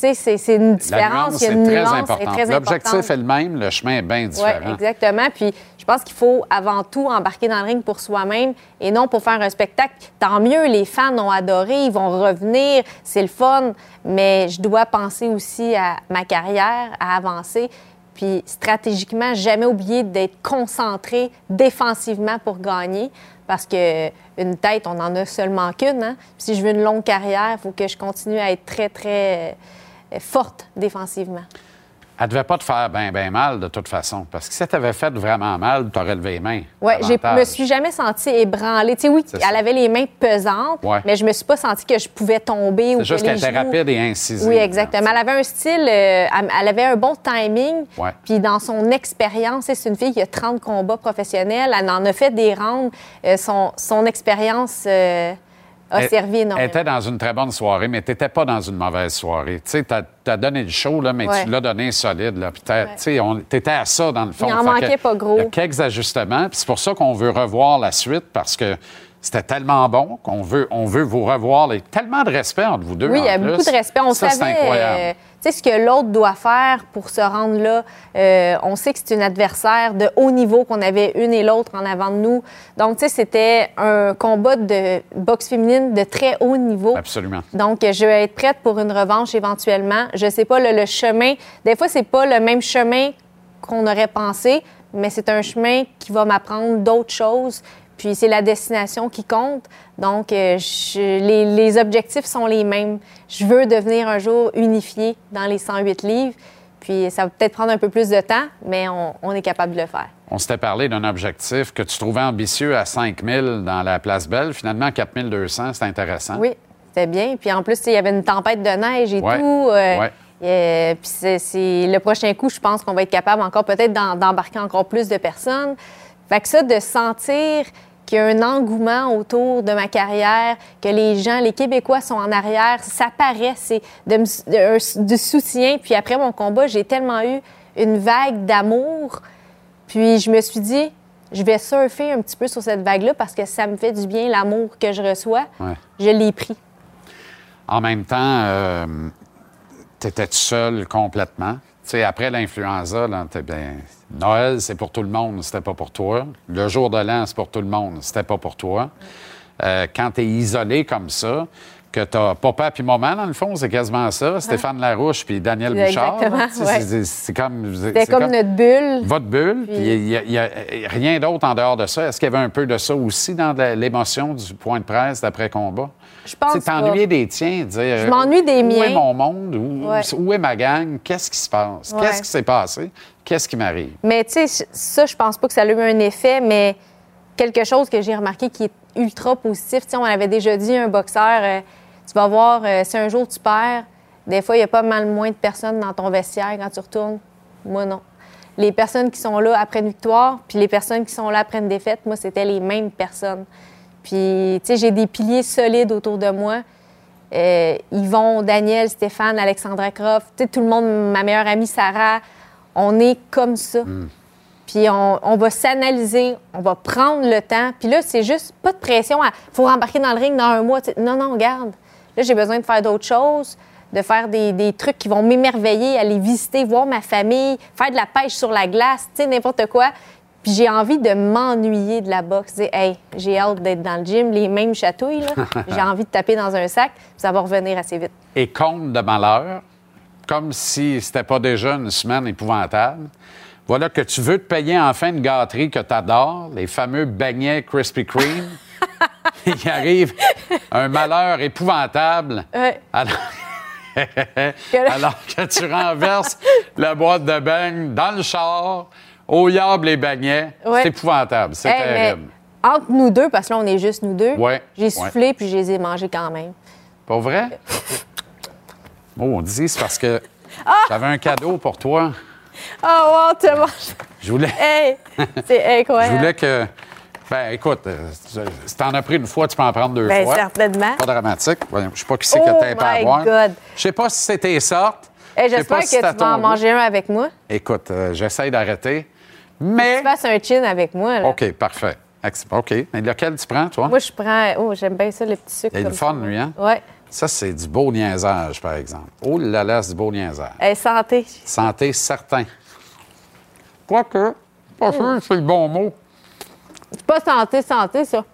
Sais, c'est, une différence. Il y a est une nuance, très L'objectif est le même, le chemin est bien Oui, différent. exactement. Puis je pense qu'il faut avant tout embarquer dans le ring pour soi-même et non pour faire un spectacle. Tant mieux, les fans ont adoré, ils vont revenir, c'est le fun, mais je dois penser aussi à ma carrière, à avancer. Puis stratégiquement, jamais oublier d'être concentré défensivement pour gagner. Parce que une tête, on n'en a seulement qu'une. Hein? Si je veux une longue carrière, il faut que je continue à être très, très euh, forte défensivement. Elle devait pas te faire bien, bien mal, de toute façon. Parce que si elle t'avait fait vraiment mal, tu aurais levé les mains. Oui, je me suis jamais sentie ébranlée. Tu sais, oui, elle avait les mains pesantes, Ouais. mais je me suis pas sentie que je pouvais tomber ou C'est juste qu'elle était rapide et incisive. Oui, exactement. Elle avait un style, euh, elle, avait un bon timing. Ouais. Puis dans son expérience, c'est une fille qui a 30 combats professionnels. Elle en a fait des rounds. Euh, son, son expérience euh, a Elle- servi Elle énormément. était dans une très bonne soirée, mais tu n'étais pas dans une mauvaise soirée. Tu sais, tu as, donné le show, là, mais Ouais. tu l'as donné solide. Là. Puis t'as- tu t'étais à ça, dans le fond. Il en Fait manquait que pas gros. Il y a quelques ajustements. Puis c'est pour ça qu'on veut revoir la suite, parce que c'était tellement bon qu'on veut, on veut vous revoir. Il y a tellement de respect entre vous deux. Oui, il y a beaucoup de respect. On ça, c'est savait incroyable. euh, tu sais, ce que l'autre doit faire pour se rendre là. Euh, on sait que c'est une adversaire de haut niveau qu'on avait une et l'autre en avant de nous. Donc, tu sais, c'était un combat de boxe féminine de très haut niveau. Absolument. Donc, je vais être prête pour une revanche éventuellement. Je sais pas le, le chemin. Des fois, c'est pas le même chemin qu'on aurait pensé, mais c'est un chemin qui va m'apprendre d'autres choses. Puis c'est la destination qui compte. Donc, euh, je- les, les objectifs sont les mêmes. Je veux devenir un jour unifié dans les 108 livres. Puis ça va peut-être prendre un peu plus de temps, mais on, on est capable de le faire. On s'était parlé d'un objectif que tu trouvais ambitieux à 5 000 dans la place Belle. Finalement, 4 200, c'est intéressant. Oui, c'était bien. Puis en plus, il y avait une tempête de neige et Ouais, tout. euh, ouais. euh, puis c'est, le prochain coup, je pense qu'on va être capable encore peut-être d'embarquer encore plus de personnes. Fait que ça, de sentir qu'il y a un engouement autour de ma carrière, que les gens, les Québécois sont en arrière, ça paraît, c'est du soutien. Puis après mon combat, j'ai tellement eu une vague d'amour. Puis je me suis dit, je vais surfer un petit peu sur cette vague-là parce que ça me fait du bien, l'amour que je reçois. Ouais. Je l'ai pris. En même temps, tu étais seul complètement. Sais, après l'influenza, là, t'es bien, Noël, c'est pour tout le monde, c'était pas pour toi. Le jour de l'an, c'est pour tout le monde, c'était pas pour toi. Euh, quand tu es isolé comme ça, que tu as papa puis maman, dans le fond, c'est quasiment ça. Stéphane Larouche puis Daniel Bouchard. ouais. c'est- comme... C'était c'est comme, notre bulle. Votre bulle, Puis- puis il n'y a, il y a rien d'autre en dehors de ça. Est-ce qu'il y avait un peu de ça aussi dans l'émotion du point de presse d'après-combat? Je pense t'ennuyais pas. des tiens, dire... Je m'ennuie des Où est miens. mon monde? Où, Ouais. où est ma gang? Qu'est-ce qui se passe? Ouais. Qu'est-ce qui s'est passé? Qu'est-ce qui m'arrive? Mais tu sais, ça, je pense pas que ça a eu un effet, mais quelque chose que j'ai remarqué qui est ultra positif. Tu sais, on avait déjà dit un boxeur, euh, tu vas voir, euh, si un jour tu perds, des fois, il y a pas mal moins de personnes dans ton vestiaire quand tu retournes. Moi, non. Les personnes qui sont là après une victoire, puis les personnes qui sont là après une défaite, moi, c'était les mêmes personnes. Puis, tu sais, j'ai des piliers solides autour de moi. Euh, Yvon, Daniel, Stéphane, Alexandra Croft, tu sais, tout le monde, ma meilleure amie Sarah, on est comme ça. Puis on, on va s'analyser, on va prendre le temps. Puis là, c'est juste pas de pression à faut rembarquer dans le ring dans un mois. Non, non, regarde. Là, j'ai besoin de faire d'autres choses, de faire des, des trucs qui vont m'émerveiller, aller visiter, voir ma famille, faire de la pêche sur la glace, tu sais, n'importe quoi. Puis j'ai envie de m'ennuyer de la boxe. Dire, hey, j'ai hâte d'être dans le gym, les mêmes chatouilles, j'ai envie de taper dans un sac, puis ça va revenir assez vite. Et compte de malheur, comme si c'était pas déjà une semaine épouvantable. Voilà que tu veux te payer enfin une gâterie que tu adores, les fameux beignets Krispy Kreme. Il arrive un malheur épouvantable. Ouais. Alors... Alors que tu renverses la boîte de beignes dans le char, au yable les. Ouais. C'est épouvantable, c'est Hey, terrible. entre nous deux, parce que là, on est juste nous deux, Ouais, j'ai ouais. soufflé puis je les ai mangés quand même. Pas vrai? Oh, on dit, c'est parce que Ah! j'avais un cadeau pour toi. Oh, wow, tu as mangé. Je voulais, Hey, c'est je incroyable. voulais que. Ben, écoute, euh, si t'en as pris une fois, tu peux en prendre deux Ben, fois. certainement. Pas dramatique. Je sais pas qui c'est Oh que t'as pas à. God. Je sais pas si c'est tes sortes. Hey, Je J'espère que si tu vas en manger un avec moi. Écoute, euh, j'essaie d'arrêter. Mais. Tu fasses un chin avec moi. Là. OK, parfait. OK. Mais lequel tu prends, toi? Moi, je prends. Oh, j'aime bien ça, le petit sucre. Il comme le fun, lui, hein? Ouais. Ça, c'est du beau niaisage, par exemple. Oh là là, c'est du beau niaisage. Hey, santé. Santé, certain. Quoique, pas sûr, c'est le bon mot. C'est pas santé, santé, ça.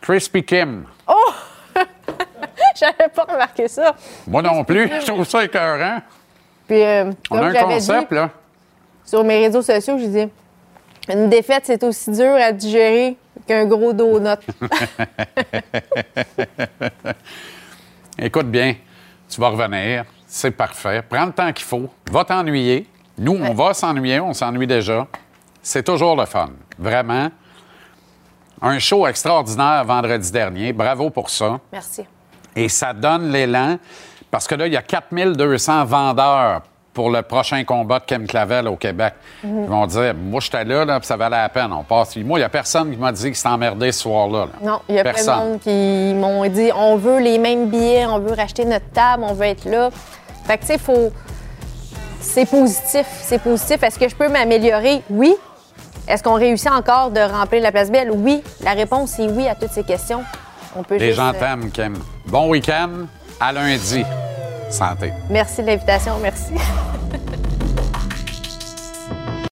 Crispy Kim. Oh! J'avais pas remarqué ça. Moi non plus. Je trouve ça écœurant. Puis, euh, On a un concept, dit là. sur mes réseaux sociaux, je dis une défaite, c'est aussi dur à digérer qu'un gros donut. Écoute bien, tu vas revenir. C'est parfait. Prends le temps qu'il faut. Va t'ennuyer. Nous, on va s'ennuyer. On s'ennuie déjà. C'est toujours le fun. Vraiment. Un show extraordinaire vendredi dernier. Bravo pour ça. Merci. Et ça donne l'élan parce que là, il y a 4200 vendeurs pour le prochain combat de Kim Clavel au Québec. Mhm. Ils vont dire, moi, j'étais là, là puis ça valait la peine. On passe. Moi, il n'y a personne qui m'a dit qu'il s'est emmerdé ce soir-là. là. Non, il y a plein Personne. de monde qui m'ont dit on veut les mêmes billets, on veut racheter notre table, on veut être là. Fait que, tu sais, faut. C'est positif. C'est positif. Est-ce que je peux m'améliorer? Oui. Est-ce qu'on réussit encore de remplir la place belle? Oui. La réponse est oui à toutes ces questions. On peut Les juste, gens euh, t'aiment, Kim. Bon week-end. À lundi. Santé. Merci de l'invitation. Merci.